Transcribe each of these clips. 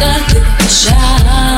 как ты шаг.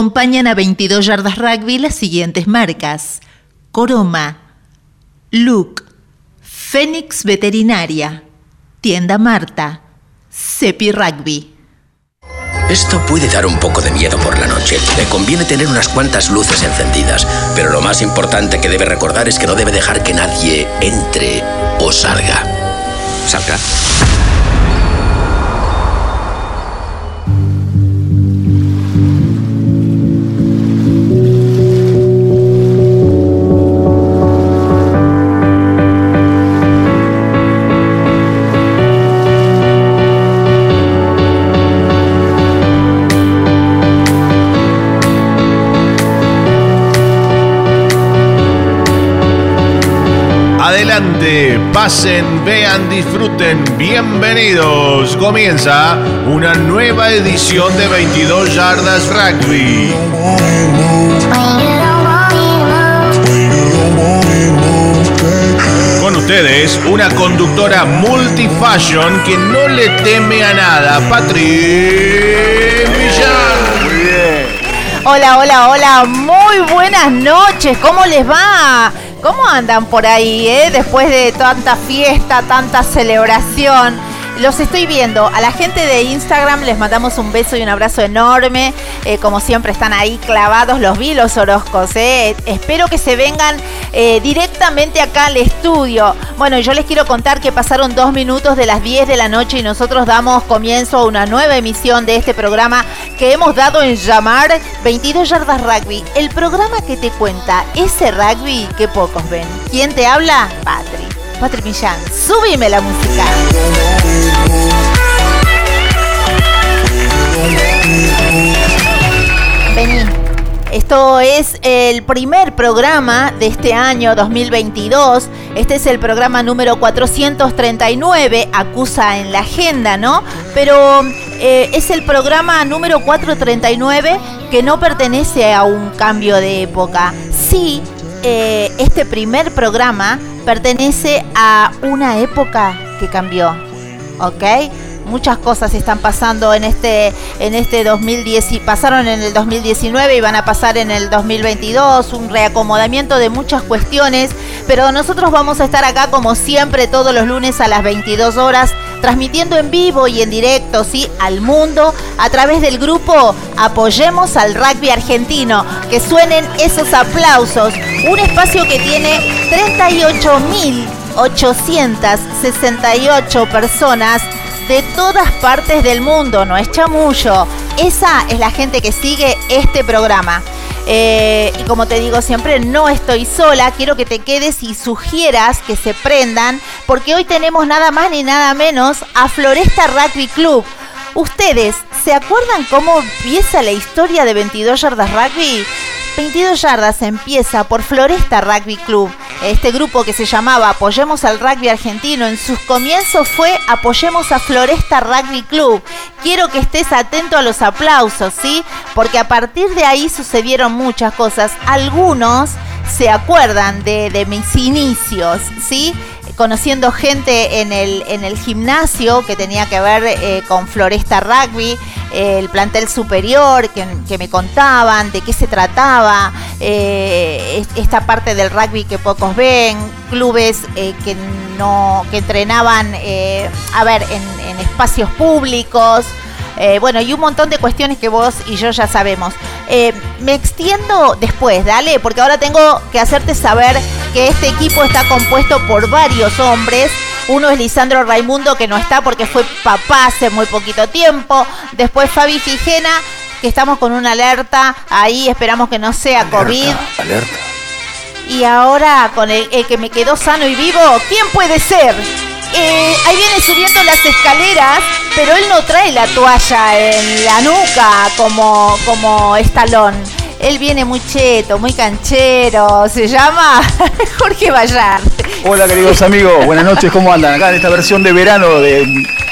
Acompañan a 22 yardas rugby las siguientes marcas. Coroma, Luke, Fénix Veterinaria, Tienda Marta, Cepi Rugby. Esto puede dar un poco de miedo por la noche. Le conviene tener unas cuantas luces encendidas. Pero lo más importante que debe recordar es que no debe dejar que nadie entre o salga. ¿Salga? Pasen, vean, disfruten. Bienvenidos. Comienza una nueva edición de 22 Yardas Rugby. Con ustedes, una conductora multifashion que no le teme a nada, Patri Villar. Hola, hola, hola, muy buenas noches, ¿cómo les va? ¿Cómo andan por ahí, eh? Después de tanta fiesta, tanta celebración. Los estoy viendo. A la gente de Instagram les mandamos un beso y un abrazo enorme. Eh, como siempre están ahí clavados. Los vi los. Eh. Espero que se vengan eh, directamente acá al estudio. Bueno, yo les quiero contar que pasaron dos minutos de las 10 de la noche y nosotros damos comienzo a una nueva emisión de este programa que hemos dado en llamar 22 Yardas Rugby. El programa que te cuenta ese rugby que pocos ven. ¿Quién te habla? Patri. Patri Millán. Súbime la música. Esto es el primer programa de este año 2022. Este es el programa número 439, acusa en la agenda, ¿no? Pero eh, es el programa número 439 que no pertenece a un cambio de época. Sí, eh, este primer programa pertenece a una época que cambió, ¿ok? Muchas cosas están pasando en este en este 2010 y pasaron en el 2019 y van a pasar en el 2022, un reacomodamiento de muchas cuestiones, pero nosotros vamos a estar acá como siempre todos los lunes a las 22 horas transmitiendo en vivo y en directo, sí, al mundo a través del grupo Apoyemos al Rugby Argentino. Que suenen esos aplausos. Un espacio que tiene 38.868 personas de todas partes del mundo, no es chamullo. Esa es la gente que sigue este programa. Eh, y como te digo siempre, no estoy sola. Quiero que te quedes y sugieras que se prendan, porque hoy tenemos nada más ni nada menos a Floresta Rugby Club. ¿Ustedes se acuerdan cómo empieza la historia de 22 Yardas Rugby? 22 yardas empieza por Floresta Rugby Club. Este grupo que se llamaba Apoyemos al Rugby Argentino en sus comienzos fue Apoyemos a Floresta Rugby Club. Quiero que estés atento a los aplausos, ¿sí? Porque a partir de ahí sucedieron muchas cosas. Algunos se acuerdan de, mis inicios, ¿sí? Conociendo gente en el, en el gimnasio que tenía que ver eh, con Floresta Rugby, el plantel superior que, me contaban, de qué se trataba, eh, esta parte del rugby que pocos ven, clubes eh, que no que entrenaban, a ver, en, en espacios públicos. Bueno, y un montón de cuestiones que vos y yo ya sabemos. me extiendo después, dale, porque ahora tengo que hacerte saber que este equipo está compuesto por varios hombres Uno es Lisandro Raimundo, que no está porque fue papá hace muy poquito tiempo. Después Fabi Fijena, que estamos con una alerta ahí, esperamos que no sea COVID. Alerta. Y ahora con el, el que me quedó sano y vivo, ¿quién puede ser? Eh, ahí viene subiendo las escaleras, pero él no trae la toalla en la nuca como, como estalón. Él viene muy cheto, muy canchero. Se llama Jorge Bayar. Hola queridos amigos, buenas noches, ¿cómo andan? Acá en esta versión de verano de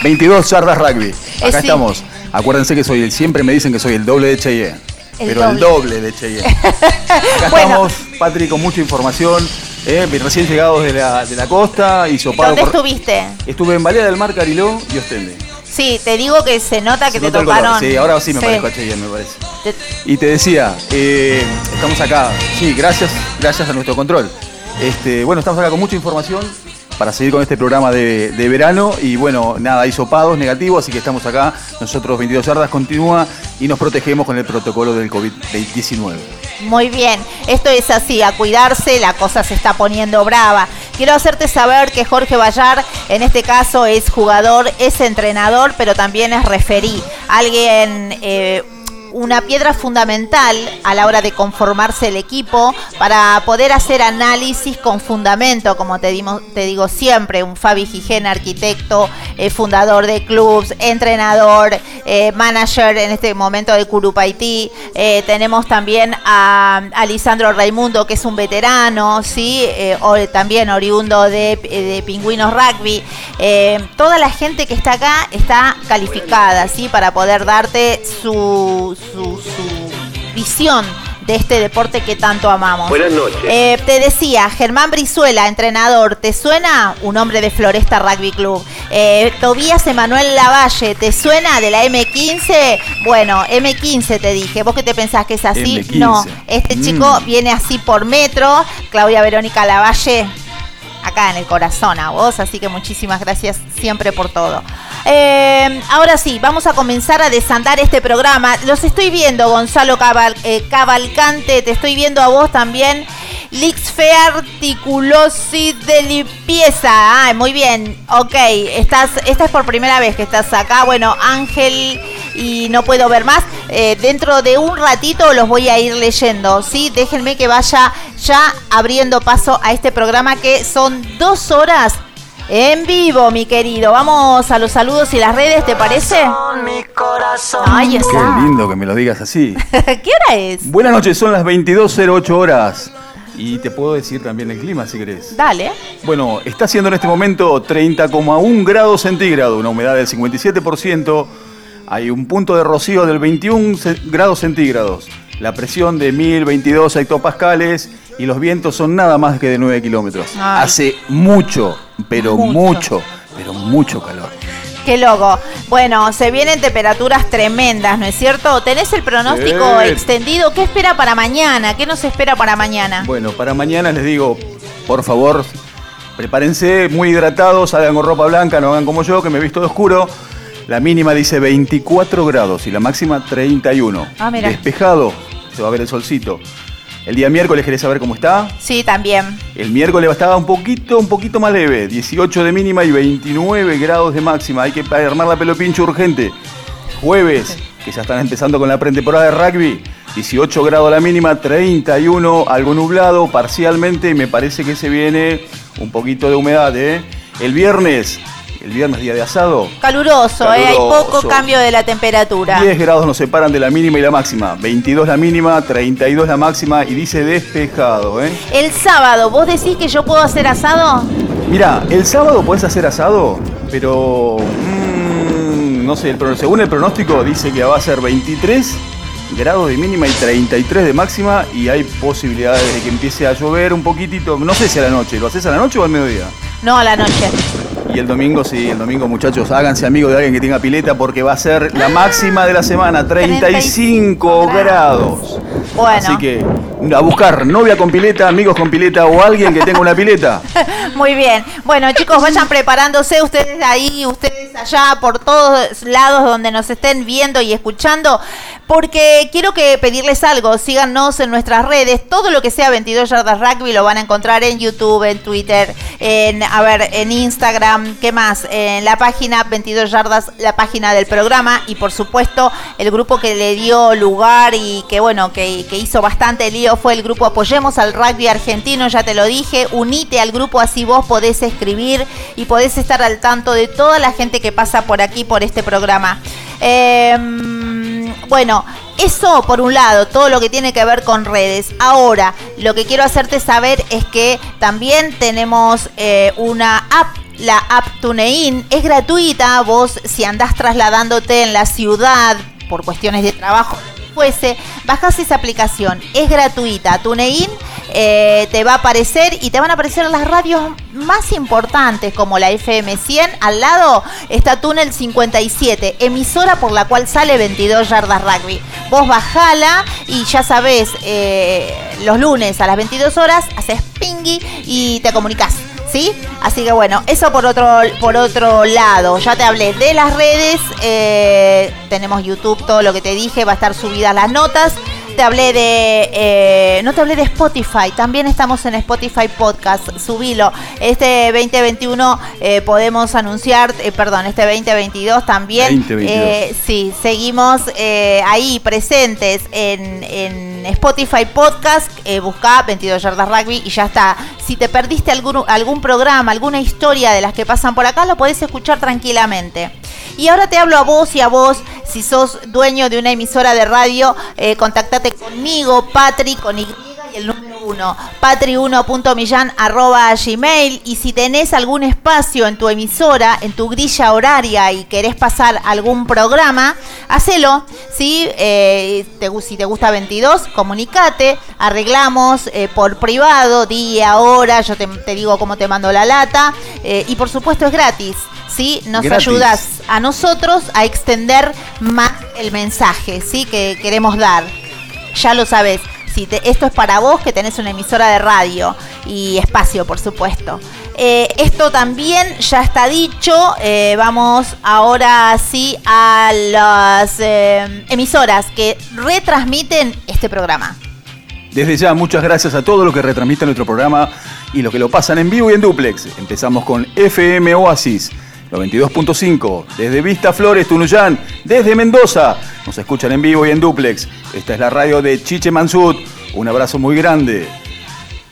22 yardas rugby. Acá Eh, sí. estamos. Acuérdense que soy el, siempre me dicen que soy el doble de Cheyenne. El pero el doble de Cheyenne. Acá Bueno. estamos, Patri, con mucha información. eh, recién llegados de la, de la costa y sopado ¿Dónde por- estuviste? Estuve en Balea del Mar, Cariló y Ostende. Sí, te digo que se nota que Se te nota tocaron. Sí, ahora sí me parezco a Cheyenne, me parece. Te- Y te decía, eh, estamos acá, sí, gracias, gracias a nuestro control. Este, bueno, estamos acá con mucha información para seguir con este programa de, de verano y bueno, nada, hay sopados negativos, así que estamos acá, nosotros 22 yardas continúa y nos protegemos con el protocolo del COVID-19. Muy bien, esto es así, a cuidarse, la cosa se está poniendo brava. Quiero hacerte saber que Jorge Bayar, en este caso, es jugador, es entrenador, pero también es referí. Alguien, eh, una piedra fundamental a la hora de conformarse el equipo para poder hacer análisis con fundamento, como te, digo siempre, un Fabi Gijena, arquitecto, eh, fundador de clubs, entrenador, eh, manager en este momento de Curupaití. Eh, tenemos también a, a Lisandro Raimundo, que es un veterano, ¿sí? O- también oriundo de, de Pingüinos Rugby. Toda la gente que está acá está calificada, ¿sí? Para poder darte su, su, su visión de este deporte que tanto amamos. Buenas noches. Eh, te decía, Germán Brizuela, entrenador, ¿te suena? Un hombre de Floresta Rugby Club. Eh, Tobías Emanuel Lavalle, ¿te suena de la M15? Bueno, M15 te dije. ¿Vos qué te pensás que es así? M15. No, este Mm. chico viene así por metro. Claudia Verónica Lavalle, acá en el corazón a vos, así que muchísimas gracias siempre por todo. Eh, ahora sí, vamos a comenzar a desandar este programa. Los estoy viendo, Gonzalo Cabal- eh, Cavalcante, te estoy viendo a vos también. Lixfe articulosis de limpieza. Ah, muy bien. Ok, estás, esta es por primera vez que estás acá. Bueno, Ángel y no puedo ver más. Eh, dentro de un ratito los voy a ir leyendo, ¿sí? Déjenme que vaya ya abriendo paso a este programa que son dos horas en vivo, mi querido. Vamos a los saludos y las redes, ¿te parece? Ahí Qué está. lindo que me lo digas así. ¿Qué hora es? Buenas noches, son las 22.08 horas. Y te puedo decir también el clima si querés. Dale. Bueno, está haciendo en este momento 30,1 grados centígrados, una humedad del 57%, hay un punto de rocío del 21 ce- grados centígrados, la presión de 1022 hectopascales y los vientos son nada más que de 9 kilómetros. Ay. Hace mucho, pero Mucho. mucho, pero mucho calor. Qué loco. Bueno, se vienen temperaturas tremendas, ¿no es cierto? ¿Tenés el pronóstico Sí. extendido? ¿Qué espera para mañana? ¿Qué nos espera para mañana? Bueno, para mañana les digo, por favor, prepárense muy hidratados, salgan con ropa blanca, no hagan como yo, que me he visto de oscuro. La mínima dice 24 grados y la máxima 31. Ah, mira. Despejado, se va a ver el solcito. El día miércoles querés saber cómo está. Sí, también. El miércoles estaba un poquito, un poquito más leve, 18 de mínima y 29 grados de máxima. Hay que armar la pelo pincho urgente. Jueves, que ya están empezando con la pretemporada de rugby, 18 grados la mínima, 31, algo nublado parcialmente, y me parece que se viene un poquito de humedad, ¿eh? El viernes, el viernes día de asado, Caluroso, ¿eh? hay poco cambio de la temperatura. 10 grados nos separan de la mínima y la máxima, 22 la mínima, 32 la máxima y dice despejado, ¿eh? El sábado, ¿vos decís que yo puedo hacer asado? Mira, el sábado puedes hacer asado, pero mm, no sé, el según el pronóstico dice que va a ser 23 grados de mínima y 33 de máxima y hay posibilidades de que empiece a llover un poquitito, no sé si a la noche, ¿lo haces a la noche o al mediodía? No, a la noche. Y el domingo, sí, el domingo muchachos, háganse amigos de alguien que tenga pileta porque va a ser la máxima de la semana, 35 35 grados. Bueno. Así que a buscar novia con pileta, amigos con pileta o alguien que tenga una pileta. Muy bien. Bueno, chicos, vayan preparándose ustedes ahí, ustedes allá, por todos lados donde nos estén viendo y escuchando, porque quiero que pedirles algo. Síganos en nuestras redes. Todo lo que sea 22 yardas rugby lo van a encontrar en YouTube, en Twitter, en a ver, en Instagram, ¿qué más? En la página 22 yardas, la página del programa y por supuesto el grupo que le dio lugar y que bueno, que, que hizo bastante lío fue el grupo Apoyemos al Rugby Argentino, ya te lo dije, unite al grupo así vos podés escribir y podés estar al tanto de toda la gente que pasa por aquí, por este programa. Em, bueno, eso por un lado, todo lo que tiene que ver con redes. Ahora, lo que quiero hacerte saber es que también tenemos eh, una app la app TuneIn es gratuita. Vos, si andás trasladándote en la ciudad por cuestiones de trabajo, fuese, bajás esa aplicación. Es gratuita. TuneIn eh, te va a aparecer y te van a aparecer las radios más importantes como la FM 100. Al lado está Túnel 57, emisora por la cual sale 22 yardas rugby. Vos bajala y ya sabés, eh, los lunes a las 22 horas haces pingui y te comunicas. ¿Sí? Así que bueno, eso por otro, por otro lado. Ya te hablé de las redes. eh, tenemos YouTube, todo lo que te dije, va a estar subidas las notas. Te hablé de. eh, no te hablé de Spotify. También estamos en Spotify Podcast. Subilo. Este 2021 eh, podemos anunciar. eh, perdón, este 2022 también. 2022. eh, sí, seguimos eh, ahí presentes en, en Spotify Podcast. Eh, busca 22 Yardas Rugby y ya está. Si te perdiste algún, algún programa, alguna historia de las que pasan por acá, lo podés escuchar tranquilamente. Y ahora te hablo a vos y a vos, si sos dueño de una emisora de radio, eh, contactate conmigo, Patri, con Y y el número uno, patri1.millan arroba gmail. Y si tenés algún espacio en tu emisora, en tu grilla horaria y querés pasar algún programa, hacelo. ¿sí? Eh, te si te gusta 22, comunicate, arreglamos eh, por privado, día, hora, yo te, te digo cómo te mando la lata. eh, y por supuesto es gratis. ¿sí? Nos Gratis. ayudas a nosotros a extender más el mensaje ¿sí? que queremos dar. Ya lo sabes. Esto es para vos que tenés una emisora de radio y espacio, por supuesto. Eh, esto también ya está dicho. Eh, vamos ahora sí a las eh, emisoras que retransmiten este programa. Desde ya, muchas gracias a todos los que retransmiten nuestro programa y los que lo pasan en vivo y en duplex. Empezamos con FM Oasis 92.5, desde Vista Flores, Tunuyán, desde Mendoza. Nos escuchan en vivo y en duplex. Esta es la radio de Chiche Mansud. Un abrazo muy grande.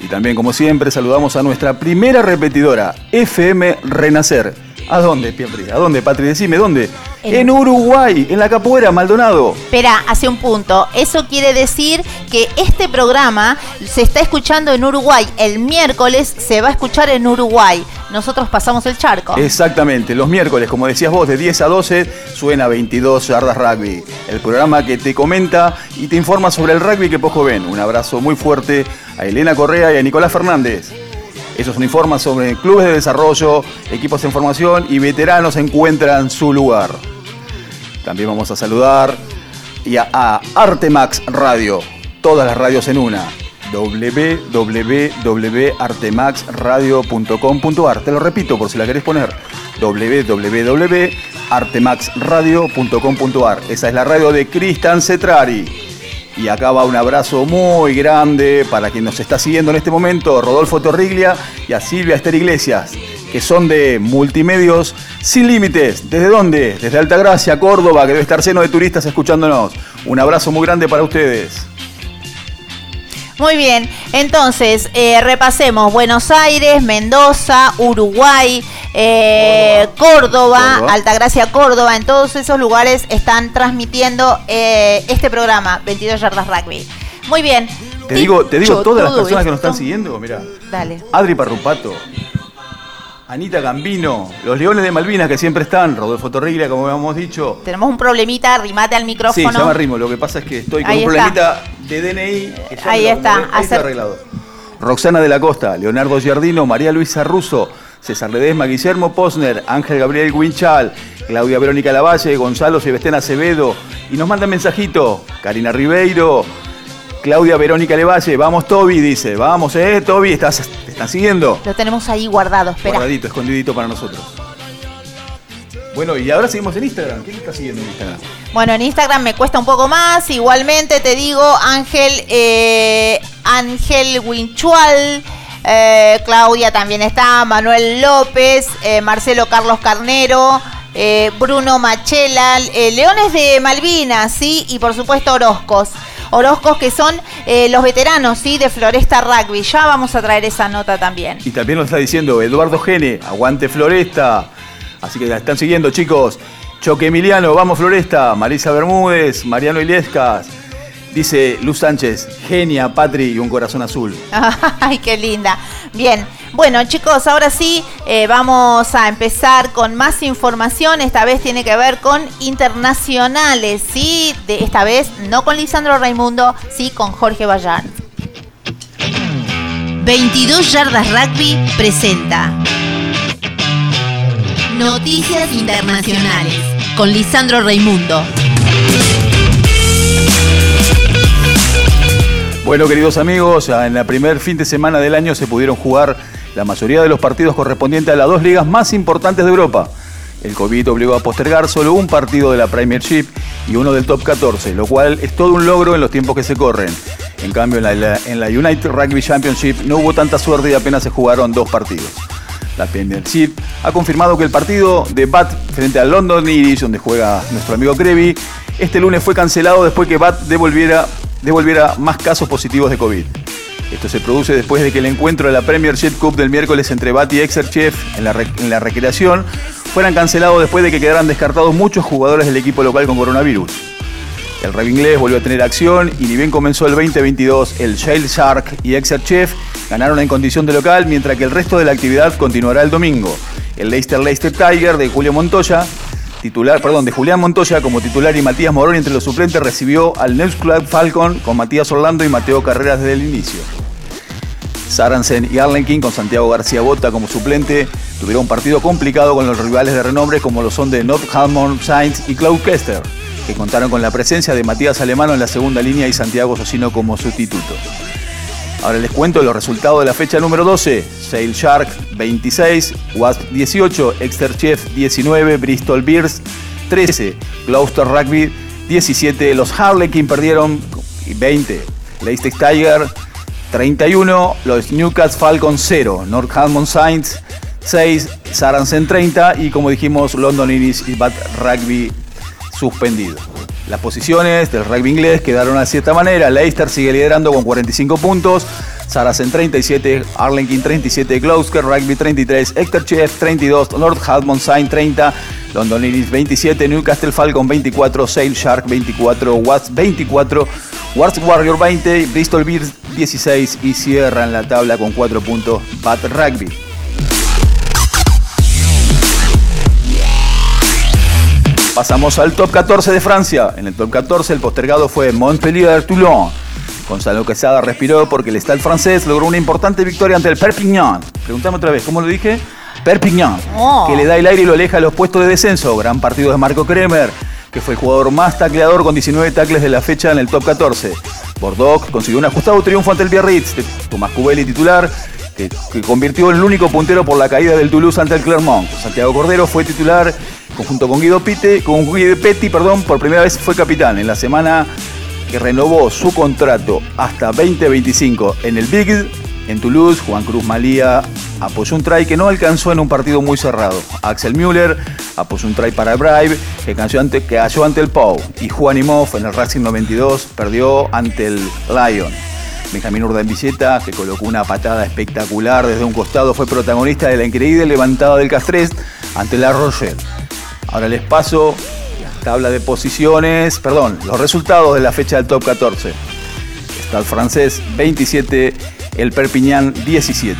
Y también, como siempre, saludamos a nuestra primera repetidora, FM Renacer. ¿A dónde, Pietri? ¿A dónde, Patri? Decime, ¿dónde? En- En Uruguay, en la Capoeira, Maldonado. Espera, hace un punto. Eso quiere decir que este programa se está escuchando en Uruguay. El miércoles se va a escuchar en Uruguay. Nosotros pasamos el charco. Exactamente, los miércoles, como decías vos, de 10 a 12 suena 22 Yardas Rugby, el programa que te comenta y te informa sobre el rugby que poco ven. Un abrazo muy fuerte a Elena Correa y a Nicolás Fernández. Ellos nos informan sobre clubes de desarrollo, equipos en formación y veteranos encuentran su lugar. También vamos a saludar y a, a Artemax Radio, todas las radios en una. www.artemaxradio.com.ar Te lo repito por si la querés poner. www.artemaxradio.com.ar Esa es la radio de Cristian Cetrari. Y acá va un abrazo muy grande para quien nos está siguiendo en este momento, Rodolfo Torriglia y a Silvia Esther Iglesias, que son de Multimedios Sin Límites. ¿Desde dónde? Desde Altagracia, Córdoba, que debe estar lleno de turistas escuchándonos. Un abrazo muy grande para ustedes. Muy bien, entonces eh, repasemos Buenos Aires, Mendoza, Uruguay, eh, Córdoba, Córdoba. Altagracia, Córdoba, en todos esos lugares están transmitiendo eh, este programa, 22 Yardas Rugby. Muy bien. Te digo, te digo todas las personas que nos están siguiendo, mira. Dale. Adri Parrupato, Anita Gambino, los Leones de Malvinas que siempre están, Rodolfo Torriglia, como habíamos dicho. Tenemos un problemita, arrimate al Sí, micrófono. se llama Rimo. Lo que pasa es que estoy con Ahí un está. problemita de DNI. que ya Ahí me lo- está, me Ahí está arreglado. Roxana de la Costa, Leonardo Giardino, María Luisa Russo, César Ledesma, Guillermo Posner, Ángel Gabriel Winchal, Claudia Verónica Lavalle, Gonzalo Sebestén Acevedo. Y nos manda mensajito, Karina Ribeiro, Claudia Verónica Levalle, vamos Toby, dice, vamos, eh, Toby, ¿estás, ¿te están siguiendo? Lo tenemos ahí guardado, espera. Guardadito, escondidito para nosotros. Bueno, y ahora seguimos en Instagram. ¿Quién está siguiendo en Instagram? Bueno, en Instagram me cuesta un poco más. Igualmente te digo, Ángel, eh, Ángel Winchual. eh, Claudia también está, Manuel López, eh, Marcelo Carlos Carnero, eh, Bruno Machela, Leones de Malvinas, ¿sí? Y por supuesto Orozcos. Orozcos que son eh, los veteranos, ¿sí? De Floresta Rugby. Ya vamos a traer esa nota también. Y también nos está diciendo Eduardo Gene, aguante Floresta. Así que la están siguiendo, chicos. Choque Emiliano, vamos Floresta. Marisa Bermúdez, Mariano Iliescas. Dice Luz Sánchez, genia, Patri y un corazón azul. Ay, qué linda. Bien, bueno chicos, ahora sí eh, vamos a empezar con más información. Esta vez tiene que ver con internacionales, ¿sí? De, esta vez no con Lisandro Raimundo, sí con Jorge Bayard. 22 Yardas Rugby presenta Noticias Internacionales con Lisandro Raimundo. Bueno, queridos amigos, en el primer fin de semana del año se pudieron jugar la mayoría de los partidos correspondientes a las dos ligas más importantes de Europa. El COVID obligó a postergar solo un partido de la Premiership y uno del Top 14, lo cual es todo un logro en los tiempos que se corren. En cambio, en la, la- la United Rugby Championship no hubo tanta suerte y apenas se jugaron dos partidos. La Premiership ha confirmado que el partido de Bath frente al London Irish, donde juega nuestro amigo Crevi, este lunes fue cancelado después que Bath devolviera, devolviera más casos positivos de COVID. Esto se produce después de que el encuentro de la Premiership Cup del miércoles entre Bath y Exeter en la, en la recreación fueran cancelados después de que quedaran descartados muchos jugadores del equipo local con coronavirus. El rugby inglés volvió a tener acción y ni bien comenzó el 2022, el Shale Shark y Exeter Chief ganaron en condición de local, mientras que el resto de la actividad continuará el domingo. El Leicester Leicester Tiger de Julio Montoya, titular, perdón, de Julián Montoya como titular y Matías Morón entre los suplentes recibió al News Club Falcon con Matías Orlando y Mateo Carreras desde el inicio. Saransen y Arlenkin con Santiago García Bota como suplente tuvieron un partido complicado con los rivales de renombre como lo son de North Hammond Sainz y Claude Kester, que contaron con la presencia de Matías Alemano en la segunda línea y Santiago Socino como sustituto. Ahora les cuento los resultados de la fecha número 12. Sail Shark 26, Wasp 18, Exeter Chief 19, Bristol Bears 13, Gloucester Rugby 17, los Harlequin perdieron 20, Leicester Tiger 31, los Newcastle Falcons 0, North Hammond Saints 6, Saransen 30 y como dijimos London Irish y Bath Rugby suspendido. Las posiciones del rugby inglés quedaron de esta manera. Leicester sigue liderando con 45 puntos. Saracen 37, Arlenkin 37, Gloucester Rugby 33, Hector Chief 32, Lord Halmond Saint 30, London Irish 27, Newcastle Falcon 24, Sail Shark 24, Watts 24, Wards Warrior 20, Bristol Bears 16 y cierran la tabla con 4 puntos Bath Rugby. Pasamos al top 14 de Francia. En el top 14 el postergado fue Montpellier-Toulon. Gonzalo Quesada respiró porque el Stade francés logró una importante victoria ante el Perpignan. Preguntame otra vez, ¿cómo lo dije? Perpignan, Oh. que le da el aire y lo aleja a los puestos de descenso. Gran partido de Marco Kremer, que fue el jugador más tacleador con 19 tacles de la fecha en el top 14. Bordeaux consiguió un ajustado triunfo ante el Biarritz. de Tomás Cubelli titular, que, que convirtió en el único puntero por la caída del Toulouse ante el Clermont. Santiago Cordero fue titular junto con Guido Pite, con Guido Petti, perdón, por primera vez fue capitán en la semana que renovó su contrato hasta 2025 en el Big en Toulouse. Juan Cruz Malía apoyó un try que no alcanzó en un partido muy cerrado. Axel Müller apoyó un try para Bribe que cayó ante, ante el Pau. Y Juan Imhoff en el Racing 92 perdió ante el Lion. Benjamín Urdan Villeta, que colocó una patada espectacular desde un costado, fue protagonista de la increíble levantada del Castres ante la Rochelle. Ahora les paso la tabla de posiciones, perdón, los resultados de la fecha del top 14. Está el francés 27, el Perpignan 17,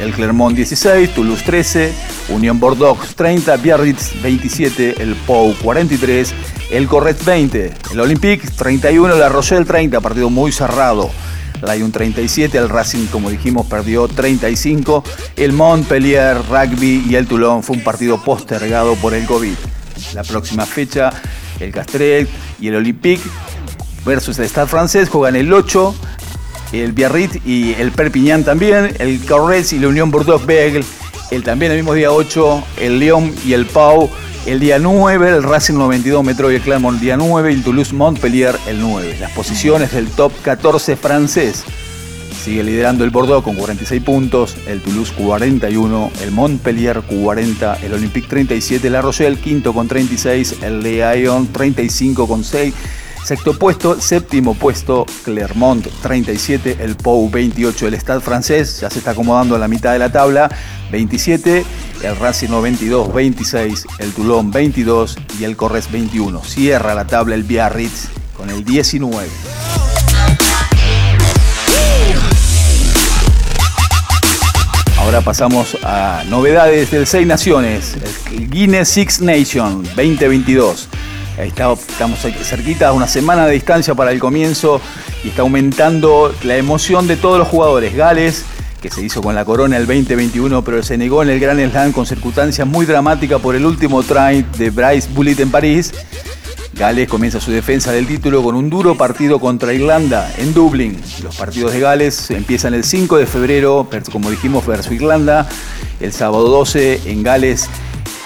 el Clermont 16, Toulouse 13, Unión Bordeaux 30, Biarritz 27, el Pau 43, el Corret 20, el Olympique 31, la Rochelle 30, partido muy cerrado. Lyon 37, el Racing, como dijimos, perdió 35. El Montpellier Rugby y el Toulon fue un partido postergado por el COVID. La próxima fecha, el Castret y el Olympique versus el Stade francés juegan el 8, el Biarritz y el Perpignan también, el Corrèze y la Unión Bordeaux-Bègles, el también el mismo día 8, el Lyon y el Pau, el día 9, el Racing 92 Metro y el Clermont el día 9 y el Toulouse-Montpellier el 9. Las posiciones del top 14 francés. Sigue liderando el Bordeaux con 46 puntos, el Toulouse 41, el Montpellier 40, el Olympique 37, la Rochelle quinto con 36, el Lyon 35 con 6. Sexto puesto, séptimo puesto, Clermont 37, el Pau 28, el Stade francés ya se está acomodando a la mitad de la tabla, 27, el Racing 22, 26, el Toulon 22 y el Corres 21. Cierra la tabla el Biarritz con el 19. Ahora pasamos a novedades del Seis Naciones, el Guinness Six Nation 2022. Estamos cerquita, una semana de distancia para el comienzo y está aumentando la emoción de todos los jugadores. Gales, que se hizo con la corona el 2021, pero se negó en el Gran Slam con circunstancias muy dramáticas por el último try de Bryce Bullitt en París. Gales comienza su defensa del título con un duro partido contra Irlanda en Dublín. Los partidos de Gales empiezan el 5 de febrero, como dijimos, versus Irlanda. El sábado 12 en Gales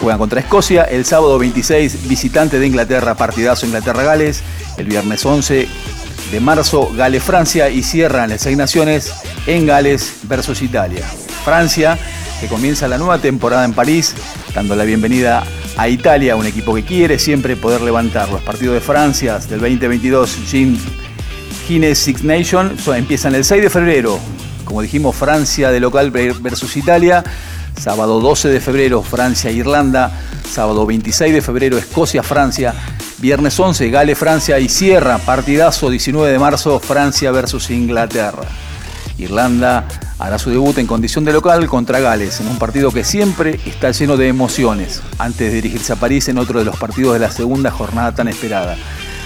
Juegan contra Escocia. El sábado 26, visitante de Inglaterra, partidazo Inglaterra-Gales. El viernes 11 de marzo, Gales-Francia. Y cierran las seis naciones en Gales versus Italia. Francia, que comienza la nueva temporada en París, dando la bienvenida a Italia, un equipo que quiere siempre poder levantar. Los partidos de Francia del 2022, Guinness Six Nations, empiezan el 6 de febrero. Como dijimos, Francia de local versus Italia. Sábado 12 de febrero, Francia-Irlanda. Sábado 26 de febrero, Escocia-Francia. Viernes 11, Gale-Francia y cierra, partidazo 19 de marzo, Francia versus Inglaterra. Irlanda hará su debut en condición de local contra Gales, en un partido que siempre está lleno de emociones, antes de dirigirse a París en otro de los partidos de la segunda jornada tan esperada.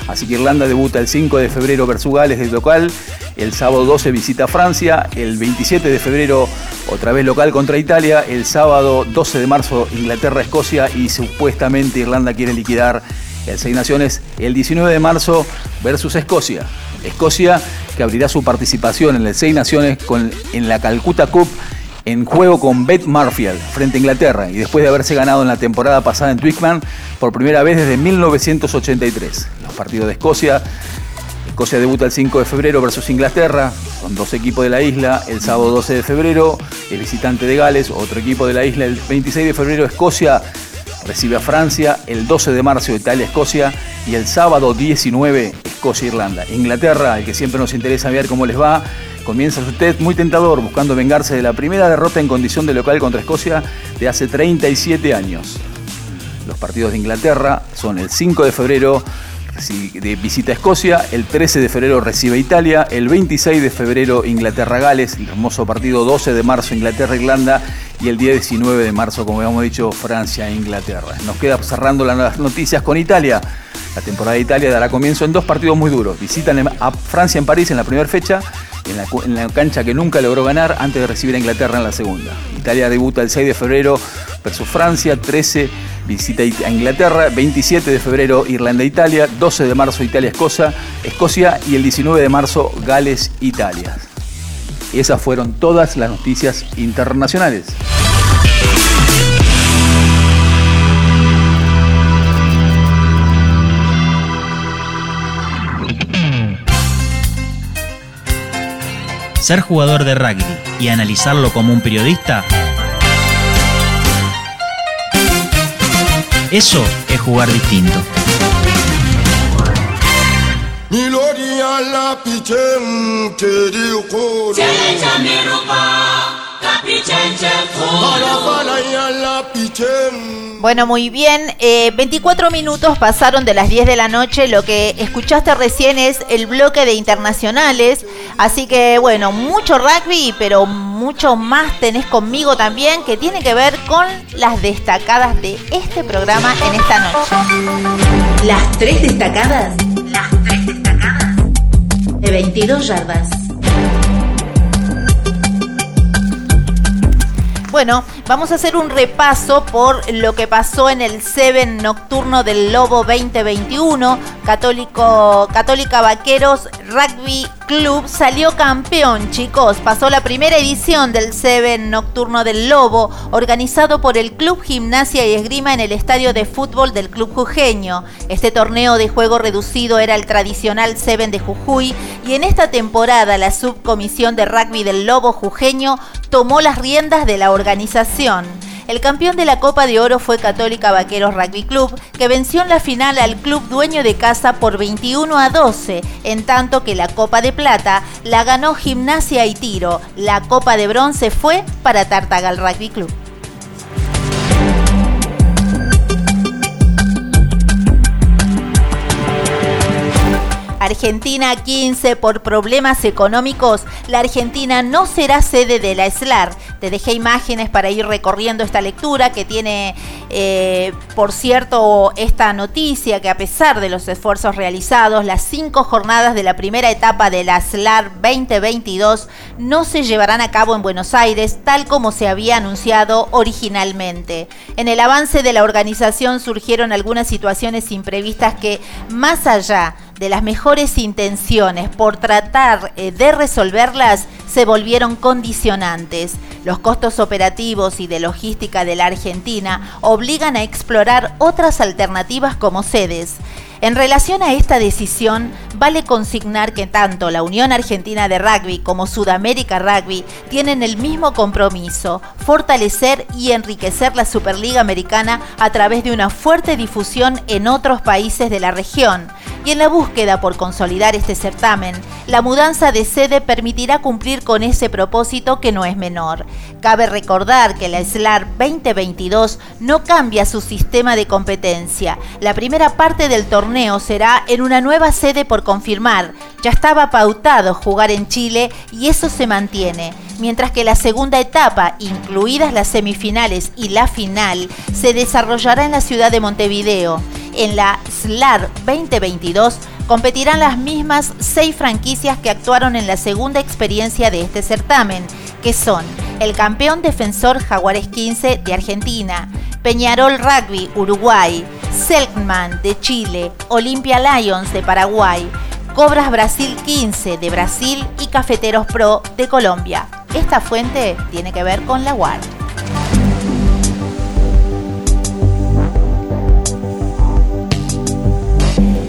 Así que Irlanda debuta el 5 de febrero versus Gales de local, el sábado 12 visita Francia, el 27 de febrero otra vez local contra Italia, el sábado 12 de marzo Inglaterra-Escocia y supuestamente Irlanda quiere liquidar el Seis Naciones el 19 de marzo versus Escocia. Escocia que abrirá su participación en el Seis Naciones con, en la Calcutta Cup en juego con Beth Marfield frente a Inglaterra y después de haberse ganado en la temporada pasada en Twickenham por primera vez desde 1983. Los partidos de Escocia. Escocia debuta el 5 de febrero versus Inglaterra, con dos equipos de la isla. El sábado 12 de febrero es visitante de Gales, otro equipo de la isla. El 26 de febrero Escocia recibe a Francia, el 12 de marzo Italia-Escocia y el sábado 19 Escocia-Irlanda. Inglaterra, el que siempre nos interesa ver cómo les va, comienza test muy tentador buscando vengarse de la primera derrota en condición de local contra Escocia de hace 37 años. Los partidos de Inglaterra son el 5 de febrero de visita Escocia, el 13 de febrero recibe Italia, el 26 de febrero Inglaterra-Gales, el hermoso partido 12 de marzo Inglaterra-Irlanda y el día 19 de marzo, como habíamos dicho, Francia-Inglaterra. Nos queda cerrando las noticias con Italia. La temporada de Italia dará comienzo en dos partidos muy duros. Visitan a Francia en París en la primera fecha en la, cancha que nunca logró ganar antes de recibir a Inglaterra en la segunda. Italia debuta el 6 de febrero versus Francia, 13 visita a Inglaterra, 27 de febrero Irlanda-Italia, 12 de marzo Italia-Escocia Escocia y el 19 de marzo Gales-Italia. Esas fueron todas las noticias internacionales. ser jugador de rugby y analizarlo como un periodista, eso es jugar distinto. Bueno, muy bien. 24 eh, minutos pasaron de las 10 de la noche. Lo que escuchaste recién es el bloque de internacionales. Así que, bueno, mucho rugby, pero mucho más tenés conmigo también, que tiene que ver con las destacadas de este programa en esta noche. Las tres destacadas. Las tres destacadas. De 22 yardas. Bueno, Vamos a hacer un repaso por lo que pasó en el Seven Nocturno del Lobo 2021. Católico, Católica Vaqueros Rugby Club salió campeón, chicos. Pasó la primera edición del Seven Nocturno del Lobo, organizado por el Club Gimnasia y Esgrima en el estadio de fútbol del Club Jujeño. Este torneo de juego reducido era el tradicional Seven de Jujuy y en esta temporada la subcomisión de rugby del Lobo Jujeño tomó las riendas de la organización. El campeón de la Copa de Oro fue Católica Vaqueros Rugby Club, que venció en la final al club dueño de casa por 21 a 12, en tanto que la Copa de Plata la ganó Gimnasia y Tiro. La Copa de Bronce fue para Tartagal Rugby Club. Argentina 15 por problemas económicos, la Argentina no será sede de la SLAR. Te dejé imágenes para ir recorriendo esta lectura que tiene, eh, por cierto, esta noticia que a pesar de los esfuerzos realizados, las cinco jornadas de la primera etapa de la SLAR 2022 no se llevarán a cabo en Buenos Aires tal como se había anunciado originalmente. En el avance de la organización surgieron algunas situaciones imprevistas que, más allá de las mejores intenciones por tratar eh, de resolverlas se volvieron condicionantes. Los costos operativos y de logística de la Argentina obligan a explorar otras alternativas como sedes. En relación a esta decisión, vale consignar que tanto la Unión Argentina de Rugby como Sudamérica Rugby tienen el mismo compromiso, fortalecer y enriquecer la Superliga Americana a través de una fuerte difusión en otros países de la región. Y en la búsqueda por consolidar este certamen, la mudanza de sede permitirá cumplir con ese propósito que no es menor. Cabe recordar que la SLAR 2022 no cambia su sistema de competencia. La primera parte del torneo será en una nueva sede por confirmar. Ya estaba pautado jugar en Chile y eso se mantiene mientras que la segunda etapa, incluidas las semifinales y la final, se desarrollará en la ciudad de Montevideo. En la SLAR 2022 competirán las mismas seis franquicias que actuaron en la segunda experiencia de este certamen, que son el campeón defensor Jaguares 15 de Argentina, Peñarol Rugby Uruguay, Selkman de Chile, Olympia Lions de Paraguay, Cobras Brasil 15 de Brasil y Cafeteros Pro de Colombia. Esta fuente tiene que ver con la UAR.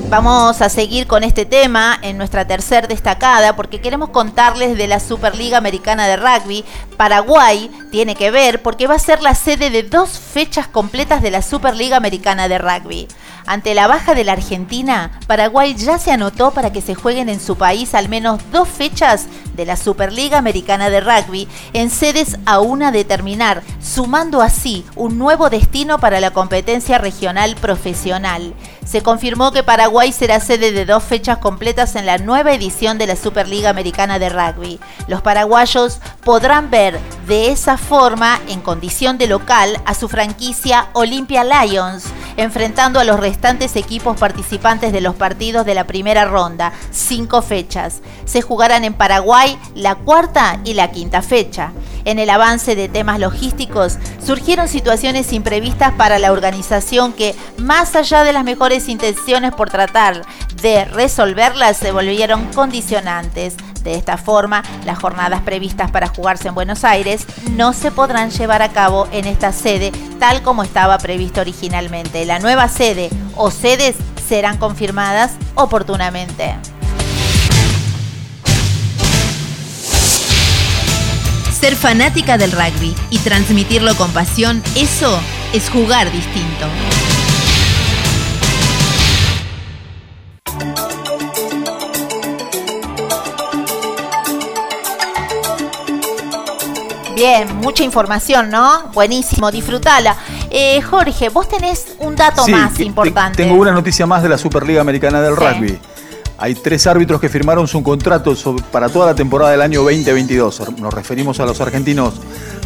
Vamos a seguir con este tema en nuestra tercer destacada porque queremos contarles de la Superliga Americana de Rugby. Paraguay tiene que ver porque va a ser la sede de dos fechas completas de la Superliga Americana de Rugby. Ante la baja de la Argentina, Paraguay ya se anotó para que se jueguen en su país al menos dos fechas de la Superliga Americana de Rugby en sedes a determinar, sumando así un nuevo destino para la competencia regional profesional. Se confirmó que Paraguay será sede de dos fechas completas en la nueva edición de la Superliga Americana de Rugby. Los paraguayos podrán ver de esa forma, en condición de local, a su franquicia Olympia Lions, enfrentando a los restantes equipos participantes de los partidos de la primera ronda, cinco fechas. Se jugarán en Paraguay la cuarta y la quinta fecha. En el avance de temas logísticos surgieron situaciones imprevistas para la organización que, más allá de las mejores intenciones por tratar de resolverlas, se volvieron condicionantes. De esta forma, las jornadas previstas para jugarse en Buenos Aires no se podrán llevar a cabo en esta sede tal como estaba previsto originalmente. La nueva sede o sedes serán confirmadas oportunamente. Ser fanática del rugby y transmitirlo con pasión, eso es jugar distinto. Bien, mucha información, ¿no? Buenísimo, disfrútala. Eh, Jorge, vos tenés un dato Sí, más importante. Tengo una noticia más de la Superliga Americana del Sí. Rugby. Hay tres árbitros que firmaron su contrato sobre- para toda la temporada del año 2022. Nos referimos a los argentinos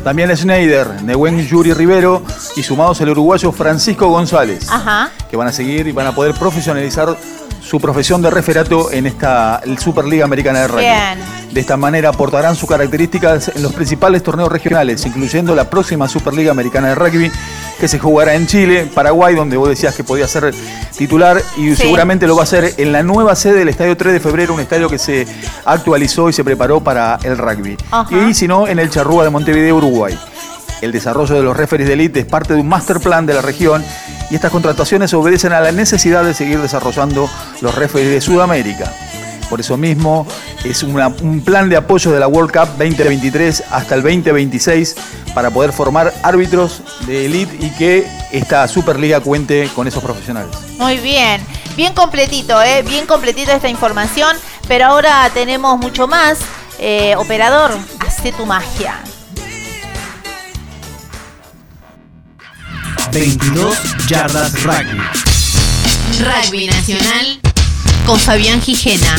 Damián Schneider, Nehuen Yuri Rivero y sumados el uruguayo Francisco González, Ajá. que van a seguir y van a poder profesionalizar su profesión de referato en esta Superliga Americana de Rugby. Bien. De esta manera aportarán sus características en los principales torneos regionales, incluyendo la próxima Superliga Americana de Rugby, que se jugará en Chile, Paraguay, donde vos decías que podía ser titular, y Sí. seguramente lo va a hacer en la nueva sede del Estadio 3 de Febrero, un estadio que se actualizó y se preparó para el rugby. Ajá. Y si no, en el Charrúa de Montevideo, Uruguay. El desarrollo de los referees de elite es parte de un master plan de la región y estas contrataciones obedecen a la necesidad de seguir desarrollando los referees de Sudamérica. Por eso mismo es una- un plan de apoyo de la World Cup 2023 hasta el 2026 para poder formar árbitros de elite y que esta Superliga cuente con esos profesionales. Muy bien, bien completito, ¿eh? bien completito esta información, pero ahora tenemos mucho más. Eh, operador, hace tu magia. 22 yardas rugby. Rugby Nacional con Fabián Gijena.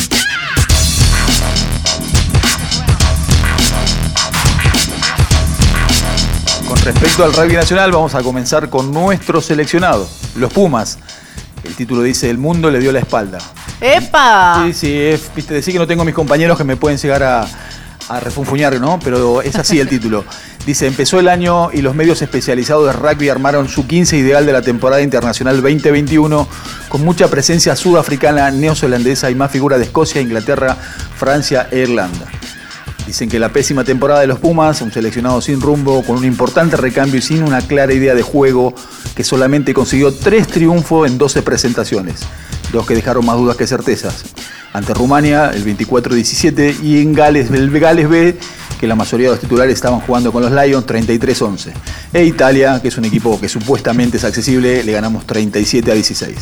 Con respecto al rugby nacional, vamos a comenzar con nuestro seleccionado, los Pumas. El título dice: El mundo le dio la espalda. ¡Epa! Sí, sí, es, viste, decir que no tengo mis compañeros que me pueden llegar a, a refunfuñar, ¿no? Pero es así el título. Dice, empezó el año y los medios especializados de rugby armaron su 15 ideal de la temporada internacional 2021 con mucha presencia sudafricana, neozelandesa y más figuras de Escocia, Inglaterra, Francia e Irlanda. Dicen que la pésima temporada de los Pumas, un seleccionado sin rumbo, con un importante recambio y sin una clara idea de juego, que solamente consiguió tres triunfos en 12 presentaciones, dos que dejaron más dudas que certezas. Ante Rumania, el 24-17, y en Gales, el Gales B, que la mayoría de los titulares estaban jugando con los Lions, 33-11. E Italia, que es un equipo que supuestamente es accesible, le ganamos 37 a 16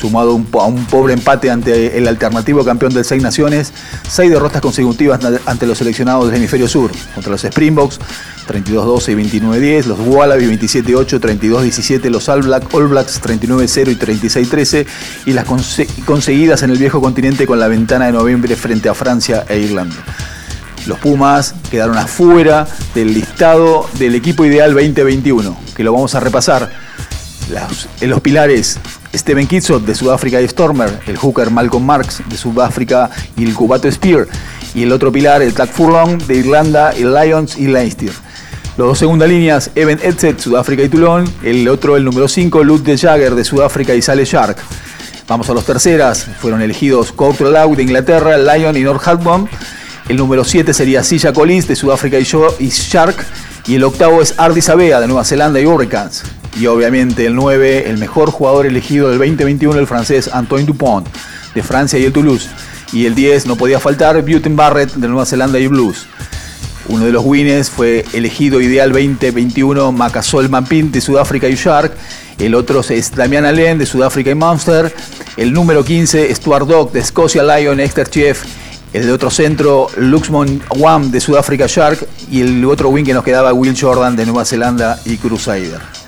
sumado a un pobre empate ante el alternativo campeón del Seis Naciones, seis derrotas consecutivas ante los seleccionados del hemisferio sur, contra los Springboks, 32-12 y 29-10, los Wallabies 27-8, 32-17, los All, Black- All Blacks 39-0 y 36-13, y las conse- conseguidas en el viejo continente con la ventana de noviembre frente a Francia e Irlanda. Los Pumas quedaron afuera del listado del equipo ideal 2021, que lo vamos a repasar. Las- en los pilares, Steven Kitsop de Sudáfrica y Stormer, el hooker Malcolm Marks de Sudáfrica y el Cubato Spear, y el otro pilar, el Tag Furlong de Irlanda, el Lions y Leinster. Los dos segundas líneas, Evan Edsett, Sudáfrica y Toulon, el otro, el número 5, Luke de Jagger de Sudáfrica y Sale Shark. Vamos a los terceras, fueron elegidos Coulter Lau de Inglaterra, Lion y Northampton. El número 7 sería Silla Collins de Sudáfrica y, Shark. Y el octavo es Ardi Sabea de Nueva Zelanda y Hurricanes. Y obviamente el 9, el mejor jugador elegido del 2021, el francés Antoine Dupont de Francia y el Toulouse. Y el 10 no podía faltar Buten Barrett de Nueva Zelanda y Blues. Uno de los winners fue elegido ideal 2021 Macasol Mampin de Sudáfrica y Shark. El otro es Damian Allen de Sudáfrica y Munster. El número 15 Stuart Dog de Escocia Lion Exeter Chief. El de otro centro Luxmon Wam de Sudáfrica Shark. Y el otro win que nos quedaba Will Jordan de Nueva Zelanda y Crusader.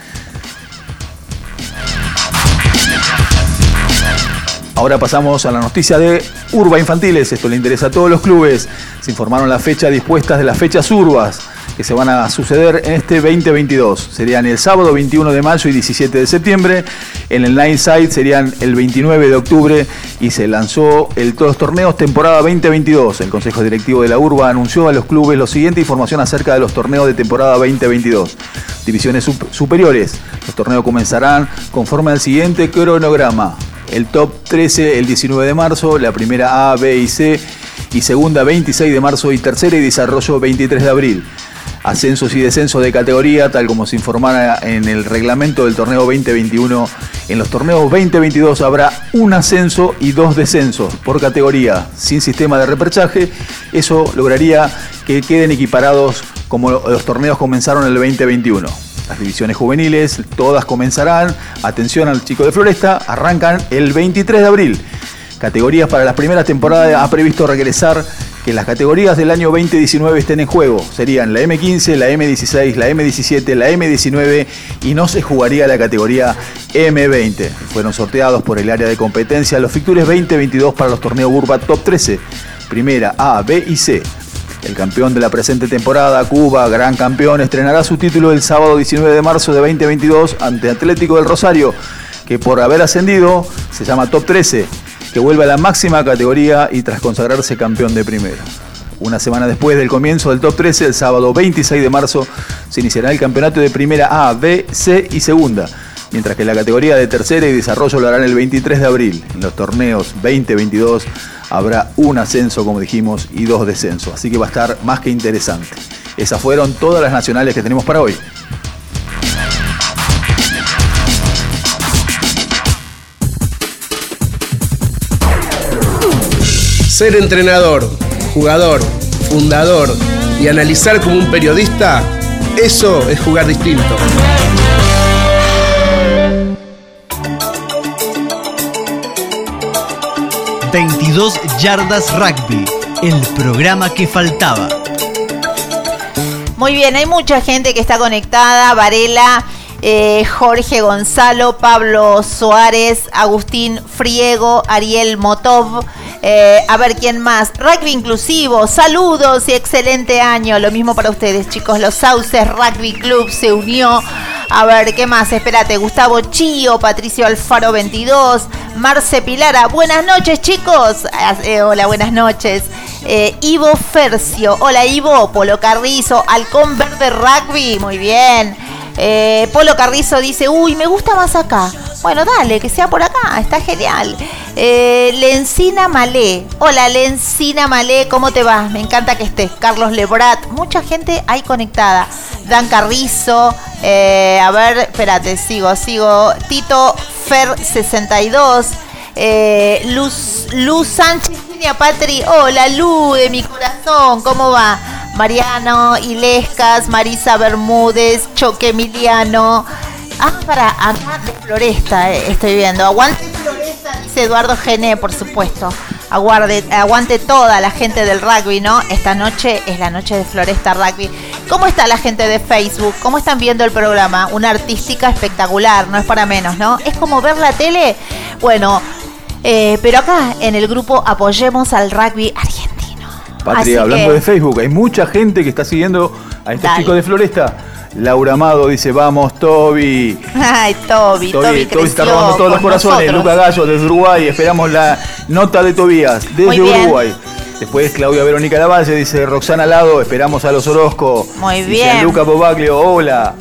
Ahora pasamos a la noticia de Urba Infantiles. Esto le interesa a todos los clubes. Se informaron la fecha dispuestas de las fechas urbas que se van a suceder en este 2022. Serían el sábado 21 de mayo y 17 de septiembre. En el Nine Side serían el 29 de octubre y se lanzó el todos los torneos temporada 2022. El Consejo Directivo de la Urba anunció a los clubes la siguiente información acerca de los torneos de temporada 2022. Divisiones sup- superiores. Los torneos comenzarán conforme al siguiente cronograma. El top 13 el 19 de marzo, la primera A, B y C, y segunda 26 de marzo y tercera y desarrollo 23 de abril. Ascensos y descensos de categoría, tal como se informara en el reglamento del torneo 2021. En los torneos 2022 habrá un ascenso y dos descensos por categoría, sin sistema de reperchaje. Eso lograría que queden equiparados como los torneos comenzaron en el 2021. Las divisiones juveniles, todas comenzarán, atención al chico de Floresta, arrancan el 23 de abril. Categorías para las primeras temporadas ha previsto regresar que las categorías del año 2019 estén en juego. Serían la M15, la M16, la M17, la M19 y no se jugaría la categoría M20. Fueron sorteados por el área de competencia los fictures 2022 para los torneos Urba Top 13, primera A, B y C. El campeón de la presente temporada, Cuba, gran campeón, estrenará su título el sábado 19 de marzo de 2022 ante Atlético del Rosario, que por haber ascendido se llama Top 13. que vuelve a la máxima categoría y tras consagrarse campeón de primera. Una semana después del comienzo del top 13, el sábado 26 de marzo, se iniciará el campeonato de primera A, B, C y segunda, mientras que la categoría de tercera y desarrollo lo harán el 23 de abril. En los torneos 2022 habrá un ascenso, como dijimos, y dos descensos, así que va a estar más que interesante. Esas fueron todas las nacionales que tenemos para hoy. Ser entrenador, jugador, fundador y analizar como un periodista, eso es jugar distinto. ...22 Yardas Rugby, el programa que faltaba. Muy bien, hay mucha gente que está conectada. Varela, eh, Jorge Gonzalo, Pablo Suárez, Agustín Friego, Ariel Motov. eh, a ver quién más. Rugby inclusivo, saludos y excelente año. Lo mismo para ustedes, chicos. Los Sauces Rugby Club se unió. A ver, ¿qué más? Espérate, Gustavo Chío, Patricio Alfaro 22, Marce Pilara. Buenas noches, chicos. Ah, eh, hola, buenas noches. Eh, Ivo Fercio. Hola, Ivo. Polo Carrizo. Halcón Verde Rugby. Muy bien. Eh, Polo Carrizo dice, uy, me gusta más acá. Bueno, dale, que sea por acá, está genial. Eh, Lencina Malé. Hola, Lencina Malé, ¿cómo te va? Me encanta que estés. Carlos Lebrat, mucha gente ahí conectada. Dan Carrizo, eh, a ver, espérate, sigo, sigo. Tito Fer 62. Eh, Luz, Luz Sánchez, Niña Patri. Hola, Lu de mi corazón, ¿cómo va? Mariano Ilescas, Marisa Bermúdez, Choque Emiliano. Ah, para acá de Floresta eh, estoy viendo. Aguante Floresta, dice Eduardo Gené, por supuesto. Aguarde, aguante toda la gente del rugby, ¿no? Esta noche es la noche de Floresta Rugby. ¿Cómo está la gente de Facebook? ¿Cómo están viendo el programa? Una artística espectacular, no es para menos, ¿no? Es como ver la tele. Bueno, eh, pero acá en el grupo apoyemos al rugby argentino. Patria, Así hablando que- de Facebook, hay mucha gente que está siguiendo a estos Dale. chicos de Floresta. Laura Amado dice, vamos, Toby. Ay, Toby, Toby, Toby, Toby está robando todos los corazones. Luca Gallo desde Uruguay. Esperamos la nota de Tobías desde. Uruguay. Después Claudia Verónica Lavalle dice Roxana Lado, esperamos a los Orozco. Muy Dice bien. Luca Pobaglio, hola.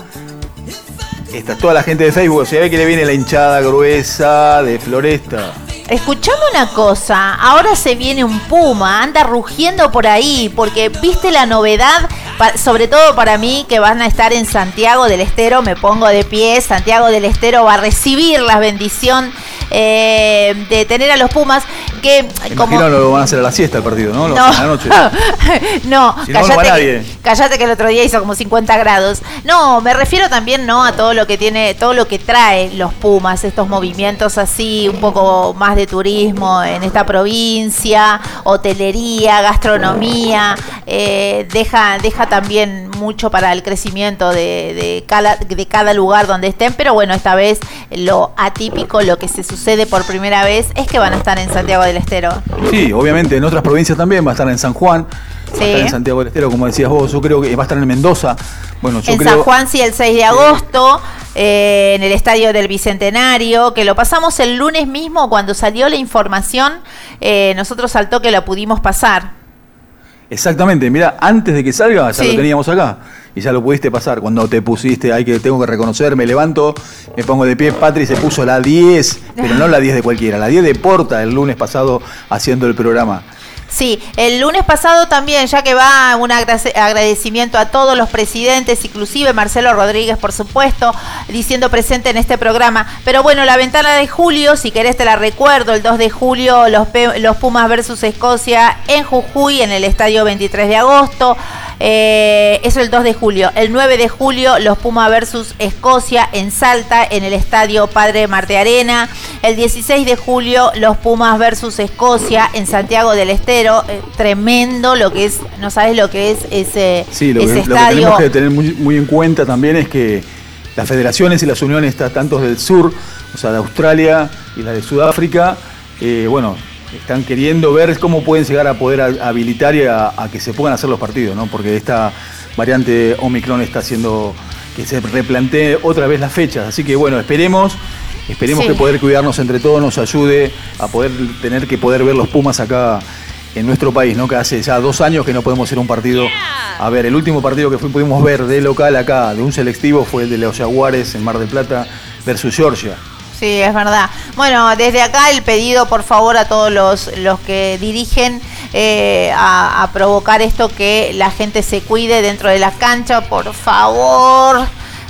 Está toda la gente de Facebook. Se ve que le viene la hinchada gruesa de Floresta. Escuchame una cosa, ahora se viene un puma, anda rugiendo por ahí, porque viste la novedad, sobre todo para mí que van a estar en Santiago del Estero, me pongo de pie, Santiago del Estero va a recibir la bendición eh, de tener a los pumas, que Me como... Imagino lo van a hacer a la siesta el partido, ¿no? Lo No, hacen a la noche. no, Si no, no cállate, nadie. que, cállate que el otro día hizo como 50 grados. No, me refiero también no a todo lo que tiene, todo lo que trae los Pumas, estos movimientos así, un poco más de turismo en esta provincia, hotelería, gastronomía, eh, deja, deja también mucho para el crecimiento de, de cada, de cada lugar donde estén, pero bueno, esta vez lo atípico, lo que se sucede por primera vez es que van a estar en Santiago del Estero. Sí, obviamente en otras provincias también, va a estar en San Juan, va a estar en Santiago del Estero, como decías vos, yo creo que va a estar en Mendoza. Bueno, yo en creo San Juan, sí, el 6 de agosto, eh, en el Estadio del Bicentenario, que lo pasamos el lunes mismo cuando salió la información, eh, nosotros al toque la pudimos pasar. Exactamente, mira, antes de que salga ya Sí. lo teníamos acá y ya lo pudiste pasar cuando te pusiste, hay que tengo que reconocer, me levanto, me pongo de pie, Patri se puso la 10, pero no la 10 de cualquiera, la 10 de Porta el lunes pasado haciendo el programa. Sí, el lunes pasado también, ya que va un agradecimiento a todos los presidentes, inclusive Marcelo Rodríguez, por supuesto, diciendo presente en este programa. Pero bueno, la ventana de julio, si querés te la recuerdo, el 2 de julio los, los Pumas versus Escocia en Jujuy, en el estadio 23 de agosto. Eh, eso el 2 de julio. El 9 de julio los Pumas versus Escocia en Salta, en el estadio Padre Marte Arena. El 16 de julio los Pumas versus Escocia en Santiago del Estero. Eh, tremendo lo que es, no sabes lo que es ese, Sí, lo que, ese lo que estadio. tenemos que tener muy, muy en cuenta también es que las federaciones y las uniones, ta- tanto del sur, o sea, de Australia y la de Sudáfrica, eh, bueno, están queriendo ver cómo pueden llegar a poder ha- habilitar y a, a que se puedan hacer los partidos, ¿no? Porque esta variante Omicron está haciendo que se replantee otra vez las fechas. Así que bueno, esperemos Esperemos Sí. que poder cuidarnos entre todos nos ayude a poder tener que poder ver los Pumas acá en nuestro país, ¿no? Que hace ya dos años que no podemos hacer un partido. A ver, el último partido que fui- pudimos ver de local acá, de un selectivo, fue el de los Jaguares en Mar del Plata versus Georgia. Sí, es verdad. Bueno, desde acá el pedido, por favor, a todos los, los que dirigen eh, a, provocar esto, que la gente se cuide dentro de la cancha, por favor.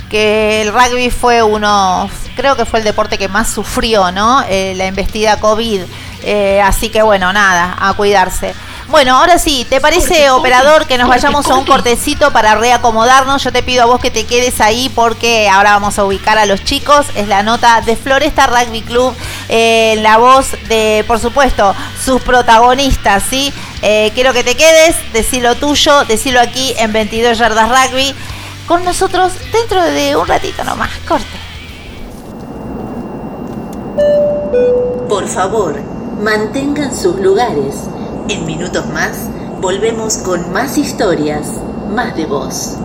Que el rugby fue uno, creo que fue el deporte que más sufrió, ¿no? Eh, la embestida COVID. Eh, así que bueno, nada, a cuidarse. Bueno, ahora sí, ¿te parece, operador, que nos vayamos a un cortecito para reacomodarnos? Yo te pido a vos que te quedes ahí porque ahora vamos a ubicar a los chicos. Es la nota de Floresta Rugby Club, eh, la voz de, por supuesto, sus protagonistas, ¿sí? Eh, quiero que te quedes, decilo tuyo, decilo aquí en 22 Yardas Rugby, con nosotros dentro de un ratito nomás, corte. Por favor, mantengan sus lugares. En minutos más, volvemos con más historias, más de voz.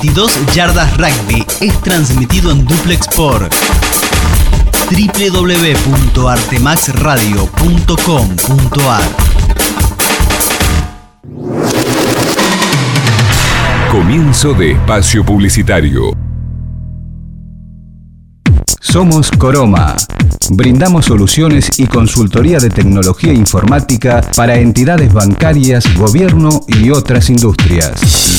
22 Yardas Rugby es transmitido en duplex por www.artemaxradio.com.ar Comienzo de espacio publicitario. Somos Coroma. Brindamos soluciones y consultoría de tecnología informática para entidades bancarias, gobierno y otras industrias.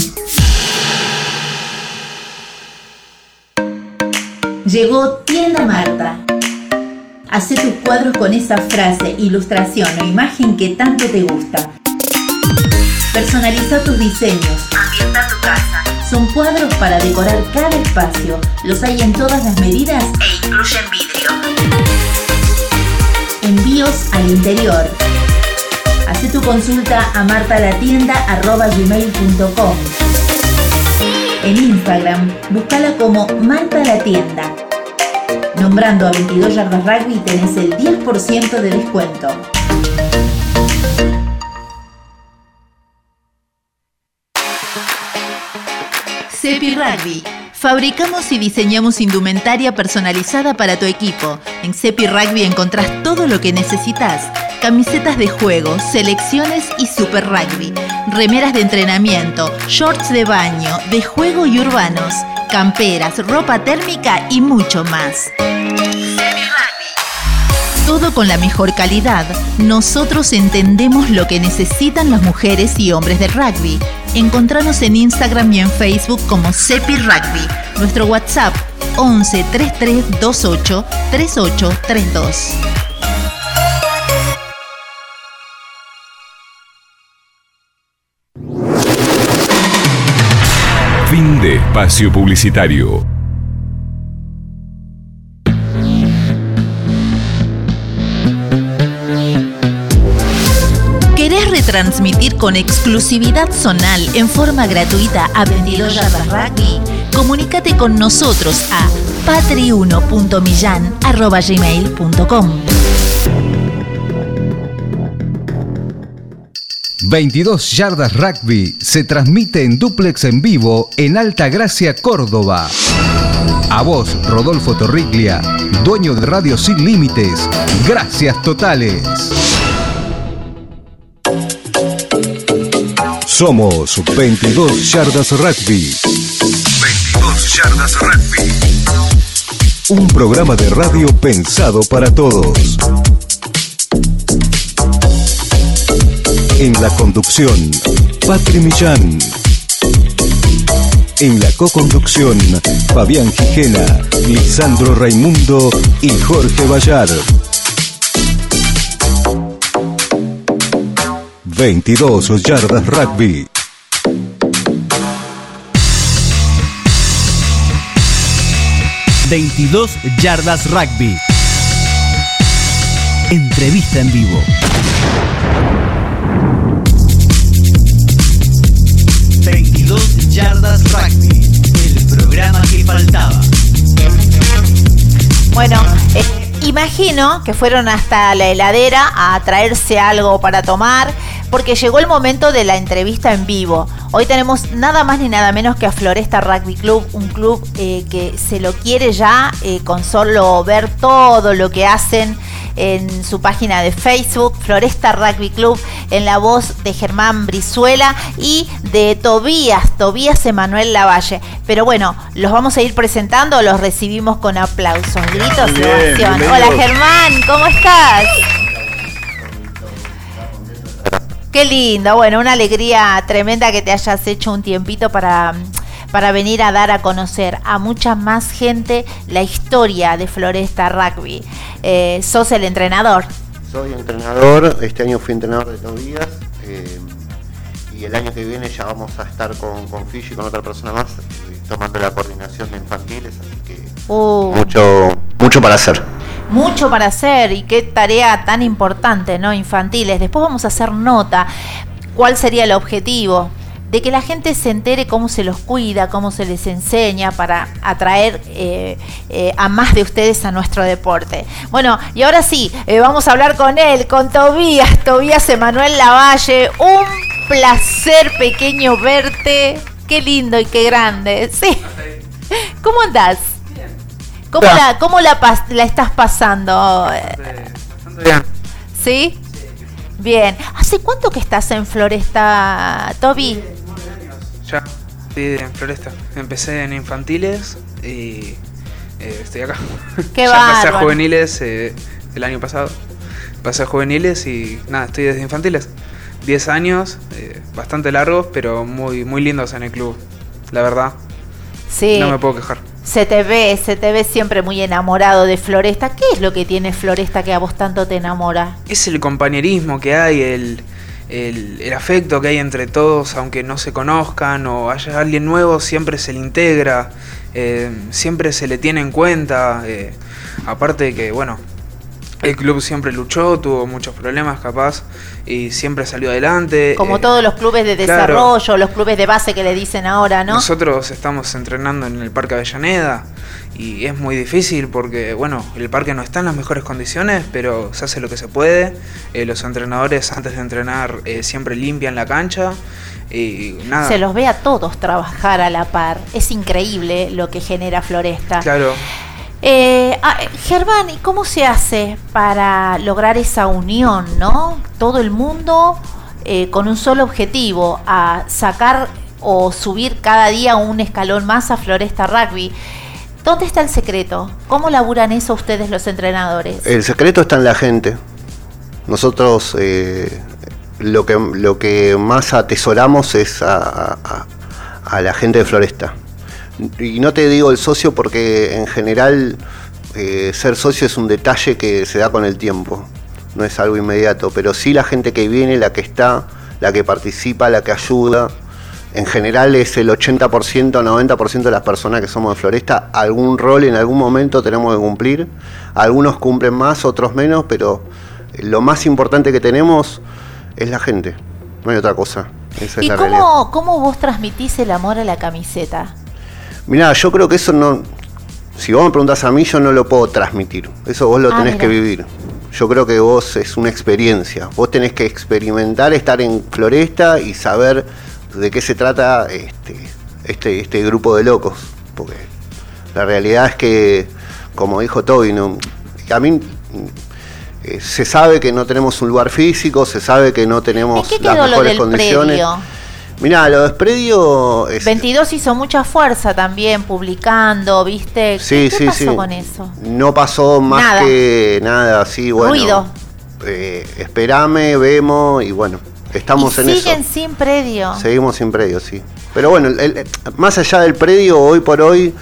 Llegó Tienda Marta. Hacé tus cuadros con esa frase, ilustración o imagen que tanto te gusta. Personaliza tus diseños. Ambienta tu casa. Son cuadros para decorar cada espacio. Los hay en todas las medidas e incluyen vidrio. Envíos al interior. Hacé tu consulta a martalatienda.gmail.com En Instagram, búscala como Marta la Tienda. Nombrando a 22 Yardas Rugby tenés el 10% de descuento. Cepi Rugby. Fabricamos y diseñamos indumentaria personalizada para tu equipo. En Cepi Rugby encontrás todo lo que necesitas. Camisetas de juego, selecciones y super rugby. Remeras de entrenamiento, shorts de baño, de juego y urbanos. Camperas, ropa térmica y mucho más. Todo con la mejor calidad. Nosotros entendemos lo que necesitan las mujeres y hombres del rugby. Encontranos en Instagram y en Facebook como Cepi Rugby. Nuestro WhatsApp 11 33 28 38 32. Fin de espacio publicitario. ¿Querés retransmitir con exclusividad zonal en forma gratuita a 22 Yardas Rugby? Comunícate con nosotros a patri1.millan.gmail.com 22 Yardas Rugby se transmite en duplex en vivo en Alta Gracia, Córdoba. A vos, Rodolfo Torriglia, dueño de Radio Sin Límites. Gracias totales. Somos 22 Yardas Rugby. 22 Yardas Rugby. Un programa de radio pensado para todos. En la conducción, Patri Millán. En la co-conducción, Fabián Gijena, Lisandro Raimundo y Jorge Bayar. 22 Yardas Rugby. ...22 Yardas Rugby. Entrevista en vivo. 22 Yardas Rugby. El programa que faltaba. Bueno, eh, imagino que fueron hasta la heladera a traerse algo para tomar, porque llegó el momento de la entrevista en vivo. Hoy tenemos nada más ni nada menos que a Floresta Rugby Club, un club eh, que se lo quiere ya eh, con solo ver todo lo que hacen en su página de Facebook, Floresta Rugby Club, en la voz de Germán Brizuela y de Tobías, Tobías Emanuel Lavalle. Pero bueno, los vamos a ir presentando, los recibimos con aplausos, gritos y Bien, ovación. Hola Germán, ¿cómo estás? Qué lindo, bueno, una alegría tremenda que te hayas hecho un tiempito para, para venir a dar a conocer a mucha más gente la historia de Floresta Rugby. Eh, sos el entrenador. Soy entrenador, este año fui entrenador de Tobías eh, y el año que viene ya vamos a estar con, con Fiji y con otra persona más eh, tomando la coordinación de infantiles, así que Uh. mucho, mucho para hacer. Mucho para hacer y qué tarea tan importante, ¿no? Infantiles. Después vamos a hacer nota. ¿Cuál sería el objetivo? De que la gente se entere cómo se los cuida, cómo se les enseña para atraer eh, eh, a más de ustedes a nuestro deporte. Bueno, y ahora sí, eh, vamos a hablar con él, con Tobías, Tobías Emanuel Lavalle. Un placer pequeño verte. Qué lindo y qué grande. Sí. ¿Cómo andás? ¿Cómo, la, cómo la, pas- la estás pasando? Bastante bien. ¿Sí? Bien. ¿Hace cuánto que estás en Floresta, Toby? Ya, sí, en Floresta. Empecé en infantiles y eh, estoy acá. Qué ya pasé a juveniles eh, el año pasado. Pasé a juveniles y nada, estoy desde infantiles. 10 años, eh, bastante largos, pero muy, muy lindos en el club. La verdad, Sí. no me puedo quejar. Se te ve, se te ve siempre muy enamorado de Floresta. ¿Qué es lo que tiene Floresta que a vos tanto te enamora? Es el compañerismo que hay, el, el, afecto que hay entre todos, aunque no se conozcan o haya alguien nuevo, siempre se le integra, eh, siempre se le tiene en cuenta. eh, aparte de que, bueno, el club siempre luchó, tuvo muchos problemas capaz y siempre salió adelante. Como eh, todos los clubes de claro. desarrollo, los clubes de base que le dicen ahora, ¿no? Nosotros estamos entrenando en el Parque Avellaneda y es muy difícil porque, bueno, el parque no está en las mejores condiciones, pero se hace lo que se puede. Eh, los entrenadores antes de entrenar eh, siempre limpian la cancha y nada. Se los ve a todos trabajar a la par. Es increíble lo que genera Floresta. Claro. Eh, ah, eh, Germán, ¿y cómo se hace para lograr esa unión, no? Todo el mundo eh, con un solo objetivo, a sacar o subir cada día un escalón más a Floresta Rugby. ¿Dónde está el secreto? ¿Cómo laburan eso ustedes los entrenadores? El secreto está en la gente. Nosotros eh, lo, que, lo que más atesoramos es a, a- a la gente de Floresta. Y no te digo el socio porque en general eh, ser socio es un detalle que se da con el tiempo, no es algo inmediato, pero sí la gente que viene, la que está, la que participa, la que ayuda. En general es el 80%, 90% de las personas que somos de Floresta, algún rol en algún momento tenemos que cumplir. Algunos cumplen más, otros menos, pero lo más importante que tenemos es la gente, no hay otra cosa. Esa es ¿Y realidad. cómo, cómo vos transmitís el amor a la camiseta? Mirá, yo creo que eso no. Si vos me preguntás a mí, yo no lo puedo transmitir. Eso vos lo Ah, tenés que vivir. Yo creo que vos es una experiencia. Vos tenés que experimentar, estar en Floresta y saber de qué se trata este, este, este grupo de locos. Porque la realidad es que, como dijo Toby, no, a mí eh, se sabe que no tenemos un lugar físico, se sabe que no tenemos ¿Qué las lo mejores del condiciones. predio? Mirá, lo de predio es- 22 hizo mucha fuerza también, publicando, ¿viste? Sí, ¿Qué, sí, pasó sí. con eso? No pasó más Nada. que nada, sí, bueno. Ruido. eh, esperame, vemos y bueno, estamos y en siguen eso. sin predio. Seguimos sin predio, sí. Pero bueno, el- el- más allá del predio, hoy por hoy,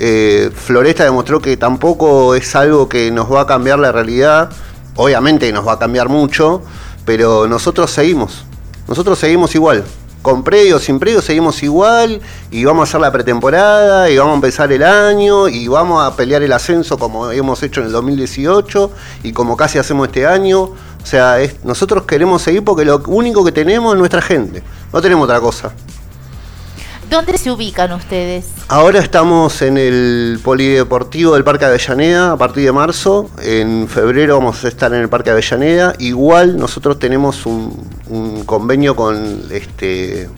eh, Floresta demostró que tampoco es algo que nos va a cambiar la realidad. Obviamente nos va a cambiar mucho, pero nosotros seguimos. Nosotros seguimos igual. Con predio, sin predio, seguimos igual y vamos a hacer la pretemporada y vamos a empezar el año y vamos a pelear el ascenso como hemos hecho en el 2018 y como casi hacemos este año. O sea, es- nosotros queremos seguir porque lo único que tenemos es nuestra gente. No tenemos otra cosa. ¿Dónde se ubican ustedes? Ahora estamos en el Polideportivo del Parque Avellaneda a partir de marzo. En febrero vamos a estar en el Parque Avellaneda. Igual nosotros tenemos un, un convenio con este,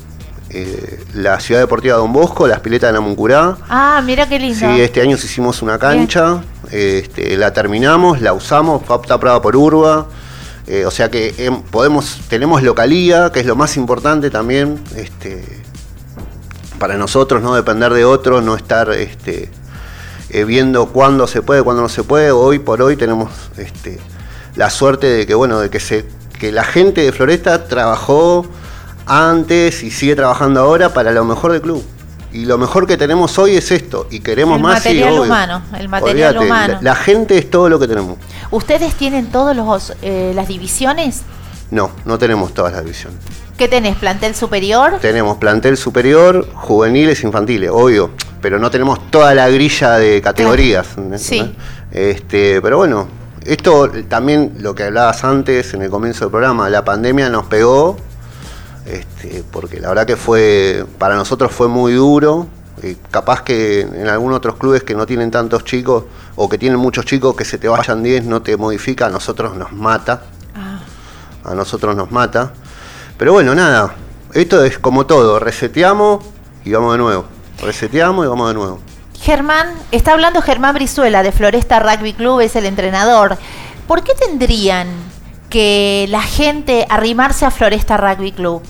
eh, la Ciudad Deportiva Don Bosco, las piletas de Namuncurá. Ah, mira qué lindo. Sí, este año hicimos una cancha, este, la terminamos, la usamos, fue apta por Urba. eh, o sea que em, podemos, tenemos localía, que es lo más importante también, este, para nosotros, no depender de otros, no estar este, eh, viendo cuándo se puede, cuándo no se puede. Hoy por hoy tenemos este, la suerte de que bueno, de que se, que la gente de Floresta trabajó antes y sigue trabajando ahora para lo mejor del club. Y lo mejor que tenemos hoy es esto, y queremos El más sí, material humano, el material humano. La, la gente es todo lo que tenemos. ¿Ustedes tienen todas las divisiones? No, no tenemos todas las divisiones. ¿Qué tenés? ¿Plantel superior? Tenemos plantel superior, juveniles, infantiles, obvio, pero no tenemos toda la grilla de categorías. Sí. Este, pero bueno, esto también lo que hablabas antes en el comienzo del programa, la pandemia nos pegó, este, porque la verdad que fue, para nosotros fue muy duro. y capaz que en algunos otros clubes que no tienen tantos chicos o que tienen muchos chicos que se te vayan 10 no te modifica, a nosotros nos mata. A nosotros nos mata. Pero bueno, nada, esto es como todo, reseteamos y vamos de nuevo. Reseteamos y vamos de nuevo. Germán, está hablando Germán Brizuela de Floresta Rugby Club, es el entrenador. ¿Por qué tendrían que la gente arrimarse a Floresta Rugby Club?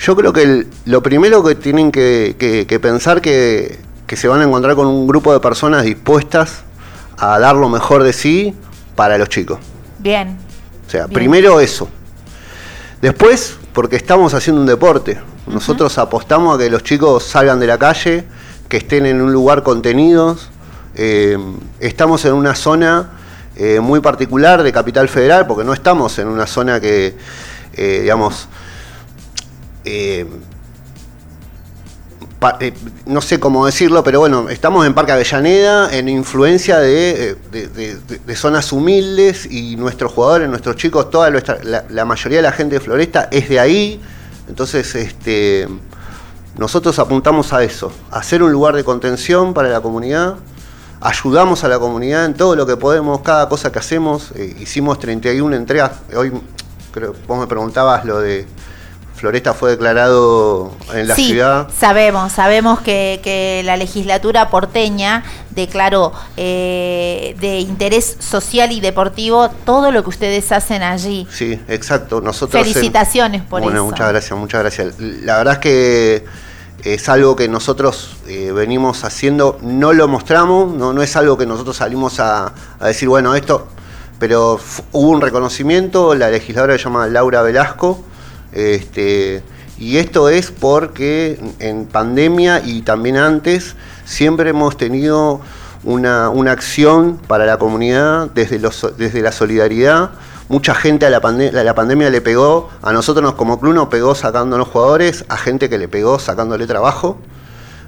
Yo creo que el- lo primero que tienen que, que- que pensar que, que se van a encontrar con un grupo de personas dispuestas a dar lo mejor de sí para los chicos. Bien. O sea, Bien. primero eso. Después, porque estamos haciendo un deporte. Nosotros apostamos a que los chicos salgan de la calle, que estén en un lugar contenidos. Eh, estamos en una zona eh, muy particular de Capital Federal, porque no estamos en una zona que, eh, digamos, no sé cómo decirlo, pero bueno, estamos en Parque Avellaneda, en influencia de, eh, de- zonas humildes y nuestros jugadores, nuestros chicos, toda nuestra, la, mayoría de la gente de Floresta es de ahí. Entonces, este, nosotros apuntamos a eso, a un lugar de contención para la comunidad. Ayudamos a la comunidad en todo lo que podemos, cada cosa que hacemos. Eh, hicimos 31 entregas. Hoy, creo, vos me preguntabas lo de Floresta fue declarado en la sí, ciudad. sabemos, sabemos que, que la legislatura porteña declaró eh, de interés social y deportivo todo lo que ustedes hacen allí. Sí, exacto. Nosotros en- Felicitaciones por bueno, eso. muchas gracias, muchas gracias. La verdad es que es algo que nosotros eh, venimos haciendo, no lo mostramos, no, no es algo que nosotros salimos a, a decir, bueno, esto, pero hubo un reconocimiento, la legisladora se llama Laura Velasco, este, y esto es porque en pandemia y también antes siempre hemos tenido una, una acción para la comunidad desde, los, desde la solidaridad. Mucha gente a la, pande- a la pandemia le pegó, a nosotros nos- como club nos pegó sacándonos jugadores, a gente que le pegó sacándole trabajo.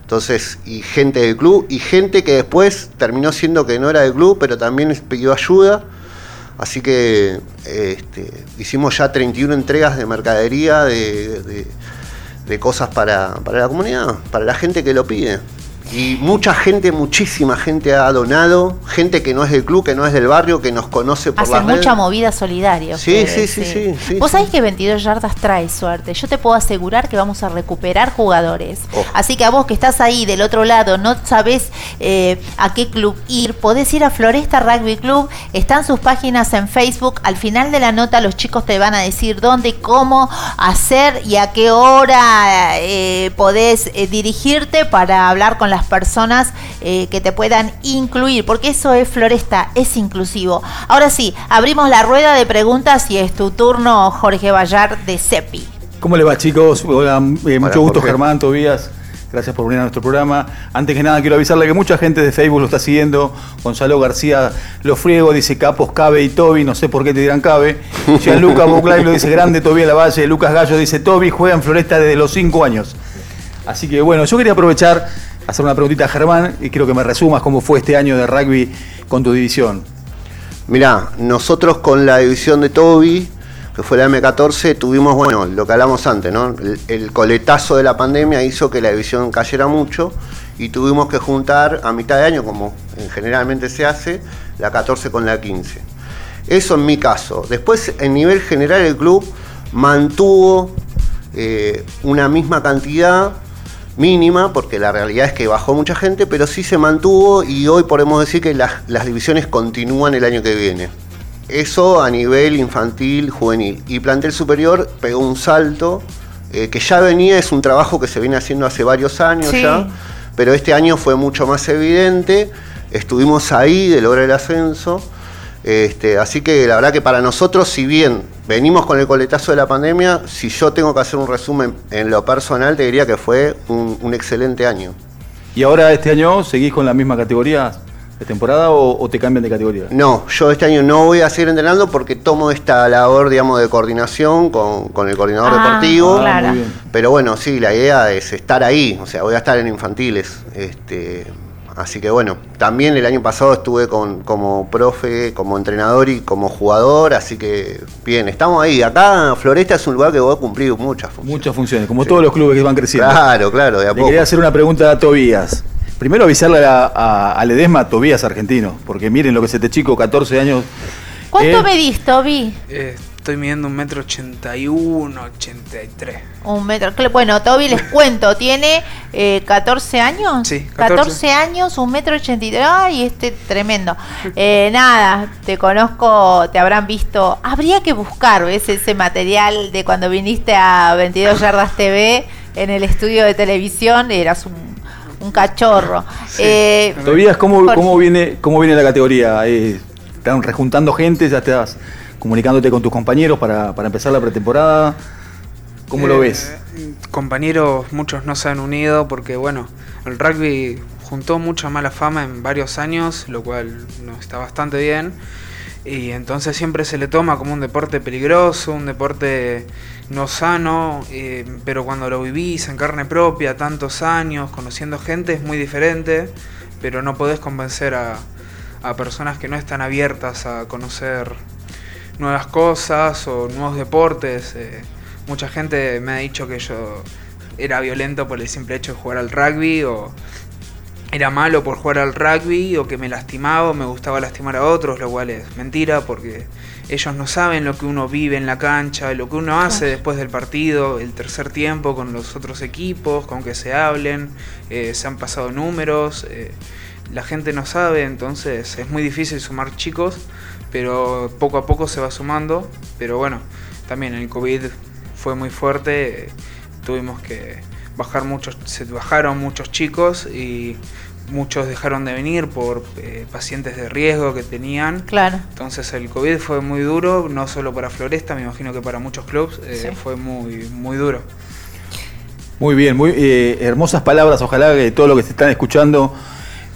Entonces, y gente del club, y gente que después terminó siendo que no era del club, pero también pidió ayuda. Así que este, hicimos ya 31 entregas de mercadería, de, de- cosas para, para la comunidad, para la gente que lo pide. Y mucha gente, muchísima gente ha donado, gente que no es del club, que no es del barrio, que nos conoce por Hacen las redes. mucha movida solidaria. Sí, sí, sí, sí, Vos sí. sabés que 22 yardas trae suerte. Yo te puedo asegurar que vamos a recuperar jugadores. Oh. Así que a vos que estás ahí del otro lado, no sabés eh, a qué club ir, podés ir a Floresta Rugby Club. Están sus páginas en Facebook. Al final de la nota los chicos te van a decir dónde, cómo hacer y a qué hora eh, podés eh, dirigirte para hablar con las personas eh, que te puedan incluir, porque eso es Floresta, es inclusivo. Ahora sí, abrimos la rueda de preguntas y es tu turno, Jorge Bayar de CEPI. ¿Cómo le va, chicos? Hola, eh, mucho gusto, Jorge. Germán, Tobías. Gracias por venir a nuestro programa. Antes que nada, quiero avisarle que mucha gente de Facebook lo está siguiendo. Gonzalo García lo friego, dice Capos, Cabe y Toby. No sé por qué te dirán Cabe. Gianluca Buclay lo dice Grande, Toby la Valle. Lucas Gallo dice Toby juega en Floresta desde los 5 años. Así que bueno, yo quería aprovechar, hacer una preguntita a Germán y quiero que me resumas cómo fue este año de rugby con tu división. Mirá, nosotros con la división de Toby, que fue la M14, tuvimos, bueno, lo que hablamos antes, ¿no? El, coletazo de la pandemia hizo que la división cayera mucho y tuvimos que juntar a mitad de año, como en- generalmente se hace, la 14 con la 15. Eso en mi caso. Después, en nivel general, el club mantuvo eh, una misma cantidad mínima, porque la realidad es que bajó mucha gente, pero sí se mantuvo y hoy podemos decir que las, las divisiones continúan el año que viene. Eso a nivel infantil, juvenil. Y plantel superior pegó un salto, eh, que ya venía, es un trabajo que se viene haciendo hace varios años Sí. ya, pero este año fue mucho más evidente. Estuvimos ahí de lograr el ascenso. Este, así que la verdad que para nosotros, si bien venimos con el coletazo de la pandemia, si yo tengo que hacer un resumen en lo personal, te diría que fue un, un excelente año. ¿Y ahora este año seguís con la misma categoría de temporada o, o te cambian de categoría? No, yo este año no voy a seguir entrenando porque tomo esta labor, digamos, de coordinación con, con el coordinador Ah, deportivo. claro. bien. Pero bueno, sí, la idea es estar ahí, o sea, voy a estar en infantiles. Este, Así que bueno, también el año pasado estuve con, como profe, como entrenador y como jugador, así que bien, estamos ahí. Acá Floresta es un lugar que voy a cumplir muchas funciones. Muchas funciones, como todos los clubes que van creciendo. Claro, claro, de a Le poco. quería hacer una pregunta a Tobías. Primero avisarle a, a, a Ledesma, Tobías argentino, porque miren lo que es este chico, 14 años. ¿Cuánto Eh, medís, Toby? Eh, estoy midiendo un metro ochenta y uno, ochenta y tres. Un metro. Bueno, Toby, les cuento, tiene eh, 14 años. Sí, 14. 14. años, un metro ochenta y tres. Ay, este tremendo. Eh, nada, te conozco, te habrán visto. Habría que buscar, ¿ves? Ese material de cuando viniste a 22 Yardas TV en el estudio de televisión. Eras un, un cachorro. Eh, Tobías, ¿cómo, viene, ¿cómo viene la categoría? Eh, ¿Están rejuntando gente? ¿Ya estás comunicándote con tus compañeros para, para empezar la pretemporada? ¿Cómo lo Eh, ves? Compañeros, muchos no se han unido porque, bueno, el rugby juntó mucha mala fama en varios años, lo cual no está bastante bien. Y entonces siempre se le toma como un deporte peligroso, un deporte no sano, eh, pero cuando lo vivís en carne propia, tantos años, conociendo gente, es muy diferente, pero no podés convencer a, a personas que no están abiertas a conocer nuevas cosas o nuevos deportes. eh, mucha gente me ha dicho que yo era violento por el simple hecho de jugar al rugby o era malo por jugar al rugby o que me lastimaba o me gustaba lastimar a otros, lo cual es mentira porque ellos no saben lo que uno vive en la cancha, lo que uno hace después del partido, el tercer tiempo con los otros equipos, con que se hablen, eh, se han pasado números, eh, la gente no sabe, entonces es muy difícil sumar chicos, pero poco a poco se va sumando, pero bueno, también el COVID fue muy fuerte, tuvimos que bajar muchos, se bajaron muchos chicos y muchos dejaron de venir por eh, pacientes de riesgo que tenían. Claro. Entonces el COVID fue muy duro, no solo para Floresta, me imagino que para muchos clubes eh, Sí. fue muy, muy duro. Muy bien, muy eh, hermosas palabras. Ojalá que todos los que se están escuchando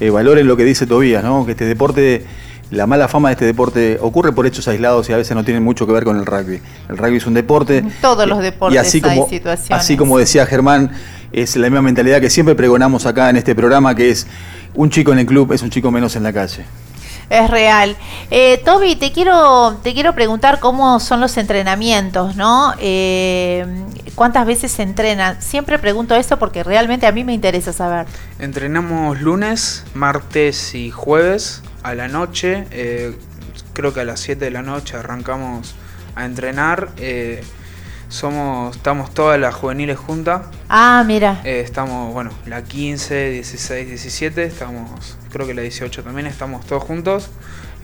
eh, valoren lo que dice Tobías, ¿no? Que este deporte, la mala fama de este deporte ocurre por hechos aislados y a veces no tienen mucho que ver con el rugby. El rugby es un deporte. En todos los y- deportes y así hay como, situaciones. Así como decía Germán, es la misma mentalidad que siempre pregonamos acá en este programa, que es un chico en el club es un chico menos en la calle. Es real. Eh, Toby, te quiero, te quiero preguntar cómo son los entrenamientos, ¿no? Eh, ¿Cuántas veces se entrenan? Siempre pregunto eso porque realmente a mí me interesa saber. Entrenamos lunes, martes y jueves a la noche. eh, creo que a las 7 de la noche arrancamos a entrenar. eh, somos, estamos todas las juveniles juntas. Ah, mira. Eh, estamos, bueno, la 15, 16, 17, estamos, creo que la 18 también, estamos todos juntos.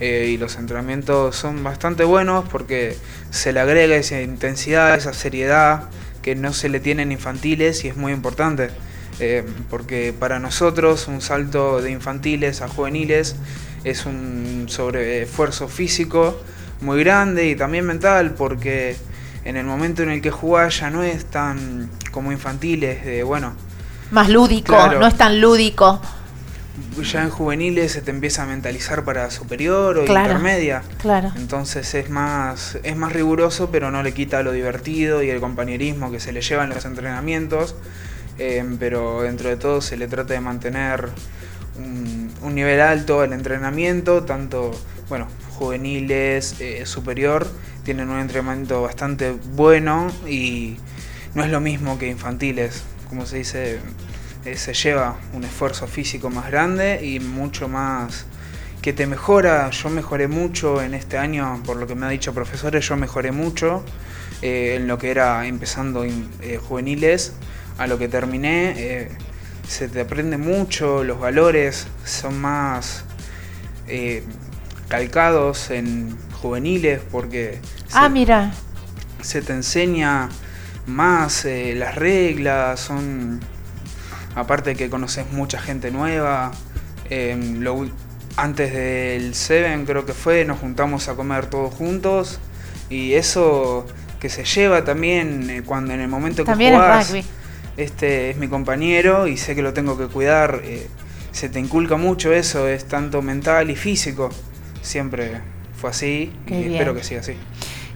eh, y los entrenamientos son bastante buenos porque se le agrega esa intensidad, esa seriedad que no se le tiene en infantiles y es muy importante. eh, porque para nosotros un salto de infantiles a juveniles es un sobreesfuerzo físico muy grande y también mental porque en el momento en el que jugás ya no es tan como infantiles de bueno Más lúdico, Claro. no es tan lúdico. ya en juveniles se te empieza a mentalizar para superior o Claro, intermedia claro. entonces es más es más riguroso pero no le quita lo divertido y el compañerismo que se le lleva en los entrenamientos eh, pero dentro de todo se le trata de mantener un, un nivel alto al entrenamiento tanto bueno juveniles eh, superior tienen un entrenamiento bastante bueno y no es lo mismo que infantiles como se dice eh, se lleva un esfuerzo físico más grande y mucho más que te mejora. Yo mejoré mucho en este año, por lo que me ha dicho profesores, yo mejoré mucho eh, en lo que era empezando juveniles a lo que terminé. Se te aprende mucho, los valores son más eh, calcados en juveniles porque Ah, se- mira. se te enseña más eh, las reglas, son aparte que conoces mucha gente nueva. eh, lo ul- antes del Seven creo que fue, nos juntamos a comer todos juntos y eso que se lleva también eh, cuando en el momento que También es jugás, rugby. Este es mi compañero y sé que lo tengo que cuidar. eh, se te inculca mucho eso, es tanto mental y físico. Siempre fue así Qué y bien. espero que siga así.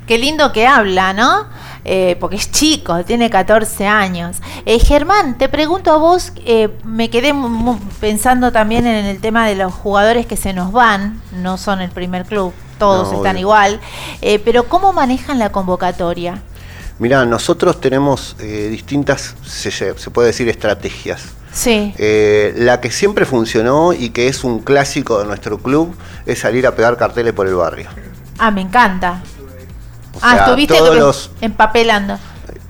Qué lindo que habla, ¿no? Eh, porque es chico, tiene 14 años. Eh, Germán, te pregunto a vos, eh, me quedé pensando también en el tema de los jugadores que se nos van, no son el primer club, todos No, están obvio. igual, eh, pero ¿cómo manejan la convocatoria? Mirá, nosotros tenemos eh, distintas, se, se puede decir, estrategias. Sí, Eh, la que siempre funcionó y que es un clásico de nuestro club es salir a pegar carteles por el barrio. ah, me encanta. O ah, sea, estuviste todos los- empapelando.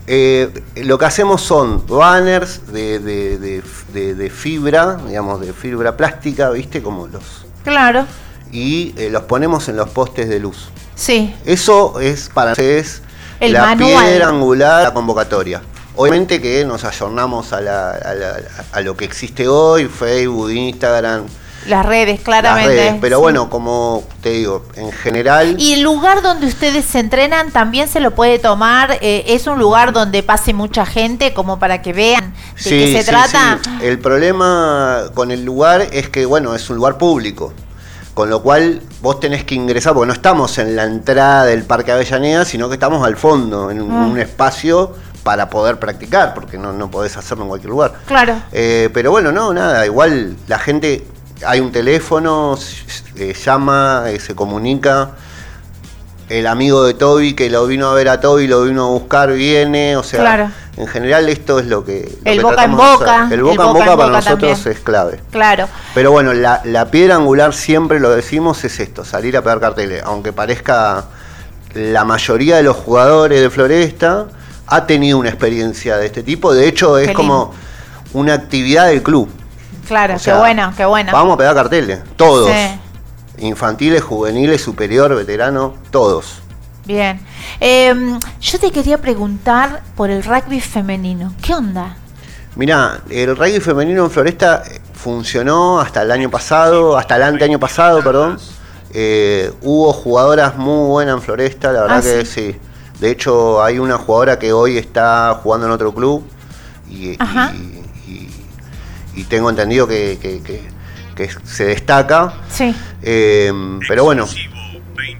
Eh, lo que hacemos son banners de, de- de- de- de fibra, digamos, de fibra plástica, ¿viste? Como los. Claro, Y eh, los ponemos en los postes de luz. sí, Eso es para ustedes El la manual. piedra angular de la convocatoria. Obviamente que nos ayornamos a, la- a la- a lo que existe hoy, Facebook, Instagram, las redes, las claramente. redes. Pero sí. bueno, como te digo, en general. ¿Y el lugar donde ustedes se entrenan también se lo puede tomar? eh, ¿Es un lugar donde pase mucha gente como para que vean de qué se sí, trata? sí. El problema con el lugar es que, bueno, es un lugar público. Con lo cual vos tenés que ingresar, porque no estamos en la entrada del Parque Avellaneda, sino que estamos al fondo, en un, Ah. un espacio para poder practicar, porque no, no podés hacerlo en cualquier lugar. Claro. Eh, pero bueno, no, nada, igual la gente, hay un teléfono, eh, llama, eh, se comunica. El amigo de Toby que lo vino a ver a Toby, lo vino a buscar, viene, o sea, Claro. en general esto es lo que... lo El que boca en tratamos de boca. El el boca en boca boca en para boca nosotros también. es clave. Claro. Pero bueno, la, la piedra angular siempre lo decimos es esto, salir a pegar carteles. Aunque parezca la mayoría de los jugadores de Floresta ha tenido una experiencia de este tipo. De hecho, es como una actividad del club. Claro, O sea, qué bueno, qué bueno. Vamos a pegar carteles, todos. Sí, Infantiles, juveniles, superior, veterano, todos. bien. Eh, yo te quería preguntar por el rugby femenino. ¿Qué onda? Mirá, el rugby femenino en Floresta eh, funcionó hasta el año pasado, hasta el anteaño pasado, perdón. Eh, hubo jugadoras muy buenas en Floresta, la verdad Ah, que sí. sí. De hecho, hay una jugadora que hoy está jugando en otro club y, Ajá. y- y- y tengo entendido que, que- que- que se destaca. Sí. Eh, pero bueno,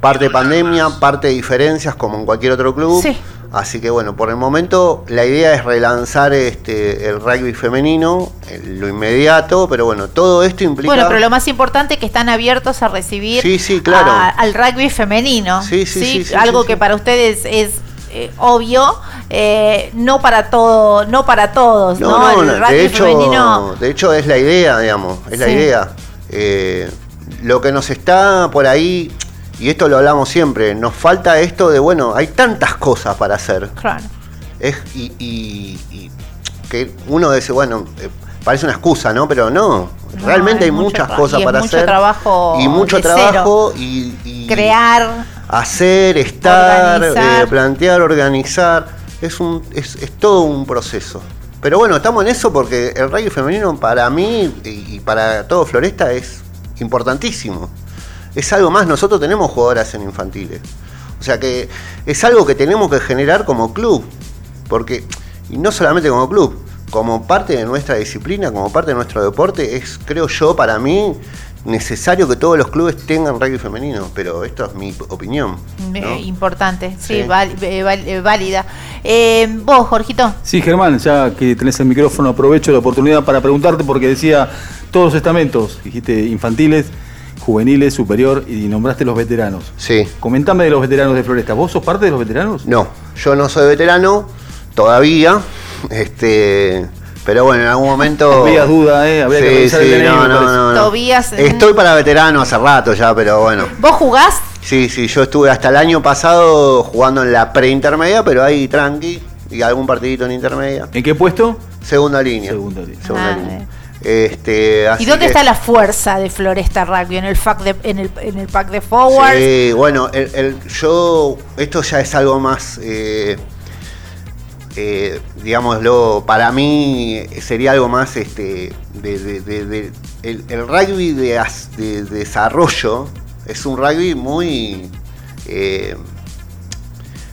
parte pandemia, parte diferencias como en cualquier otro club. Sí. Así que bueno, por el momento la idea es relanzar este el rugby femenino, en lo inmediato, pero bueno, todo esto implica Bueno, pero lo más importante es que están abiertos a recibir Sí, sí, claro. a- al rugby femenino. Sí, sí, sí, sí, Algo que para ustedes es eh, obvio, eh, no para todo, no para todos, ¿no? No, el de hecho, femenino. de hecho es la idea, digamos, es la idea. Eh, lo que nos está por ahí, y esto lo hablamos siempre, nos falta esto de, bueno, hay tantas cosas para hacer. Claro. Es, y, y- y que uno dice, bueno, parece una excusa, ¿no? Pero no, No, realmente hay mucho muchas cosas y para mucho hacer. trabajo y mucho trabajo y, y Crear. Hacer, estar, Organizar. eh, plantear, organizar. Es, un, es, es todo un proceso. Pero bueno, estamos en eso porque el rugby femenino para mí y, y para todo Floresta es importantísimo. Es algo más, nosotros tenemos jugadoras en infantiles. O sea que es algo que tenemos que generar como club. Porque, y no solamente como club, como parte de nuestra disciplina, como parte de nuestro deporte, es, creo yo, para mí, necesario que todos los clubes tengan rugby femenino. Pero esto es mi opinión. ¿no? Eh, importante, sí, Sí. val- eh, val- eh, válida. Eh, vos, Jorgito. Sí, Germán, ya que tenés el micrófono, aprovecho la oportunidad para preguntarte porque decía todos los estamentos, dijiste infantiles, juveniles, superior y nombraste los veteranos. Sí. Comentame de los veteranos de Floresta. ¿Vos sos parte de los veteranos? No, yo no soy veterano todavía. Este, pero bueno, en algún momento. Había duda, ¿eh? Habría que Sí, el sí, DNI, no, no, no, no. Tobías. eh, Estoy para veterano hace rato ya, pero bueno. ¿Vos jugás? Sí, sí, yo estuve hasta el año pasado jugando en la preintermedia, pero ahí tranqui. Y algún partidito en intermedia. ¿En qué puesto? Segunda línea. Segunda línea. Segunda Ah, línea. Este, ¿Y dónde que- está la fuerza de Floresta Rugby? ¿En el, fac de, en el, en el pack de forwards? Sí, bueno, el, el- yo, esto ya es algo más, eh, eh, digámoslo, para mí sería algo más, este, de, de- de- de- el, el rugby de, desarrollo es un rugby muy eh,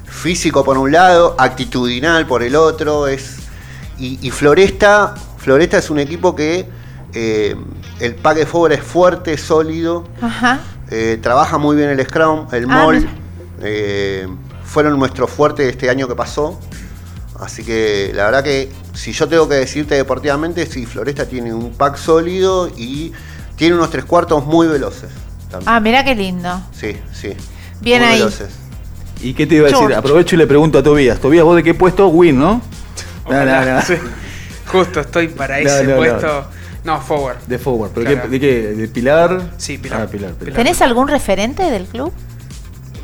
físico por un lado, actitudinal por el otro, es y, y Floresta, Floresta es un equipo que eh, el pack de forward es fuerte, sólido, Ajá. trabaja muy bien el Scrum, el Ah, eh, fueron nuestro fuerte este año que pasó. Así que la verdad que si yo tengo que decirte deportivamente, sí, Floresta tiene un pack sólido y tiene unos tres cuartos muy veloces. también. Ah, mira qué lindo. Sí, sí. Bien muy ahí. veloces. ¿Y qué te iba a decir? George. Aprovecho y le pregunto a Tobías. Tobías, ¿vos de qué puesto? Win, ¿no? No, no, sí. Justo estoy para No, ese puesto. No, forward. De forward. ¿Pero Claro. qué, de qué? ¿De Pilar? Sí, Pilar. Ah, Pilar. Pilar. ¿Tenés algún referente del club?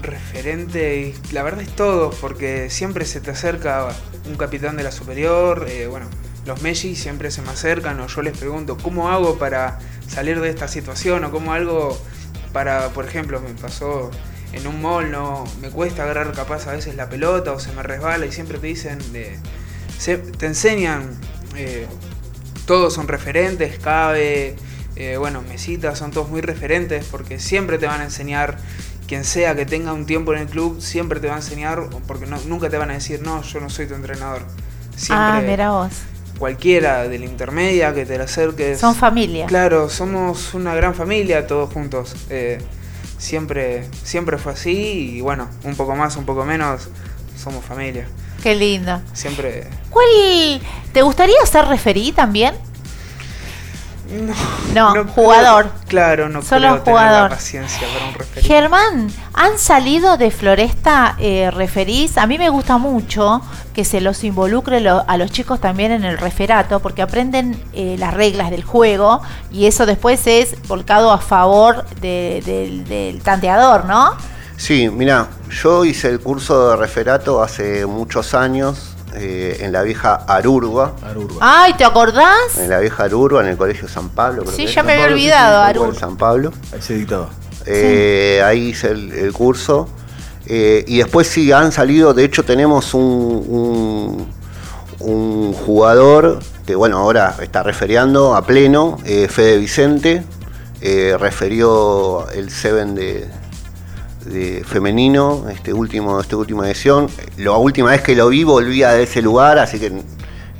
referente y la verdad es todo, porque siempre se te acerca un capitán de la superior, eh, bueno, los Messi siempre se me acercan o yo les pregunto, ¿cómo hago para salir de esta situación? O cómo algo para, por ejemplo, me pasó en un mall, no, me cuesta agarrar capaz a veces la pelota o se me resbala y siempre te dicen, de, se- te enseñan, eh, todos son referentes, cabe, eh, bueno, mesitas, son todos muy referentes porque siempre te van a enseñar, quien sea que tenga un tiempo en el club, siempre te va a enseñar, porque no- nunca te van a decir, no, yo no soy tu entrenador. Siempre, Ah, mira vos. cualquiera de la intermedia que te la acerques. Son familia. Claro, somos una gran familia todos juntos. Eh, siempre, siempre fue así y bueno, un poco más, un poco menos, somos familia. Qué lindo. Siempre... ¿Cuál te gustaría ser referí también? No, jugador. Claro, no Solo creo tener jugador. la paciencia para un. Germán, ¿han salido de Floresta eh, referís? A mí me gusta mucho que se los involucre lo- a los chicos también en el referato, porque aprenden eh, las reglas del juego y eso después es volcado a favor de- del- del tanteador, ¿no? Sí, mira, yo hice el curso de referato hace muchos años eh, en la vieja Arurua. Ay, ¿te acordás? En la vieja Arurua, en el Colegio San Pablo. creo Sí, que ya me San había Pablo, sí, olvidado, sí, Arur. San Pablo. Ahí se dictaba. Eh, Ahí hice el, el curso. Eh, y después sí han salido, de hecho tenemos un, un, un jugador que bueno, ahora está referiando a pleno, eh, Fede Vicente, eh, referió el Seven de, de femenino, este último, esta última edición. La última vez que lo vi volvía de ese lugar, así que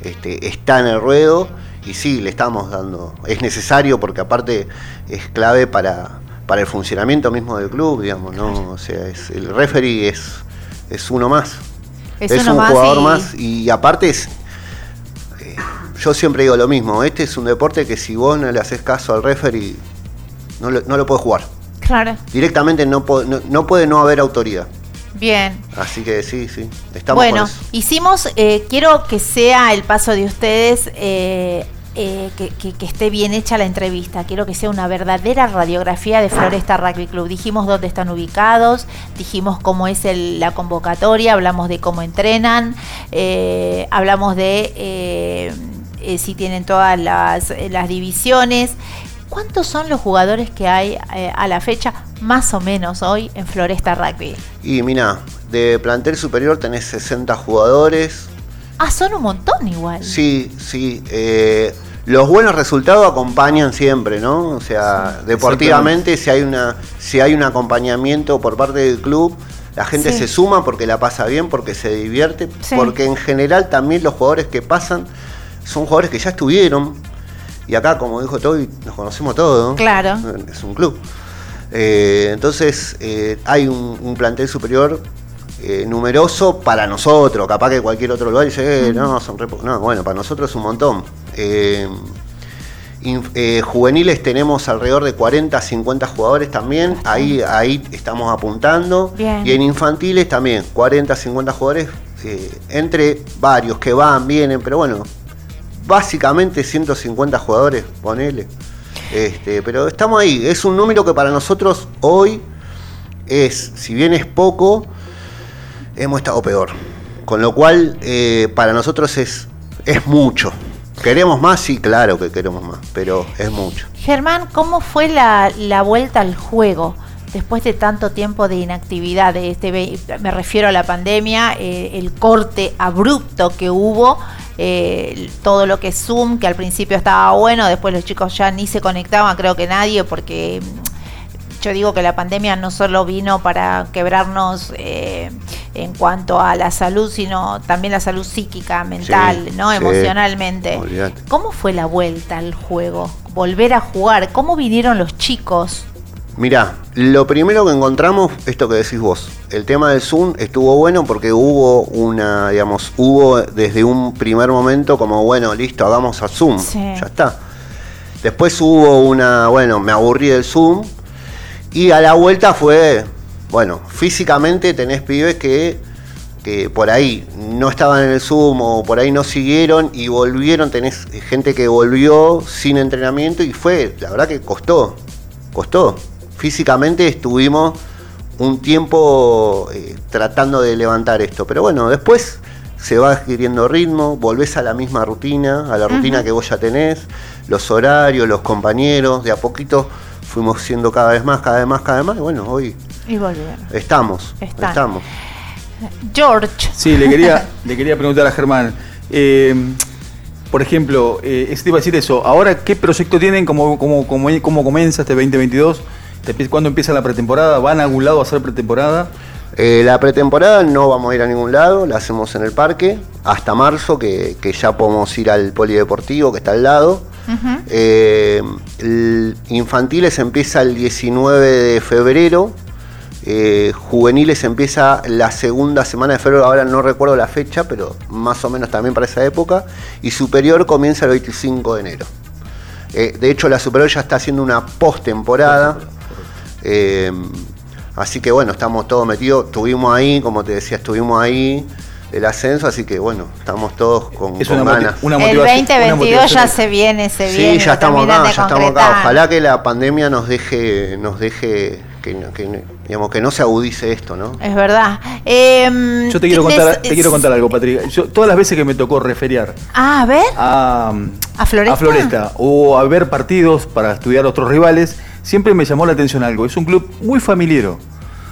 este, está en el ruedo y sí, le estamos dando. Es necesario porque aparte es clave para, para el funcionamiento mismo del club, digamos, ¿no? O sea, es, el referee es, es uno más. Es Es, uno un más jugador y- más y aparte es. eh, Yo siempre digo lo mismo, este es un deporte que si vos no le haces caso al referee, no lo, no lo puedes jugar. Claro, Directamente no, no, no puede no haber autoridad. bien. Así que sí, sí, estamos bueno, con eso. hicimos, eh, quiero que sea el paso de ustedes, eh, eh, que, que- que esté bien hecha la entrevista. Quiero que sea una verdadera radiografía de Floresta Rugby Club. Dijimos dónde están ubicados, dijimos cómo es el- la convocatoria, hablamos de cómo entrenan, hablamos de eh, si tienen todas las, las divisiones. ¿Cuántos son los jugadores que hay eh, a la fecha, más o menos hoy, en Floresta Rugby? Y mira, de plantel superior tenés 60 jugadores. Ah, son un montón igual. Sí, sí. eh, los buenos resultados acompañan siempre, ¿no? O sea, deportivamente, si hay, una, si hay un acompañamiento por parte del club, la gente Sí. se suma porque la pasa bien, porque se divierte, Sí. porque en general también los jugadores que pasan son jugadores que ya estuvieron. Y acá, como dijo Toby, nos conocemos todos. ¿no? Claro. Es un club. Eh, entonces, eh, hay un, un plantel superior eh, numeroso para nosotros. Capaz que cualquier otro lugar dice, eh, no, son re po-". No, bueno, para nosotros es un montón. Eh, juveniles tenemos alrededor de 40, 50 jugadores también. Ahí, ahí estamos apuntando. Bien. Y en infantiles también, 40, 50 jugadores. eh, entre varios que van, vienen, pero bueno, básicamente 150 jugadores, ponele. Este, pero estamos ahí. Es un número que para nosotros hoy es, si bien es poco, hemos estado peor. Con lo cual, eh, para nosotros es, es mucho. ¿Queremos más? Sí, claro que queremos más, pero es mucho. Germán, ¿cómo fue la, la vuelta al juego después de tanto tiempo de inactividad? De este, me refiero a la pandemia, eh, el corte abrupto que hubo, eh, todo lo que es Zoom, que al principio estaba bueno, después los chicos ya ni se conectaban, creo que nadie, porque mm, yo digo que la pandemia no solo vino para quebrarnos eh, en cuanto a la salud, sino también la salud psíquica, mental, ¿no? sí, Emocionalmente. olvidate. ¿Cómo fue la vuelta al juego? Volver a jugar. ¿Cómo vinieron los chicos Mirá, lo primero que encontramos, esto que decís vos, el tema del Zoom estuvo bueno porque hubo una, digamos, hubo desde un primer momento como, bueno, listo, hagamos a Zoom, Sí. ya está. Después hubo una, bueno, me aburrí del Zoom y a la vuelta fue, bueno, físicamente tenés pibes que, que por ahí no estaban en el Zoom o por ahí no siguieron y volvieron, tenés gente que volvió sin entrenamiento y fue, la verdad que costó, costó. Físicamente estuvimos un tiempo eh, tratando de levantar esto, pero bueno, después se va adquiriendo ritmo, volvés a la misma rutina, a la rutina que vos ya tenés, los horarios, los compañeros, de a poquito fuimos siendo cada vez más, cada vez más, cada vez más, y bueno, hoy Y estamos, Están. estamos. George. Sí, le quería, le quería preguntar a Germán. eh, por ejemplo, eh, es- te iba a decir eso. Ahora, ¿qué proyecto tienen? ¿Cómo, cómo, cómo, cómo comienza este 2022? ¿Te empie- ¿Cuándo empieza la pretemporada? ¿Van a algún lado a hacer pretemporada? Eh, la pretemporada no vamos a ir a ningún lado, la hacemos en el parque, hasta marzo, que, que ya podemos ir al polideportivo que está al lado. Eh, el infantiles empieza el 19 de febrero. eh, juveniles empieza la segunda semana de febrero, ahora no recuerdo la fecha, pero más o menos también para esa época. Y superior comienza el 25 de enero. Eh, de hecho, la superior ya está haciendo una postemporada. Eh, así que bueno, estamos todos metidos. Estuvimos ahí, como te decía, estuvimos ahí el ascenso, así que bueno, estamos todos con, Es con una ganas. una El motivación- 2022 ya se viene, se Sí, viene. ya lo estamos acá, ya estamos acá. Ojalá que la pandemia nos deje, nos deje que, digamos, que no se agudice esto, ¿no? Es verdad. Em, Yo te quiero ¿tienes- contar, te quiero contar algo, Patrick. Yo, todas las veces que me tocó referiar Ah, a ver. a, ¿A Floresta? a Floresta o a ver partidos para estudiar otros rivales, siempre me llamó la atención algo. Es un club muy familiero.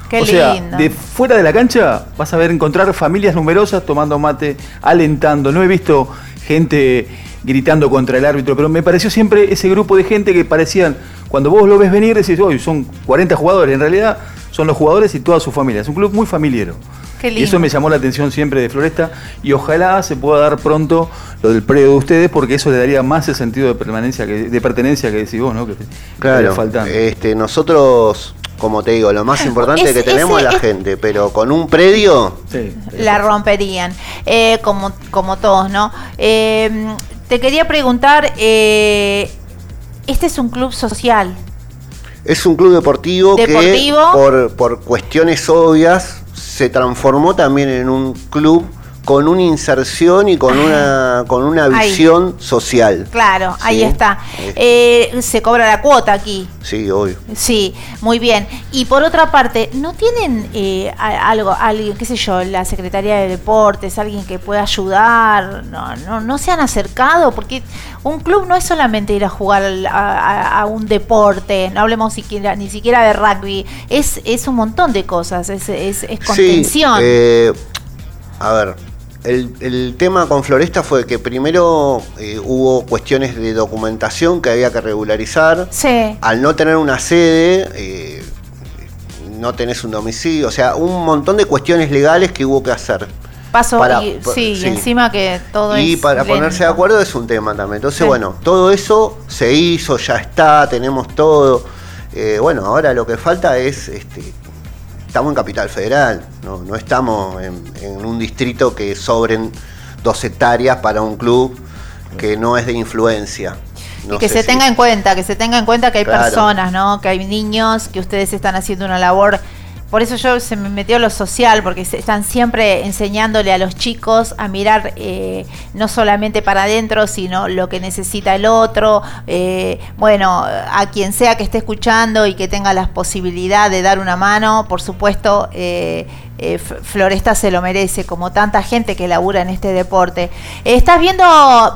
Qué o sea, lindo. de fuera de la cancha vas a ver encontrar familias numerosas tomando mate, alentando. No he visto gente gritando contra el árbitro, pero me pareció siempre ese grupo de gente que parecían, cuando vos lo ves venir, decís, hoy son 40 jugadores. En realidad son los jugadores y toda su familia. Es un club muy familiero. Qué Y eso me llamó la atención siempre de Floresta y ojalá se pueda dar pronto lo del predio de ustedes porque eso le daría más el sentido de permanencia, que, de pertenencia que decís vos, ¿no? Que Claro. Este, nosotros, como te digo, lo más importante Es- que tenemos es la es- gente, pero con un predio, la romperían, eh, como, como todos, ¿no? Eh, te quería preguntar, eh, este es un club social, es un club deportivo, Deportivo. que por, por cuestiones obvias se transformó también en un club con una inserción y con una con una Ahí. visión social. claro, ahí está. Ahí. Eh, se cobra la cuota aquí. Sí, obvio. Sí, muy bien. Y por otra parte, ¿no tienen eh, algo, alguien, qué sé yo, la Secretaría de Deportes, alguien que pueda ayudar? No, no, no se han acercado, porque un club no es solamente ir a jugar a, a- a un deporte, no hablemos siquiera, ni siquiera de rugby, es, es un montón de cosas, es, es, es contención. Sí, eh, a ver, el, el tema con Floresta fue que primero eh, hubo cuestiones de documentación que había que regularizar. sí, Al no tener una sede, eh, no tenés un domicilio, o sea, un montón de cuestiones legales que hubo que hacer. paso, para- y, sí, sí. y encima que todo y es para lento. ponerse de acuerdo es un tema también. Entonces, Sí. bueno, todo eso se hizo, ya está, tenemos todo. Eh, bueno, ahora lo que falta es, este, estamos en Capital Federal, no, no estamos en, en un distrito que sobren dos hectáreas para un club que no es de influencia. No y que se si- tenga en cuenta, que se tenga en cuenta que hay Claro. personas, ¿no? Que hay niños, que ustedes están haciendo una labor. Por eso yo se me metió lo social, porque se están siempre enseñándole a los chicos a mirar eh, no solamente para adentro, sino lo que necesita el otro. Eh, bueno, a quien sea que esté escuchando y que tenga la posibilidad de dar una mano, por supuesto, eh, eh, Floresta se lo merece, como tanta gente que labura en este deporte. Eh, estás viendo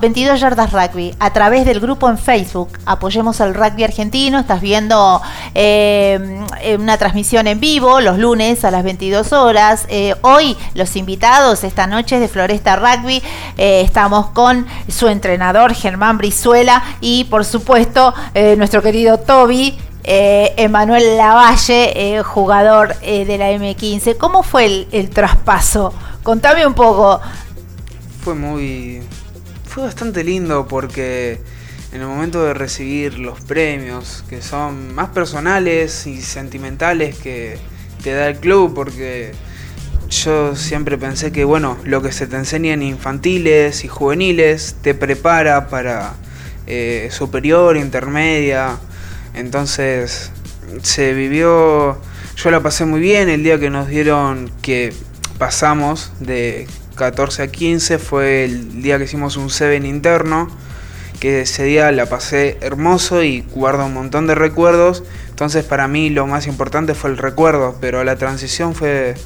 22 Yardas Rugby a través del grupo en Facebook. Apoyemos al rugby argentino. Estás viendo eh, una transmisión en vivo los lunes a las 22 horas. Hoy los invitados esta noche de Floresta Rugby. Estamos con su entrenador Germán Brizuela y por supuesto nuestro querido Toby. Eh, Emanuel Lavalle, eh, jugador eh, de la M15. ¿Cómo fue el, el traspaso? Contame un poco. Fue muy. Fue bastante lindo porque en el momento de recibir los premios, que son más personales y sentimentales que te da el club, porque yo siempre pensé que, bueno, lo que se te enseña en infantiles y juveniles te prepara para superior, intermedia. Entonces, se vivió. Yo la pasé muy bien el día que nos dieron que pasamos de 14 a 15. Fue el día que hicimos un Seven interno. Que ese día la pasé hermoso y guardo un montón de recuerdos. Entonces, para mí lo más importante fue el recuerdo, pero la transición fue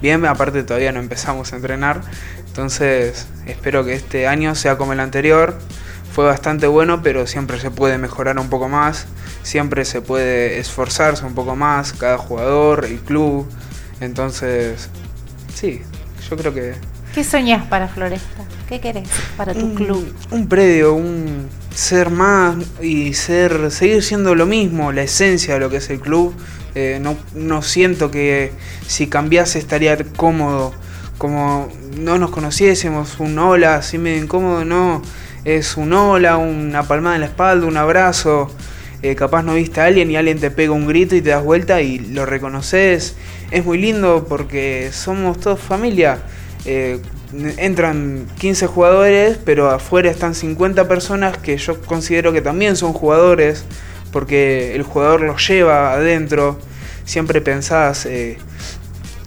bien, aparte todavía no empezamos a entrenar, entonces espero que este año sea como el anterior. Fue bastante bueno, pero siempre se puede mejorar un poco más, siempre se puede esforzarse un poco más, cada jugador, el club. Entonces, sí, yo creo que ¿Qué soñás para Floresta? ¿Qué querés para tu un, club? un predio, un ser más y ser seguir siendo lo mismo, la esencia de lo que es el club. Eh, no, no siento que si cambiase estaría cómodo, como no nos conociésemos, un hola, así medio incómodo, no. Es un hola, una palmada en la espalda, un abrazo. Eh, capaz no viste a alguien y alguien te pega un grito y te das vuelta y lo reconoces. Es muy lindo porque somos todos familia. Eh, entran 15 jugadores, pero afuera están 50 personas que yo considero que también son jugadores, porque el jugador los lleva adentro. Siempre pensás eh,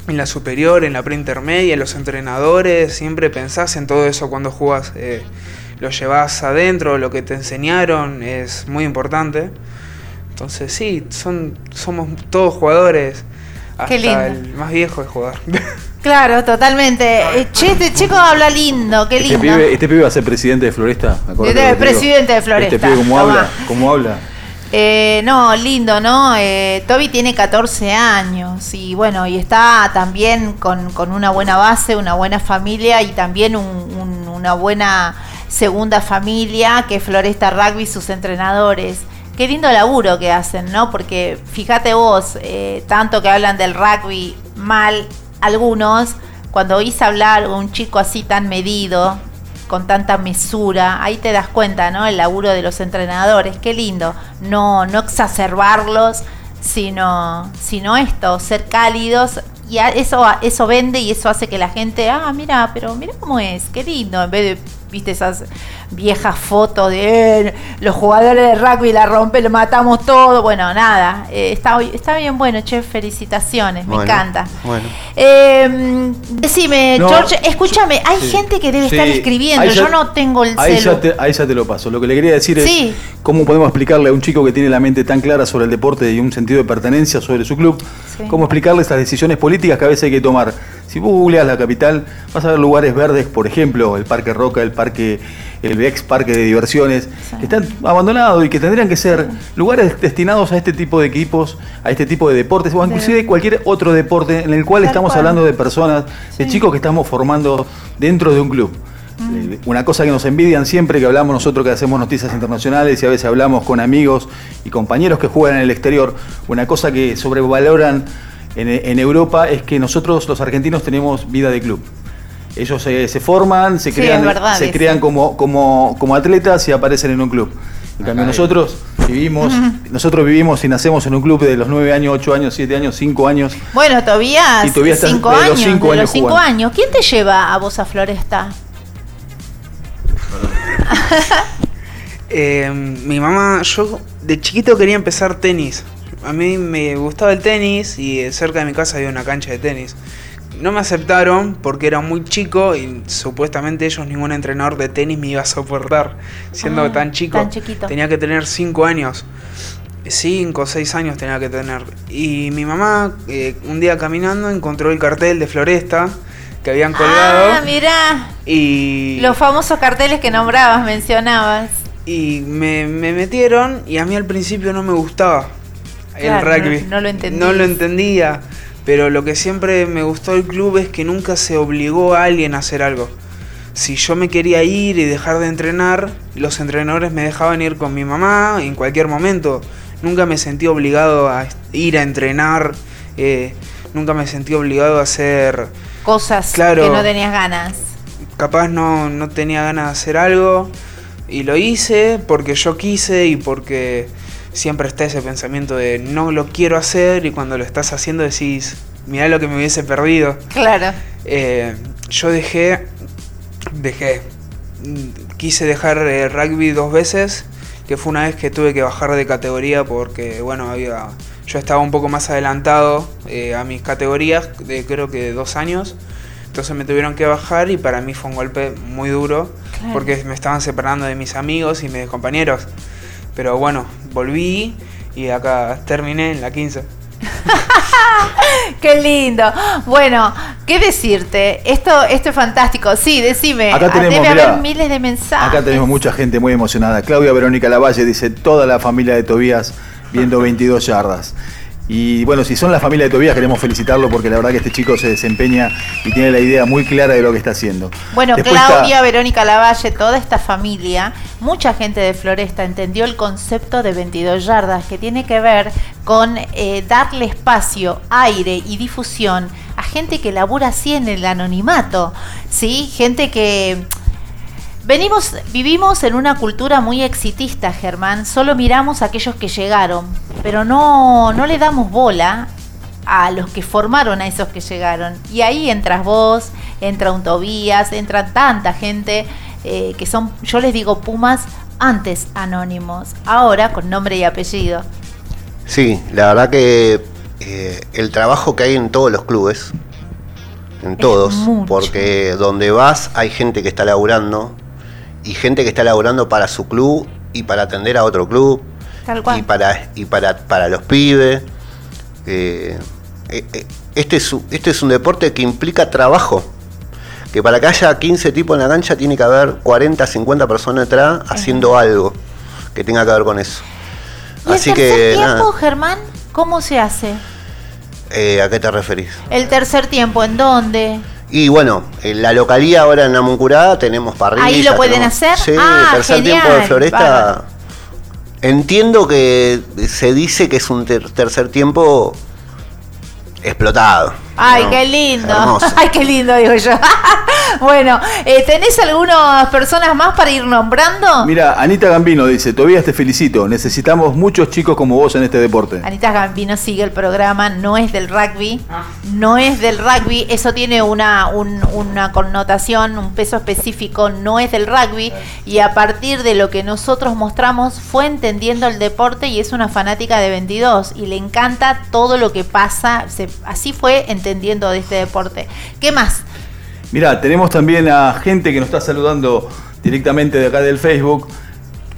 en la superior, en la preintermedia, en los entrenadores, siempre pensás en todo eso cuando jugás. Lo llevas adentro, lo que te enseñaron es muy importante. Entonces sí, son, somos todos jugadores. Hasta Qué lindo. el más viejo es jugador. Claro, totalmente. Eh, che, este chico habla lindo, qué Este lindo. pibe, este pibe va a ser presidente de Floresta. me acuerdo Este presidente de Floresta, Este pibe, ¿cómo tomá. habla? ¿Cómo habla? Eh, no, lindo, ¿no? Eh, Toby tiene 14 años y bueno, y está también con, con una buena base, una buena familia y también un- un- una buena segunda familia que es Floresta Rugby, sus entrenadores. Qué lindo laburo que hacen, ¿no? Porque fíjate vos, eh, tanto que hablan del rugby mal algunos, cuando oís hablar un chico así tan medido, con tanta mesura, ahí te das cuenta, ¿no? El laburo de los entrenadores, qué lindo. No, no exacerbarlos, sino, sino esto, ser cálidos. Y eso, eso vende y eso hace que la gente, ah, mira, pero mira cómo es, qué lindo, en vez de, viste, esas viejas fotos de "Eh, los jugadores de rugby la rompen, lo matamos todo. Bueno, nada, eh, está, está bien bueno, che, felicitaciones, me encanta. Bueno. Eh, decime, No, George, escúchame, hay sí, gente que debe sí. estar escribiendo, ya- yo no tengo el Ahí ya, te, ahí ya te lo paso. Lo que le quería decir Sí. es cómo podemos explicarle a un chico que tiene la mente tan clara sobre el deporte y un sentido de pertenencia sobre su club, Sí. cómo explicarle estas decisiones políticas que a veces hay que tomar. Si vos googleas la capital, vas a ver lugares verdes, por ejemplo, el Parque Roca, el parque, el ex parque de diversiones, que están abandonados y que tendrían que ser lugares destinados a este tipo de equipos, a este tipo de deportes, o inclusive cualquier otro deporte en el cual Tal estamos cual. hablando de personas, de chicos que estamos formando dentro de un club. Eh, Una cosa que nos envidian siempre que hablamos nosotros que hacemos noticias internacionales y a veces hablamos con amigos y compañeros que juegan en el exterior, una cosa que sobrevaloran en, en Europa es que nosotros los argentinos tenemos vida de club. Ellos se, se forman, se Sí, crean, verdad se crean como, como, como atletas y aparecen en un club. En cambio nosotros vivimos, nosotros vivimos y nacemos en un club de los 9 años, 8 años, 7 años, 5 años. Bueno, Tobías, Y Tobías está cinco de los años, de los cinco jugando. años. ¿Quién te lleva a vos a Floresta? Eh, mi mamá, yo de chiquito quería empezar tenis. A mí me gustaba el tenis y cerca de mi casa había una cancha de tenis. No me aceptaron porque era muy chico y supuestamente ellos ningún entrenador de tenis me iba a soportar siendo Ah, tan chico. tan chiquito. Tenía que tener 5 años. 5 o 6 años tenía que tener. Y mi mamá eh, un día caminando encontró el cartel de Floresta que habían colgado. Ah, mirá, y los famosos carteles que nombrabas, mencionabas. y me, me metieron y a mí al principio no me gustaba Claro, el rugby. no- no lo entendías. No lo entendía. Pero lo que siempre me gustó del club es que nunca se obligó a alguien a hacer algo. Si yo me quería ir y dejar de entrenar, los entrenadores me dejaban ir con mi mamá en cualquier momento. Nunca me sentí obligado a ir a entrenar. eh, nunca me sentí obligado a hacer Cosas Claro. que no tenías ganas. capaz no, no tenía ganas de hacer algo. Y lo hice porque yo quise y porque siempre está ese pensamiento de no lo quiero hacer y cuando lo estás haciendo decís, mirá lo que me hubiese perdido. Claro. Eh, yo dejé, dejé, quise dejar eh, rugby dos veces, que fue una vez que tuve que bajar de categoría porque, bueno, había, yo estaba un poco más adelantado eh, a mis categorías, de creo que de dos años, entonces me tuvieron que bajar y para mí fue un golpe muy duro, Claro. porque me estaban separando de mis amigos y mis compañeros. Pero bueno, volví y acá terminé en la 15. Qué lindo. Bueno, ¿qué decirte? Esto, esto es fantástico. Sí, decime. Acá Ah, tenemos, Debe mirá, haber miles de mensajes. Acá tenemos mucha gente muy emocionada. Claudia Verónica Lavalle dice, toda la familia de Tobías viendo 22 yardas. Y bueno, si son la familia de Tobías, queremos felicitarlo porque la verdad que este chico se desempeña y tiene la idea muy clara de lo que está haciendo. Bueno, Después está- Claudia, Verónica Lavalle, toda esta familia, mucha gente de Floresta entendió el concepto de 22 yardas, que tiene que ver con eh, darle espacio, aire y difusión a gente que labura así en el anonimato, ¿sí? Gente que... Venimos, vivimos en una cultura muy exitista, Germán. Solo miramos a aquellos que llegaron, pero no, no le damos bola a los que formaron a esos que llegaron. Y ahí entras vos, entra un Tobías, entra tanta gente eh, que son, yo les digo Pumas, antes anónimos, ahora con nombre y apellido. Sí, la verdad que eh, el trabajo que hay en todos los clubes, en todos, mucho. porque donde vas hay gente que está laburando y gente que está laburando para su club y para atender a otro club Tal y cual. para y para, para los pibes. Eh, eh, eh, este, es, un- este es un deporte que implica trabajo. Que para que haya 15 tipos en la cancha tiene que haber 40, 50 personas detrás haciendo algo que tenga que ver con eso. ¿Y Así el tercer que tiempo, nada, Germán, cómo se hace? eh, ¿a qué te referís? El tercer tiempo, ¿en dónde? Y bueno, en la localía ahora en Namuncurá tenemos parrillas. Ahí lo pueden tenemos- hacer. Sí, Ah, tercer genial, tiempo de Floresta. Entiendo que se dice que es un ter- tercer tiempo explotado. Ay, ¿no? qué lindo. Hermoso. Ay, qué lindo, digo yo. bueno, eh, ¿tenés algunas personas más para ir nombrando? Mira, Anita Gambino dice, Tobías te felicito, necesitamos muchos chicos como vos en este deporte. Anita Gambino sigue el programa, no es del rugby, no es del rugby, eso tiene una, un- una connotación, un peso específico, no es del rugby, y a partir de lo que nosotros mostramos fue entendiendo el deporte y es una fanática de 22 y le encanta todo lo que pasa, se- así fue entendiendo de este deporte. ¿Qué más? Mira, tenemos también a gente que nos está saludando directamente de acá del Facebook.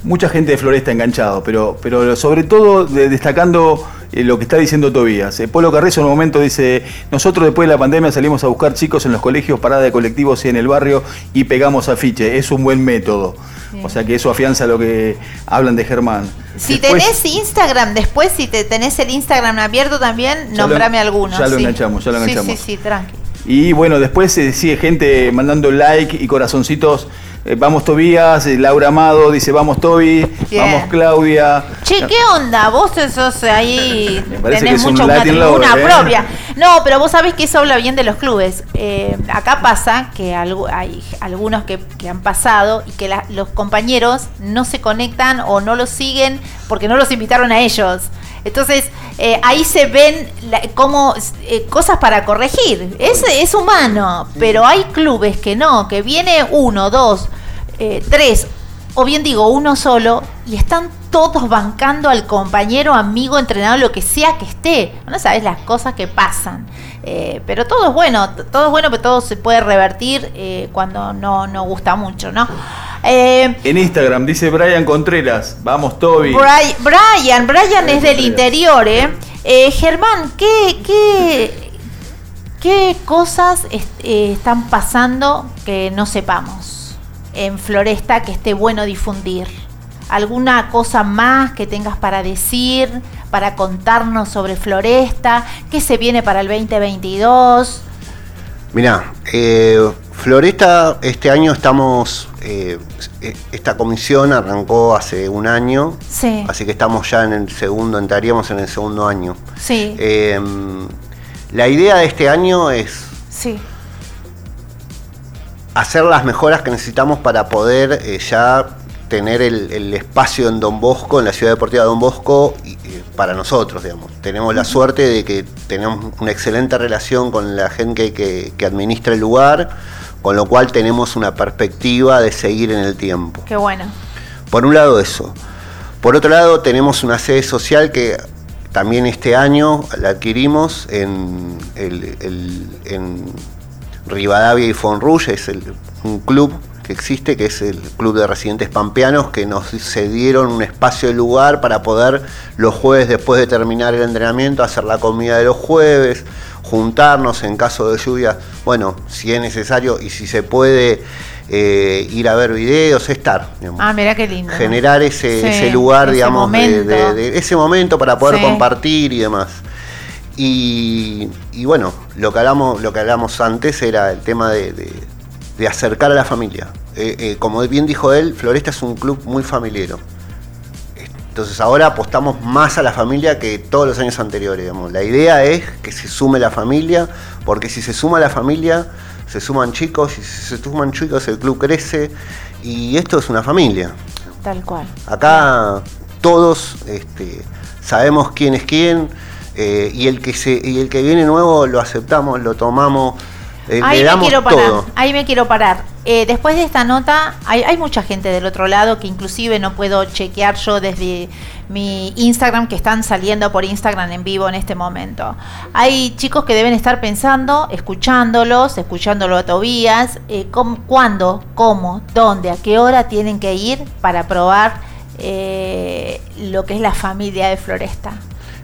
Mucha gente de Floresta enganchado, pero, pero sobre todo de- destacando eh, lo que está diciendo Tobías. Eh, Polo Carrezo en un momento dice, nosotros después de la pandemia salimos a buscar chicos en los colegios, parada de colectivos y en el barrio y pegamos afiche. Es un buen método. O sea que eso afianza lo que hablan de Germán. Si Después- tenés Instagram después, si te tenés el Instagram abierto también, nombrame alguno. ya lo sí. enganchamos, ya lo Sí, enganchamos. Sí, sí, tranqui. Y bueno, después se sigue gente mandando like y corazoncitos. Eh, vamos Tobías, eh, Laura Amado dice vamos Toby, Bien. vamos Claudia. Che, ¿qué onda? Vos sos ahí, parece tenés que un una tribuna ¿eh? propia. No, pero vos sabés que eso habla bien de los clubes. Eh, acá pasa que hay algunos que, que han pasado y que la- los compañeros no se conectan o no los siguen porque no los invitaron a ellos. Entonces, eh, ahí se ven la- como eh, cosas para corregir. Es, es humano, pero hay clubes que no, que viene uno, dos, eh, tres, o bien digo uno solo, y están todos bancando al compañero, amigo, entrenador, lo que sea que esté. No sabes las cosas que pasan. Eh, pero todo es bueno, todo es bueno, pero todo se puede revertir eh, cuando no, no gusta mucho, ¿no? Eh, En Instagram dice Brian Contreras, vamos Toby. Bri- Brian, Brian es del Contreras. interior, ¿eh? Germán, ¿qué, qué, qué cosas est- están pasando que no sepamos en Floresta que esté bueno difundir? ¿Alguna cosa más que tengas para decir, para contarnos sobre Floresta? ¿Qué se viene para el 2022? Mirá, eh, Floresta, este año estamos, eh, esta comisión arrancó hace un año, Sí, así que estamos ya en el segundo, entraríamos en el segundo año. sí, Eh, la idea de este año es sí. hacer las mejoras que necesitamos para poder eh, ya tener el, el espacio en Don Bosco, en la ciudad deportiva de Don Bosco, y- y para nosotros, digamos. Tenemos la suerte de que tenemos una excelente relación con la gente que, que administra el lugar, con lo cual tenemos una perspectiva de seguir en el tiempo. Qué bueno. Por un lado eso. Por otro lado tenemos una sede social que también este año la adquirimos en, el- el- en Rivadavia y Fonrouge, es el- un club que existe, que es el Club de Residentes Pampeanos, que nos cedieron un espacio de lugar para poder los jueves, después de terminar el entrenamiento, hacer la comida de los jueves, juntarnos en caso de lluvia, bueno, si es necesario y si se puede eh, ir a ver videos, estar. digamos Ah, mira qué lindo. generar ese, Sí, ese lugar, ese digamos, de- momento. de, de ese momento para poder Sí. compartir y demás. Y, y bueno, lo que hablamos, lo que hablamos antes era el tema de, de- de acercar a la familia. Eh, eh, como bien dijo él, Floresta es un club muy familiero. Entonces ahora apostamos más a la familia que todos los años anteriores. digamos. La idea es que se sume la familia, porque si se suma la familia, se suman chicos, y si se suman chicos el club crece, y esto es una familia. Tal cual. Acá todos este, sabemos quién es quién eh, y el que se y el que viene nuevo lo aceptamos, lo tomamos, eh, Ahí me quiero parar. todo. Ahí me quiero parar. Eh, después de esta nota, hay, hay mucha gente del otro lado que inclusive no puedo chequear yo desde mi Instagram, que están saliendo por Instagram en vivo en este momento. Hay chicos que deben estar pensando, escuchándolos, escuchándolo a Tobías, eh, cómo- cuándo, cómo, dónde, a qué hora tienen que ir para probar eh, lo que es la familia de Floresta.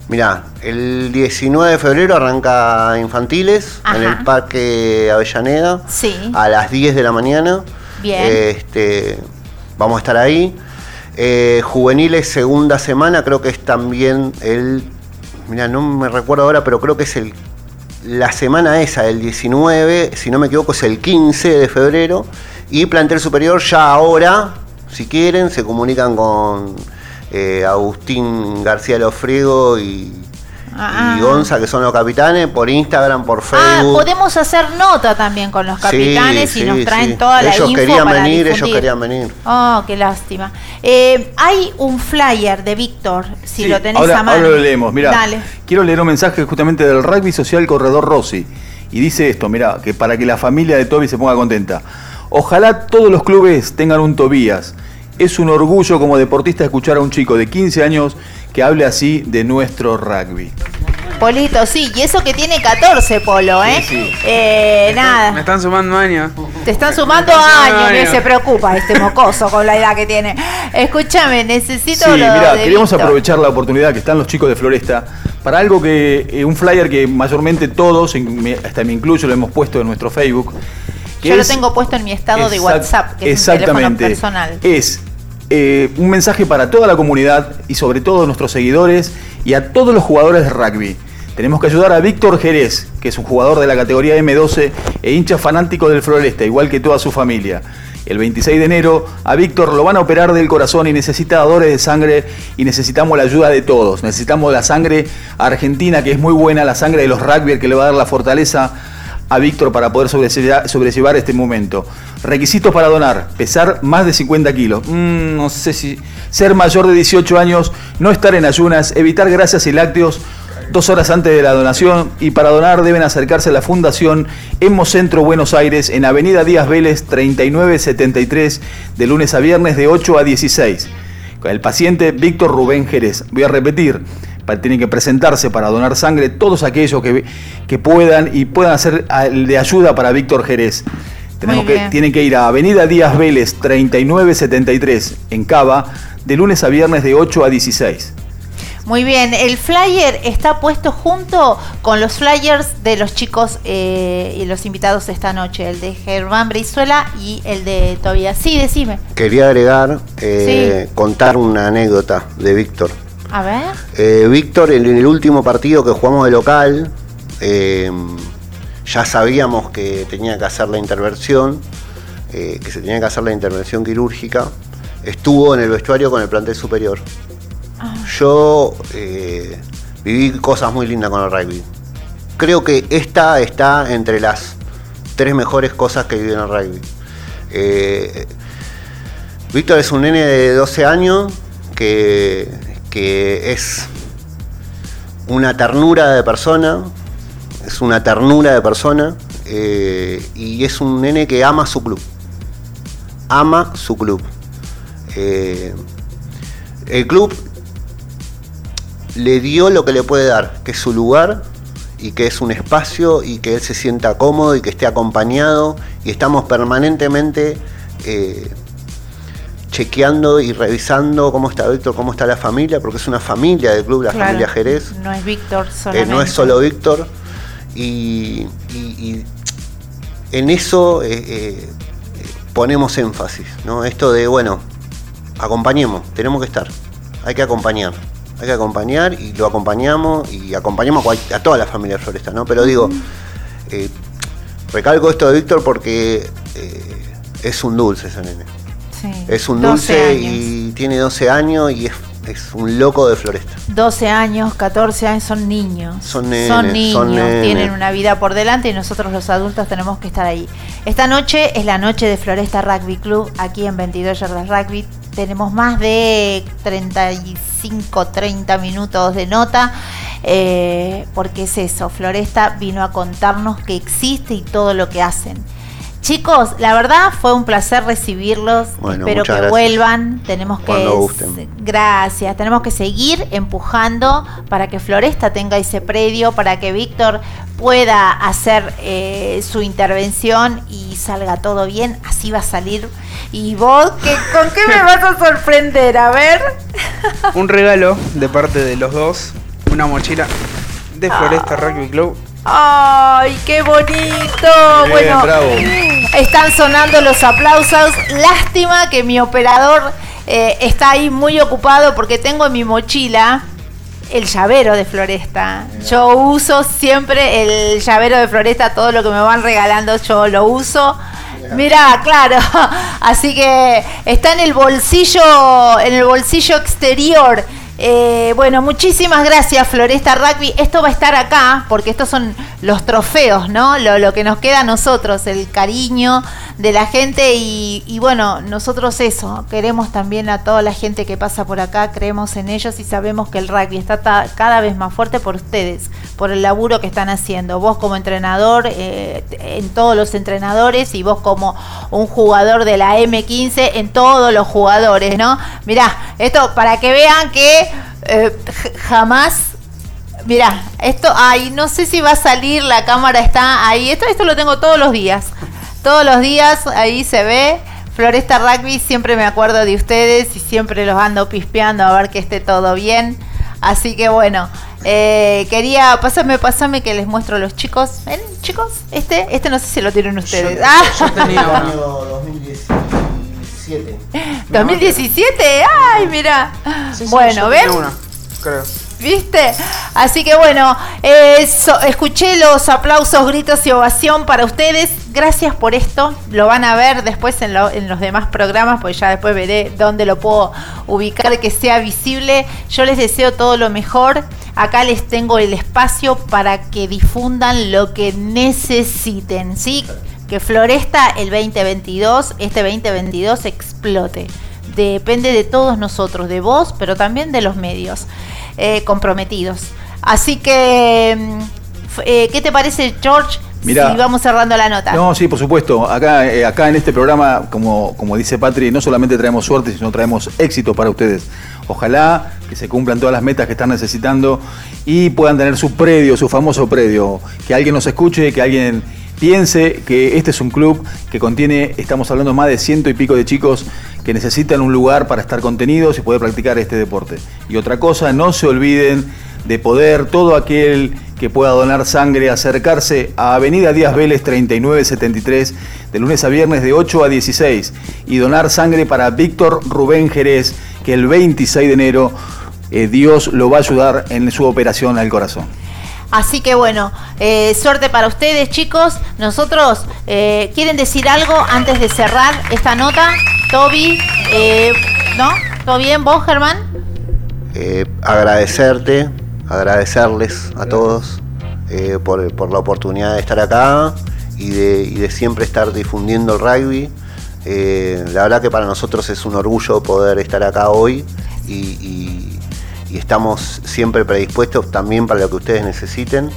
Mirá, el 19 de febrero arranca Infantiles en el Parque Avellaneda Sí. a las 10 de la mañana. Bien. Este, vamos a estar ahí. Eh, juveniles segunda semana, creo que es también el. Mira, no me recuerdo ahora, pero creo que es el. La semana esa, el 19, si no me equivoco, es el 15 de febrero. Y plantel superior ya ahora, si quieren, se comunican con eh, Agustín García Lofriego y, Ah, y Gonza, que son los capitanes, por Instagram, por Ah, Facebook. podemos hacer nota también con los Sí, capitanes y sí, nos traen sí. toda la Ellos info querían para venir, ellos difundir. querían venir. Oh, qué lástima. Eh, hay un flyer de Víctor, si Sí, lo tenés ahora, a mano. ahora lo leemos. Mira, quiero leer un mensaje justamente del Rugby Social Corredor Rossi. Y dice esto, mira, que para que la familia de Toby se ponga contenta. Ojalá todos los clubes tengan un Tobías. Es un orgullo como deportista escuchar a un chico de 15 años que hable así de nuestro rugby. Polito, sí, y eso que tiene 14, Polo, ¿eh? Eh, nada. Me están sumando años. Te están sumando Me están sumando años, años. no se preocupa este mocoso con la edad que tiene. Escúchame, necesito Sí, mira, Víctor. aprovechar la oportunidad que están los chicos de Floresta para algo que, eh, un flyer que mayormente todos, me- hasta me incluyo, lo hemos puesto en nuestro Facebook. Yo lo tengo puesto en mi estado de WhatsApp, que es un teléfono Exactamente. personal. Es eh, un mensaje para toda la comunidad y sobre todo nuestros seguidores y a todos los jugadores de rugby. Tenemos que ayudar a Víctor Jerez, que es un jugador de la categoría M12 e hincha fanático del Floresta, igual que toda su familia. El 26 de enero a Víctor lo van a operar del corazón y necesita dadores de sangre y necesitamos la ayuda de todos. Necesitamos la sangre argentina, que es muy buena, la sangre de los rugby que le va a dar la fortaleza a Víctor para poder sobrellevar, este momento. Requisitos para donar, pesar más de 50 kilos. Mm, no sé si ser mayor de 18 años, no estar en ayunas, evitar grasas y lácteos dos horas antes de la donación y para donar deben acercarse a la Fundación Hemocentro Buenos Aires en Avenida Díaz Vélez 3973 de lunes a viernes de 8 a 16. Con el paciente Víctor Rubén Jerez. Voy a repetir, tienen que presentarse para donar sangre todos aquellos que, que puedan y puedan hacer de ayuda para Víctor Jerez. Tenemos que, tienen que ir a Avenida Díaz Vélez 3973 en Cava de lunes a viernes de 8 a 16. Muy bien, el flyer está puesto junto con los flyers de los chicos eh, y los invitados esta noche, el de Germán Brizuela y el de Tobías. Sí, decime. Quería agregar, eh, contar una anécdota de Víctor. A ver. Eh, Víctor, en el último partido que jugamos de local, eh, ya sabíamos que tenía que hacer la intervención, eh, que se tenía que hacer la intervención quirúrgica. Estuvo en el vestuario con el plantel superior. Yo eh, viví cosas muy lindas con el rugby. Creo que esta está entre las tres mejores cosas que viví en el rugby. Víctor es un nene de 12 años que, que es una ternura de persona, es una ternura de persona eh, y es un nene que ama su club. Ama su club. Eh, el club le dio lo que le puede dar, que es su lugar y que es un espacio y que él se sienta cómodo y que esté acompañado y estamos permanentemente eh, chequeando y revisando cómo está Víctor, cómo está la familia, porque es una familia del club, la Claro, familia Jerez. No es Víctor Eh, solamente. no es solo Víctor. Y, y- y en eso eh, eh, ponemos énfasis, ¿no? Esto de, bueno, acompañemos, tenemos que estar, hay que acompañar, hay que acompañar y lo acompañamos y acompañamos a, toda la familia Floresta, ¿no? Pero digo, eh, recalco esto de Víctor porque eh, es un dulce ese nene. Sí. Es un 12 dulce y tiene 12 años y es, es un loco de Floresta. 12 años, 14 años, son niños. Son niños, son tienen una vida por delante y nosotros los adultos tenemos que estar ahí. Esta noche es la noche de Floresta Rugby Club, aquí en 22 Yardas Rugby. Tenemos más de 35, 30 minutos de nota, eh, porque es eso, Floresta vino a contarnos que existe y todo lo que hacen. Chicos, la verdad fue un placer recibirlos. Bueno, Espero que gracias. vuelvan. Tenemos que Cuando gusten. Gracias. Tenemos que seguir empujando para que Floresta tenga ese predio, para que Víctor pueda hacer eh, su intervención y salga todo bien. Así va a salir. ¿Y vos qué, con qué me vas a sorprender? A ver. Un regalo de parte de los dos, una mochila de Floresta Rugby Club. ¡Ay, qué bonito! Bien, bueno, bravo. están sonando los aplausos. Lástima que mi operador eh, está ahí muy ocupado porque tengo en mi mochila el llavero de Floresta. Yo uso siempre el llavero de Floresta, todo lo que me van regalando yo lo uso. Mira, claro. Así que está en el bolsillo, en el bolsillo exterior. Eh, bueno, muchísimas gracias Floresta Rugby. Esto va a estar acá porque estos son los trofeos, ¿no? Lo, que nos queda a nosotros, el cariño de la gente y, bueno, nosotros eso, queremos también a toda la gente que pasa por acá, creemos en ellos y sabemos que el rugby está cada vez más fuerte por ustedes, por el laburo que están haciendo. Vos como entrenador, eh, en todos los entrenadores y vos como un jugador de la M15 en todos los jugadores, ¿no? Mirá, esto para que vean que eh, jamás Mira, esto, ay, no sé si va a salir, la cámara está ahí. Esto, esto lo tengo todos los días. Todos los días ahí se ve. Floresta Rugby, siempre me acuerdo de ustedes y siempre los ando pispeando a ver que esté todo bien. Así que bueno, eh, quería, pásame, pásame que les muestro a los chicos. ¿Ven, chicos? Este, este no sé si lo tienen ustedes. ah, Año 2017. 2017, ay, mira. Sí, sí, bueno, una, creo. ¿Viste? Así que bueno, eh, so- escuché los aplausos, gritos y ovación para ustedes. Gracias por esto. Lo van a ver después en, lo- en los demás programas, pues ya después veré dónde lo puedo ubicar que sea visible. Yo les deseo todo lo mejor. Acá les tengo el espacio para que difundan lo que necesiten, ¿sí? Que Floresta el 2022, este 2022 explote. Depende de todos nosotros, de vos, pero también de los medios eh, comprometidos. Así que, mm, eh, ¿qué te parece, George? Mirá. si vamos cerrando la nota. No, sí, por supuesto. Acá, eh, acá en este programa, como, como dice Patri, no solamente traemos suerte, sino traemos éxito para ustedes. Ojalá que se cumplan todas las metas que están necesitando y puedan tener su predio, su famoso predio. Que alguien nos escuche, que alguien piense que este es un club que contiene, estamos hablando más de ciento y pico de chicos que necesitan un lugar para estar contenidos y poder practicar este deporte. Y otra cosa, no se olviden de poder, todo aquel que pueda donar sangre, acercarse a Avenida Díaz Vélez 3973, de lunes a viernes de 8 a 16, y donar sangre para Víctor Rubén Jerez, que el 26 de enero eh, Dios lo va a ayudar en su operación al corazón. Así que bueno, eh, suerte para ustedes, chicos. Nosotros, eh, ¿quieren decir algo antes de cerrar esta nota? Toby, eh, ¿no? ¿Todo bien? ¿Vos, Germán? Eh, agradecerte, agradecerles a todos eh, por, por la oportunidad de estar acá y de, y de siempre estar difundiendo el rugby. Eh, la verdad que para nosotros es un orgullo poder estar acá hoy y, y- y estamos siempre predispuestos también para lo que ustedes necesiten.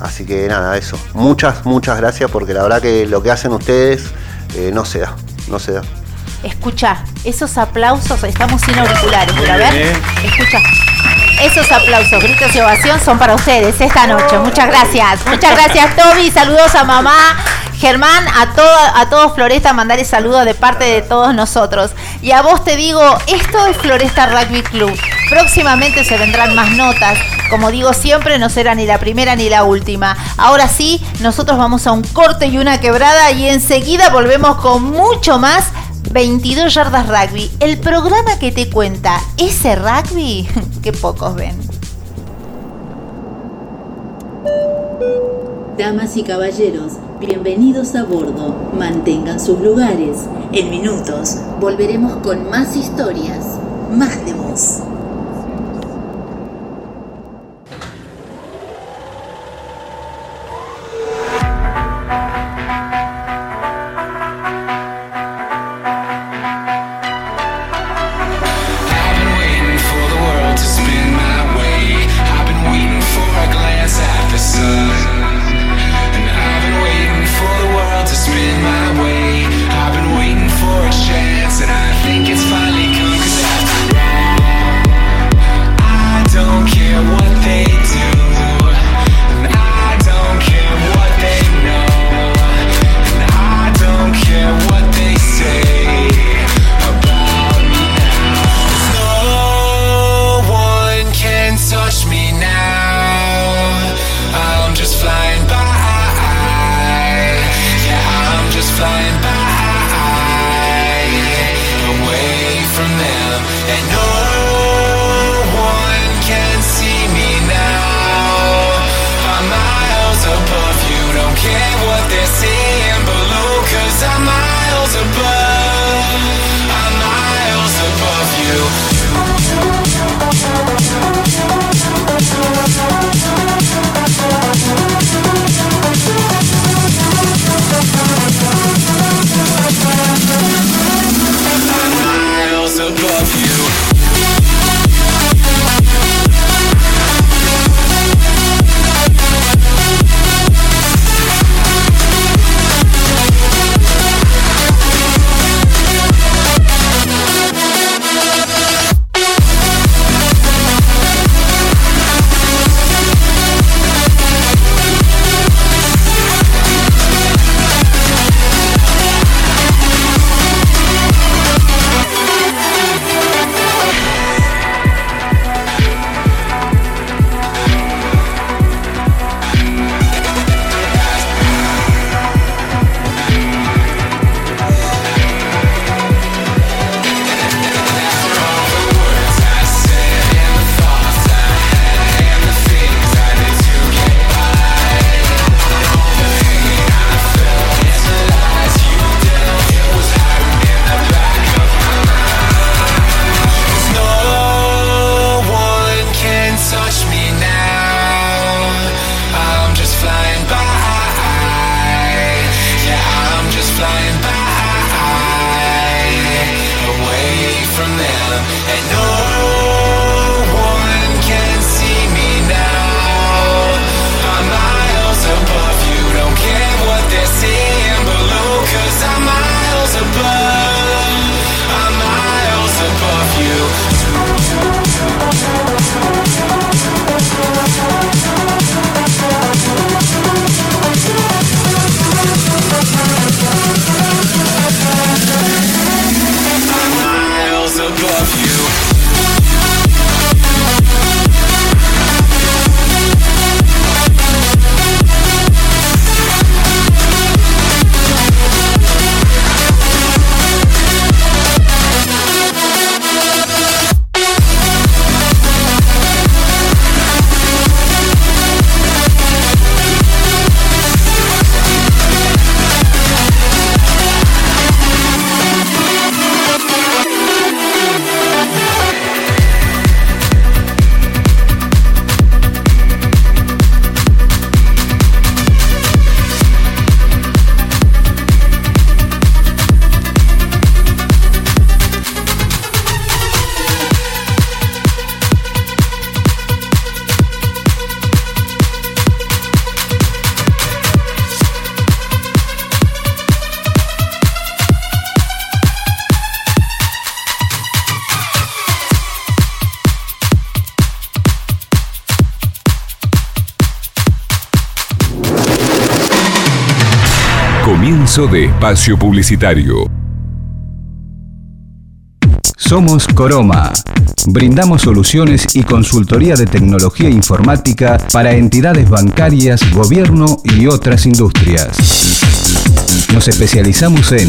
Así que nada, eso. Muchas, muchas gracias porque la verdad que lo que hacen ustedes eh, no se da, no se da. Escucha, esos aplausos, estamos sin auriculares, pero a ver, escucha. Esos aplausos, gritos y ovación son para ustedes esta noche. Muchas gracias. Muchas gracias, Toby. Saludos a mamá. Germán, a, todo, a todos Floresta, mandarle saludos de parte de todos nosotros. Y a vos te digo, esto es Floresta Rugby Club. Próximamente se vendrán más notas. Como digo siempre, no será ni la primera ni la última. Ahora sí, nosotros vamos a un corte y una quebrada y enseguida volvemos con mucho más 22 yardas rugby. El programa que te cuenta ese rugby que pocos ven. Damas y caballeros, bienvenidos a bordo. Mantengan sus lugares. En minutos volveremos con más historias, más de. De espacio publicitario. Somos Coroma. Brindamos soluciones y consultoría de tecnología informática para entidades bancarias, gobierno y otras industrias. Nos especializamos en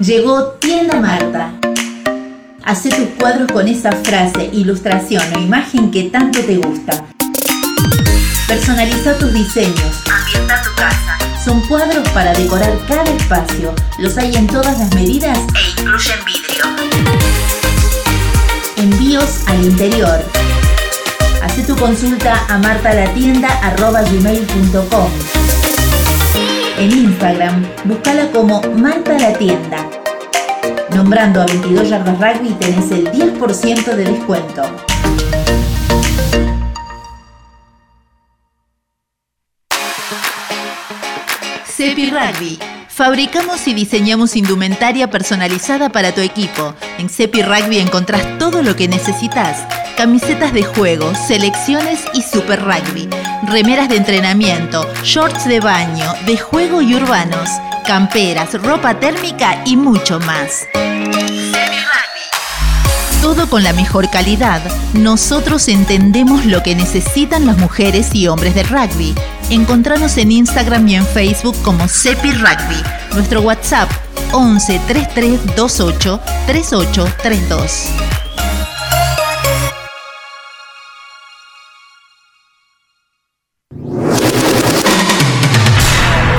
Llegó Tienda Marta. Hacé tus cuadros con esa frase, ilustración o imagen que tanto te gusta. Personaliza tus diseños. Ambienta tu casa. Son cuadros para decorar cada espacio. Los hay en todas las medidas e incluyen vidrio. Envíos al interior. Hacé tu consulta a martalatienda.gmail.com En Instagram, búscala como Marta la Tienda. Nombrando a 22 Yardas Rugby tenés el 10% de descuento. Cepi Rugby. Fabricamos y diseñamos indumentaria personalizada para tu equipo. En Cepi Rugby encontrás todo lo que necesitas. Camisetas de juego, selecciones y super rugby. Remeras de entrenamiento, shorts de baño, de juego y urbanos. Camperas, ropa térmica y mucho más. Todo con la mejor calidad. Nosotros entendemos lo que necesitan las mujeres y hombres del rugby. Encontranos en Instagram y en Facebook como Cepi Rugby. Nuestro WhatsApp 11 33 28 3832.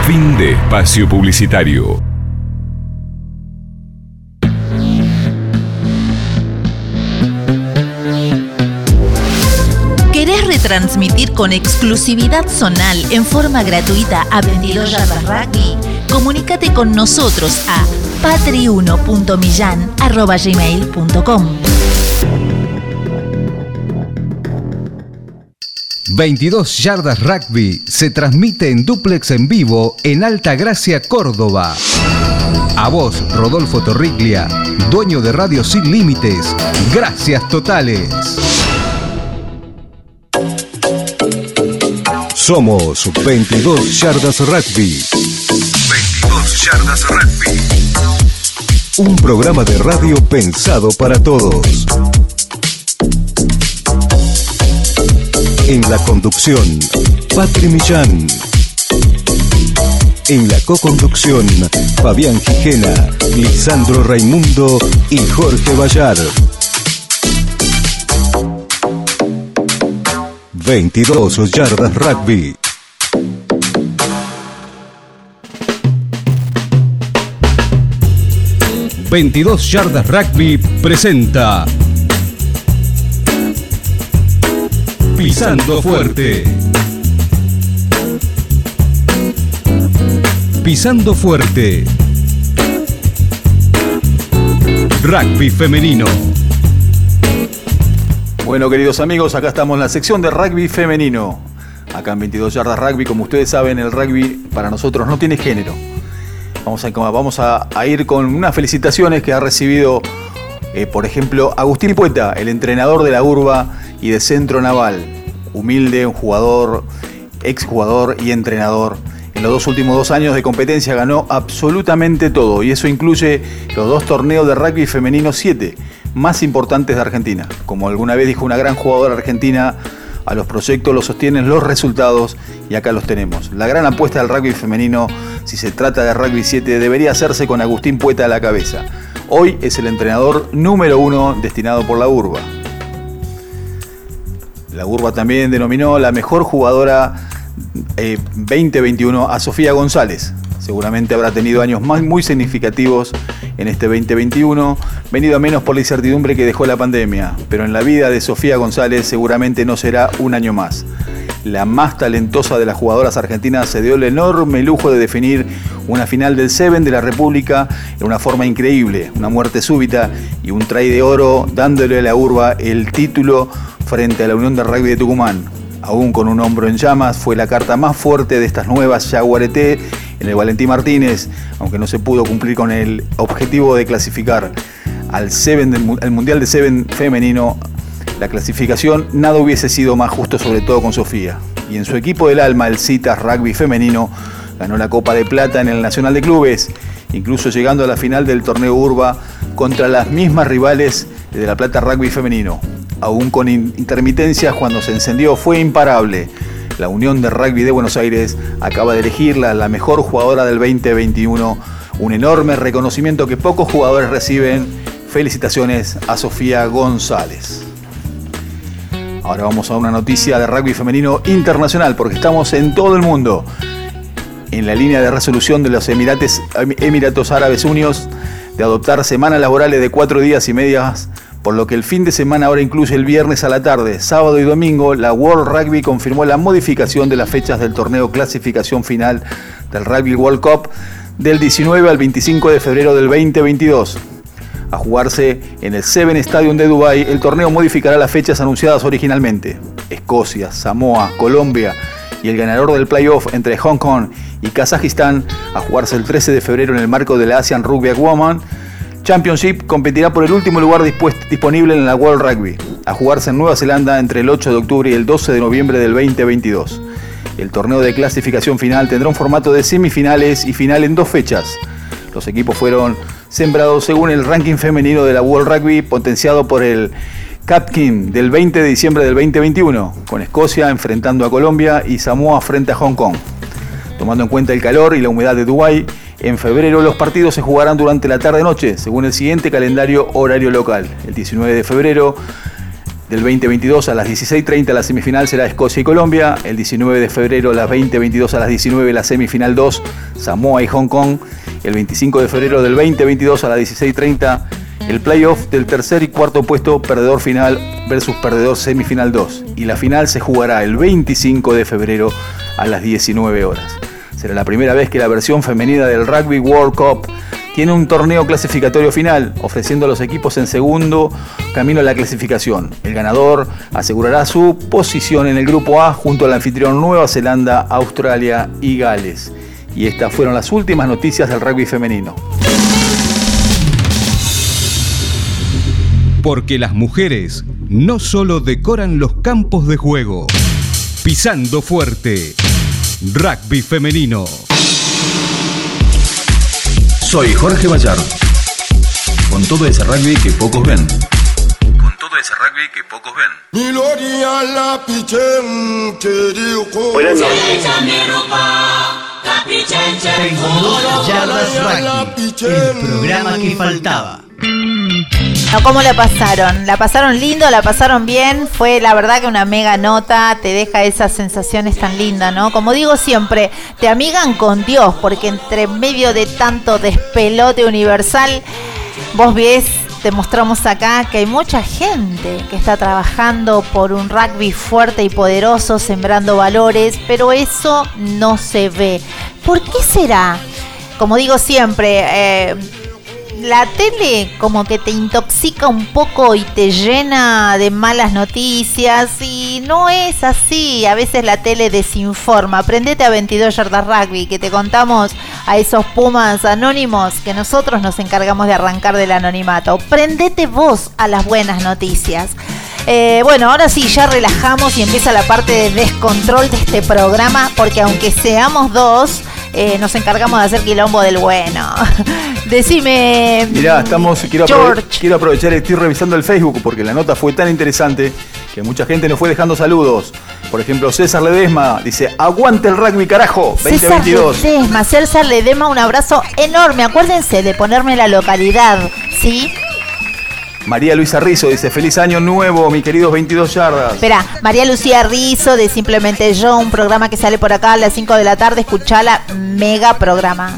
Fin de espacio publicitario. ¿Querés retransmitir con exclusividad zonal en forma gratuita a 22 Yardas Rugby? Comunícate con nosotros a patri1.millan.gmail.com 22 Yardas Rugby se transmite en duplex en vivo en Alta Gracia, Córdoba. A vos, Rodolfo Torriglia, dueño de Radio Sin Límites. Gracias totales. Somos 22 Yardas Rugby. 22 Yardas Rugby. Un programa de radio pensado para todos. En la conducción, Patri Millán. En la co-conducción, Fabián Gijena, Lisandro Raimundo y Jorge Bayar. 22 Yardas Rugby. ...22 Yardas Rugby presenta... Pisando Fuerte. Pisando Fuerte. Rugby femenino. Bueno, queridos amigos, acá estamos en la sección de rugby femenino. Acá en 22 Yardas Rugby, como ustedes saben, el rugby para nosotros no tiene género. Vamos a, ir con unas felicitaciones que ha recibido, eh, por ejemplo, Agustín Pueta, el entrenador de la Urba, y de centro naval. Humilde, un jugador, exjugador y entrenador. En los dos últimos dos años de competencia ganó absolutamente todo y eso incluye los dos torneos de rugby femenino 7 más importantes de Argentina. Como alguna vez dijo una gran jugadora argentina, a los proyectos los sostienen los resultados y acá los tenemos. La gran apuesta del rugby femenino, si se trata de rugby 7, debería hacerse con Agustín Pueta a la cabeza. Hoy es el entrenador número uno destinado por la Urba. La Urba también denominó la mejor jugadora eh, 2021 a Sofía González. Seguramente habrá tenido años más, muy significativos en este 2021, venido a menos por la incertidumbre que dejó la pandemia, pero en la vida de Sofía González seguramente no será un año más. La más talentosa de las jugadoras argentinas se dio el enorme lujo de definir una final del Seven de la República en una forma increíble, una muerte súbita y un try de oro dándole a la urba el título frente a la Unión de Rugby de Tucumán. Aún con un hombro en llamas, fue la carta más fuerte de estas nuevas Jaguareté en el Valentín Martínez, aunque no se pudo cumplir con el objetivo de clasificar al, Seven al Mundial de Seven femenino, la clasificación nada hubiese sido más justo, sobre todo con Sofía. Y en su equipo del alma, el Citas Rugby Femenino, ganó la Copa de Plata en el Nacional de Clubes, incluso llegando a la final del torneo Urba contra las mismas rivales de la Plata Rugby Femenino. Aún con in- intermitencias, cuando se encendió fue imparable. La Unión de Rugby de Buenos Aires acaba de elegirla la mejor jugadora del 2021, un enorme reconocimiento que pocos jugadores reciben. Felicitaciones a Sofía González. Ahora vamos a una noticia de rugby femenino internacional, porque estamos en todo el mundo. En la línea de resolución de los Emirates, Emiratos Árabes Unidos de adoptar semanas laborales de cuatro días y medias, por lo que el fin de semana ahora incluye el viernes a la tarde, sábado y domingo, la World Rugby confirmó la modificación de las fechas del torneo clasificación final del Rugby World Cup del 19 al 25 de febrero del 2022. A jugarse en el Seven Stadium de Dubái, el torneo modificará las fechas anunciadas originalmente. Escocia, Samoa, Colombia y el ganador del playoff entre Hong Kong y Kazajistán a jugarse el 13 de febrero en el marco de la Asian Rugby Women Championship competirá por el último lugar disponible en la World Rugby, a jugarse en Nueva Zelanda entre el 8 de octubre y el 12 de noviembre del 2022. El torneo de clasificación final tendrá un formato de semifinales y final en dos fechas. Los equipos fueron sembrados según el ranking femenino de la World Rugby potenciado por el Capkin del 20 de diciembre del 2021, con Escocia enfrentando a Colombia y Samoa frente a Hong Kong. Tomando en cuenta el calor y la humedad de Dubái, en febrero los partidos se jugarán durante la tarde-noche, según el siguiente calendario horario local. El 19 de febrero del 2022 a las 16.30 la semifinal será Escocia y Colombia. El 19 de febrero a las 20.22 a las 19 la semifinal 2, Samoa y Hong Kong. El 25 de febrero del 2022 a las 16.30 el playoff del tercer y cuarto puesto perdedor final versus perdedor semifinal 2. Y la final se jugará el 25 de febrero a las 19 horas. Será la primera vez que la versión femenina del Rugby World Cup tiene un torneo clasificatorio final, ofreciendo a los equipos en segundo camino a la clasificación. El ganador asegurará su posición en el grupo A junto al anfitrión Nueva Zelanda, Australia y Gales. Y estas fueron las últimas noticias del rugby femenino. Porque las mujeres no solo decoran los campos de juego, pisando fuerte. Rugby femenino. Soy Jorge Bayar. Con todo ese rugby que pocos ven. Con todo ese rugby que pocos ven. Buenas Yardas Rugby, el programa que faltaba. No, ¿cómo la pasaron? La pasaron lindo, la pasaron bien. Fue la verdad que una mega nota te deja esas sensaciones tan lindas, ¿no? Como digo siempre, te amigan con Dios, porque entre medio de tanto despelote universal, vos ves, te mostramos acá que hay mucha gente que está trabajando por un rugby fuerte y poderoso, sembrando valores, pero eso no se ve. ¿Por qué será? Como digo siempre, eh, la tele como que te intoxica un poco y te llena de malas noticias y no es así. A veces la tele desinforma. Aprendete a 22 yardas rugby que te contamos a esos pumas anónimos que nosotros nos encargamos de arrancar del anonimato. Prendete vos a las buenas noticias. Eh, bueno, ahora sí, ya relajamos y empieza la parte de descontrol de este programa, porque aunque seamos dos, eh, nos encargamos de hacer quilombo del bueno. Decime. Mirá, estamos, quiero, aprove- George. quiero aprovechar, estoy revisando el Facebook porque la nota fue tan interesante que mucha gente nos fue dejando saludos. Por ejemplo, César Ledesma dice, aguante el rugby carajo, César 2022. Ledesma, César Ledesma, un abrazo enorme. Acuérdense de ponerme la localidad, ¿sí? María Luisa Rizzo dice, feliz año nuevo, mi queridos 22 yardas. Espera, María Lucía Rizo de Simplemente Yo, un programa que sale por acá a las 5 de la tarde. Escuchala, mega programa.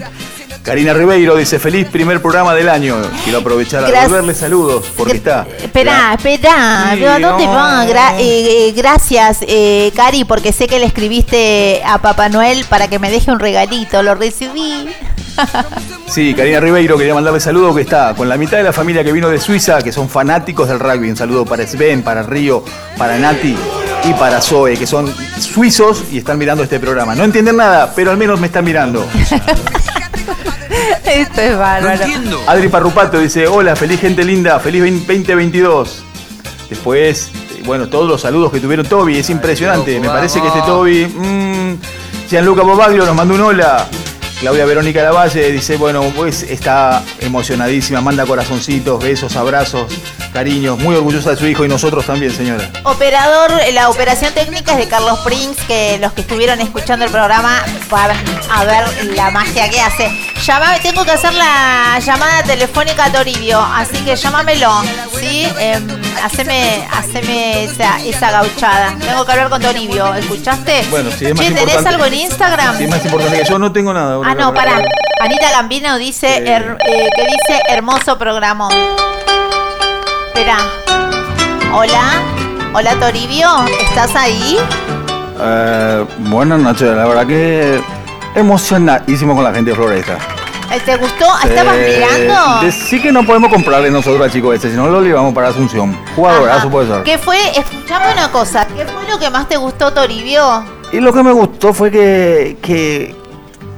Karina Ribeiro dice, feliz primer programa del año. Quiero aprovechar a Gracias. devolverle saludos porque está. Espera, espera, Sí, ¿a dónde no. va? Gra- eh, eh, gracias, eh, Cari, porque sé que le escribiste a Papá Noel para que me deje un regalito. Lo recibí. Sí, Karina Ribeiro, quería mandarle saludos que está con la mitad de la familia que vino de Suiza, que son fanáticos del rugby. Un saludo para Sven, para Río, para Nati y para Zoe, que son suizos y están mirando este programa. No entienden nada, pero al menos me están mirando. Esto es bárbaro. Adri Parrupato dice, hola, feliz gente linda, feliz 2022. Después, eh, bueno, todos los saludos que tuvieron Toby, es impresionante. Me parece que este Toby, mmm, Gianluca Bobaglio nos mandó un hola. Claudia Verónica Lavalle dice, bueno, pues está emocionadísima, manda corazoncitos, besos, abrazos, cariños, muy orgullosa de su hijo y nosotros también, señora. Operador, la operación técnica es de Carlos Prince, que los que estuvieron escuchando el programa van a ver la magia que hace. Llamame, tengo que hacer la llamada telefónica a Toribio, así que llámamelo, ¿sí? Em, haceme haceme esa, esa gauchada. Tengo que hablar con Toribio, ¿escuchaste? Bueno, si es más Che, ¿tenés importante- algo en Instagram? Sí, es más importante que yo no tengo nada. Ah, no, pará. Anita Gambino dice, her- eh, que dice hermoso programa. Espera. Hola. Hola Toribio, ¿estás ahí? Eh, buenas noches, la verdad que emocionadísimo con la gente de Floresta. Eh, ¿Te gustó? ¿Estabas Eh, mirando? sí que no podemos comprarle nosotros al chico este, si no lo llevamos para Asunción. Jugadorazo puede ser. ¿Qué fue? Escuchame una cosa. ¿Qué fue lo que más te gustó, Toribio? Y lo que me gustó fue que, que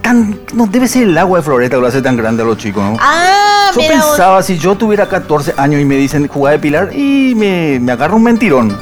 tan, no debe ser el agua de Floresta que lo hace tan grande a los chicos, ¿no? Ah, yo mira vos. pensaba, si yo tuviera 14 años y me dicen jugar de pilar, y me, me agarra un mentirón.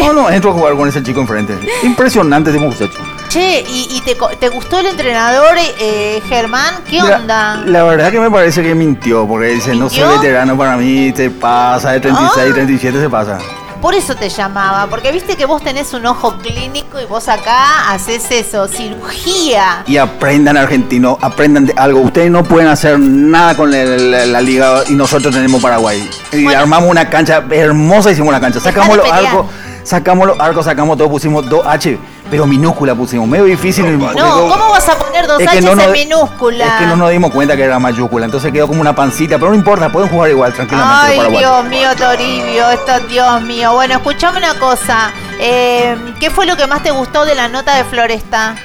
No, no, entro a jugar con ese chico enfrente. Impresionante ese muchacho. Che, ¿y, y te, te gustó el entrenador, eh, Germán? ¿Qué onda? La verdad que me parece que mintió, porque dice, no soy ¿Mintió? veterano para mí, se pasa, de 36, Ah. 37 se pasa. Por eso te llamaba, porque viste que vos tenés un ojo clínico y vos acá haces eso, cirugía. Y aprendan argentino, aprendan de algo. Ustedes no pueden hacer nada con la, la liga y nosotros tenemos Paraguay. Y armamos una cancha hermosa, hicimos una cancha. Sacamos los arcos, sacamos los arcos, sacamos todo, pusimos 2H, pero minúscula pusimos, medio difícil. porque No, como- ¿cómo vas a poner dos no nos- en minúscula? Es que no nos dimos cuenta que era mayúscula, entonces quedó como una pancita, pero no importa, pueden jugar igual, tranquilamente. Ay. Dios mío, Toribio, esto, Dios mío. Bueno, escuchame una cosa. eh, ¿Qué fue lo que más te gustó de la nota de Floresta?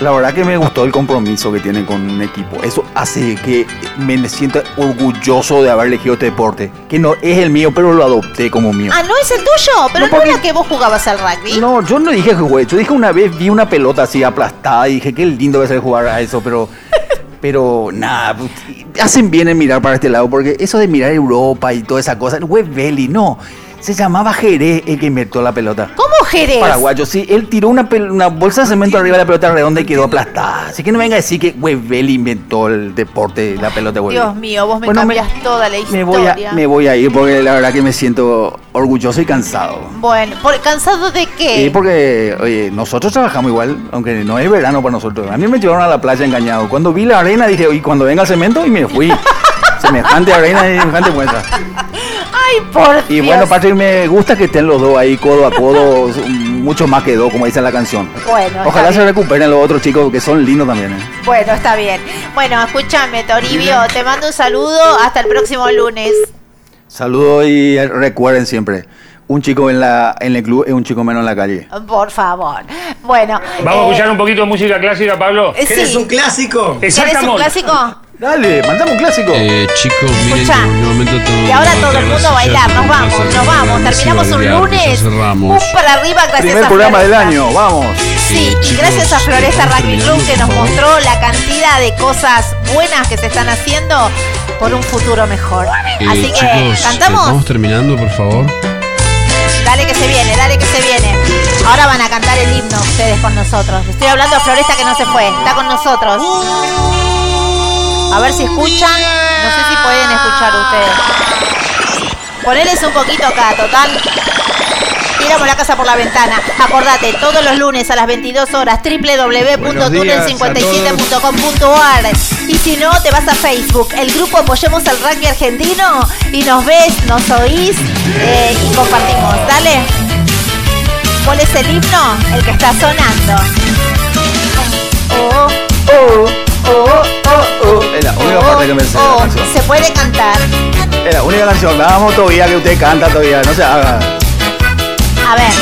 La verdad que me gustó el compromiso que tienen con un equipo. Eso hace que me sienta orgulloso de haber elegido este deporte. Que no es el mío, pero lo adopté como mío. Ah, ¿no es el tuyo? Pero no, era que vos jugabas al rugby. No, yo no dije que jugué. Yo dije una vez vi una pelota así aplastada y dije qué lindo va a ser jugar a eso, pero. Pero nada, hacen bien en mirar para este lado, porque eso de mirar Europa y toda esa cosa, Web Belly, no. Se llamaba Jerez el que inventó la pelota. ¿Cómo Jerez? Paraguayo, sí. Él tiró una, una bolsa de cemento arriba de la pelota redonda y quedó aplastada. Así que no venga a decir que Webel inventó el deporte, la pelota. Dios mío, vos me Bueno, me- cambias toda la historia. Me voy, a, me voy a ir porque la verdad que me siento orgulloso y cansado. Bueno, ¿por- ¿cansado de qué? Sí, porque, oye, nosotros trabajamos igual, aunque no es verano para nosotros. A mí me llevaron a la playa engañado. Cuando vi la arena dije, y cuando venga el cemento, y me fui. semejante arena y semejante muestra. Ay, por Y Dios. bueno, Patrick, me gusta que estén los dos ahí codo a codo, mucho más que dos, como dice la canción. Bueno, Ojalá se bien. recuperen los otros chicos que son lindos también. ¿eh? Bueno, está bien. Bueno, escúchame, Toribio, te mando un saludo. Hasta el próximo lunes. Saludos y recuerden siempre, un chico en, la, en el club es un chico menos en la calle. Por favor. Bueno. Vamos a eh, escuchar un poquito de música clásica, Pablo. Eh, sí. ¿Querés un clásico? ¿Querés un clásico? Dale, mandame un clásico. Eh, chicos, miren, Escucha, momento todo. Y ahora todo el mundo a bailar. Nos vamos, nos vamos. Terminamos un lunes. Un para arriba gracias Primer a programa del año, vamos. Sí, y gracias a Floresta Rugby Club que nos mostró la cantidad de cosas buenas que se están haciendo por un futuro mejor. Eh, Así que, chicos, ¿cantamos? Vamos terminando, por favor. dale que se viene, dale que se viene. Ahora van a cantar el himno ustedes con nosotros. Estoy hablando de Floresta que no se fue, está con nosotros. A ver si escuchan. No sé si pueden escuchar ustedes. Ponerles un poquito acá, total. Tiramos la casa por la ventana. Acordate, todos los lunes a las 22 horas, www.tunnel57.com.ar. Y si no, te vas a Facebook, el grupo Apoyemos al Rugby Argentino, y nos ves, nos oís eh, y compartimos. Dale. ¿Cuál es el himno? El que está sonando. Oh, oh, oh, oh, oh. Es la única parte que me sé de la Oh, canción. se puede cantar. Es la única canción. Vamos todavía que usted canta todavía. No se haga. A ver.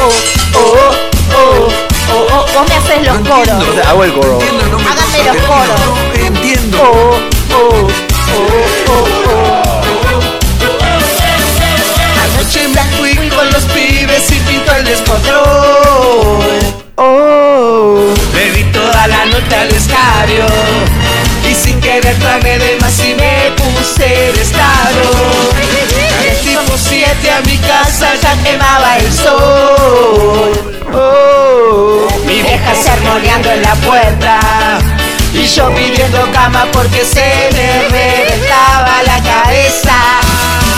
Oh, oh, oh, oh, oh, oh. Vos me haces los coros. No se hago el coro. Háganme los coros. Entiendo. Oh, oh, oh, oh, oh. Anoche me fui con los pibes y pinto el descontrol. Oh, la noche al escario. Y sin querer tragué de más y me puse de estado. Tipo 7 a mi casa, ya quemaba el sol. Oh, mi vieja sermoneando en la puerta. Y yo pidiendo cama porque se me reventaba la cabeza.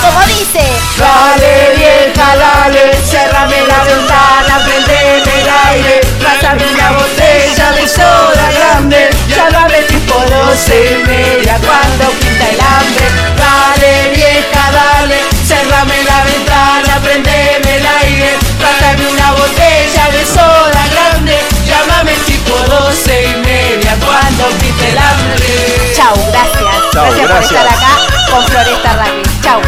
Como dice. Dale vieja, dale, cerrame la ventana, prendeme el aire, tráigame una botella de soda grande, llámame tipo doce y media cuando pinta el hambre. Dale vieja, dale, cerrame la ventana, prendeme el aire, tráigame una botella de soda grande, llámame tipo doce y media cuando pinte el hambre. Chau, gracias. Chau, gracias, por estar acá con Floresta Rugby. Chau.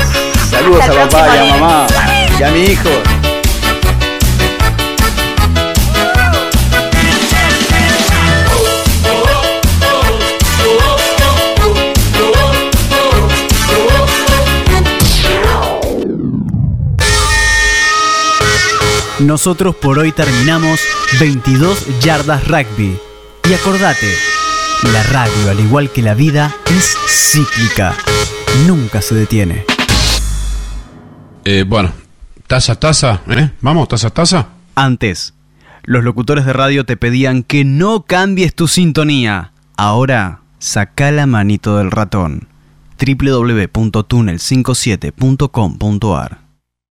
Saludos Hasta a papá y a mamá y a mi hijo. Nosotros por hoy terminamos 22 yardas rugby. Y acordate, la radio, al igual que la vida, es cíclica. Nunca se detiene. Eh, bueno, taza, taza, ¿eh? Vamos, taza, taza. Antes, los locutores de radio te pedían que no cambies tu sintonía. Ahora, saca la manito del ratón. www.tunnel57.com.ar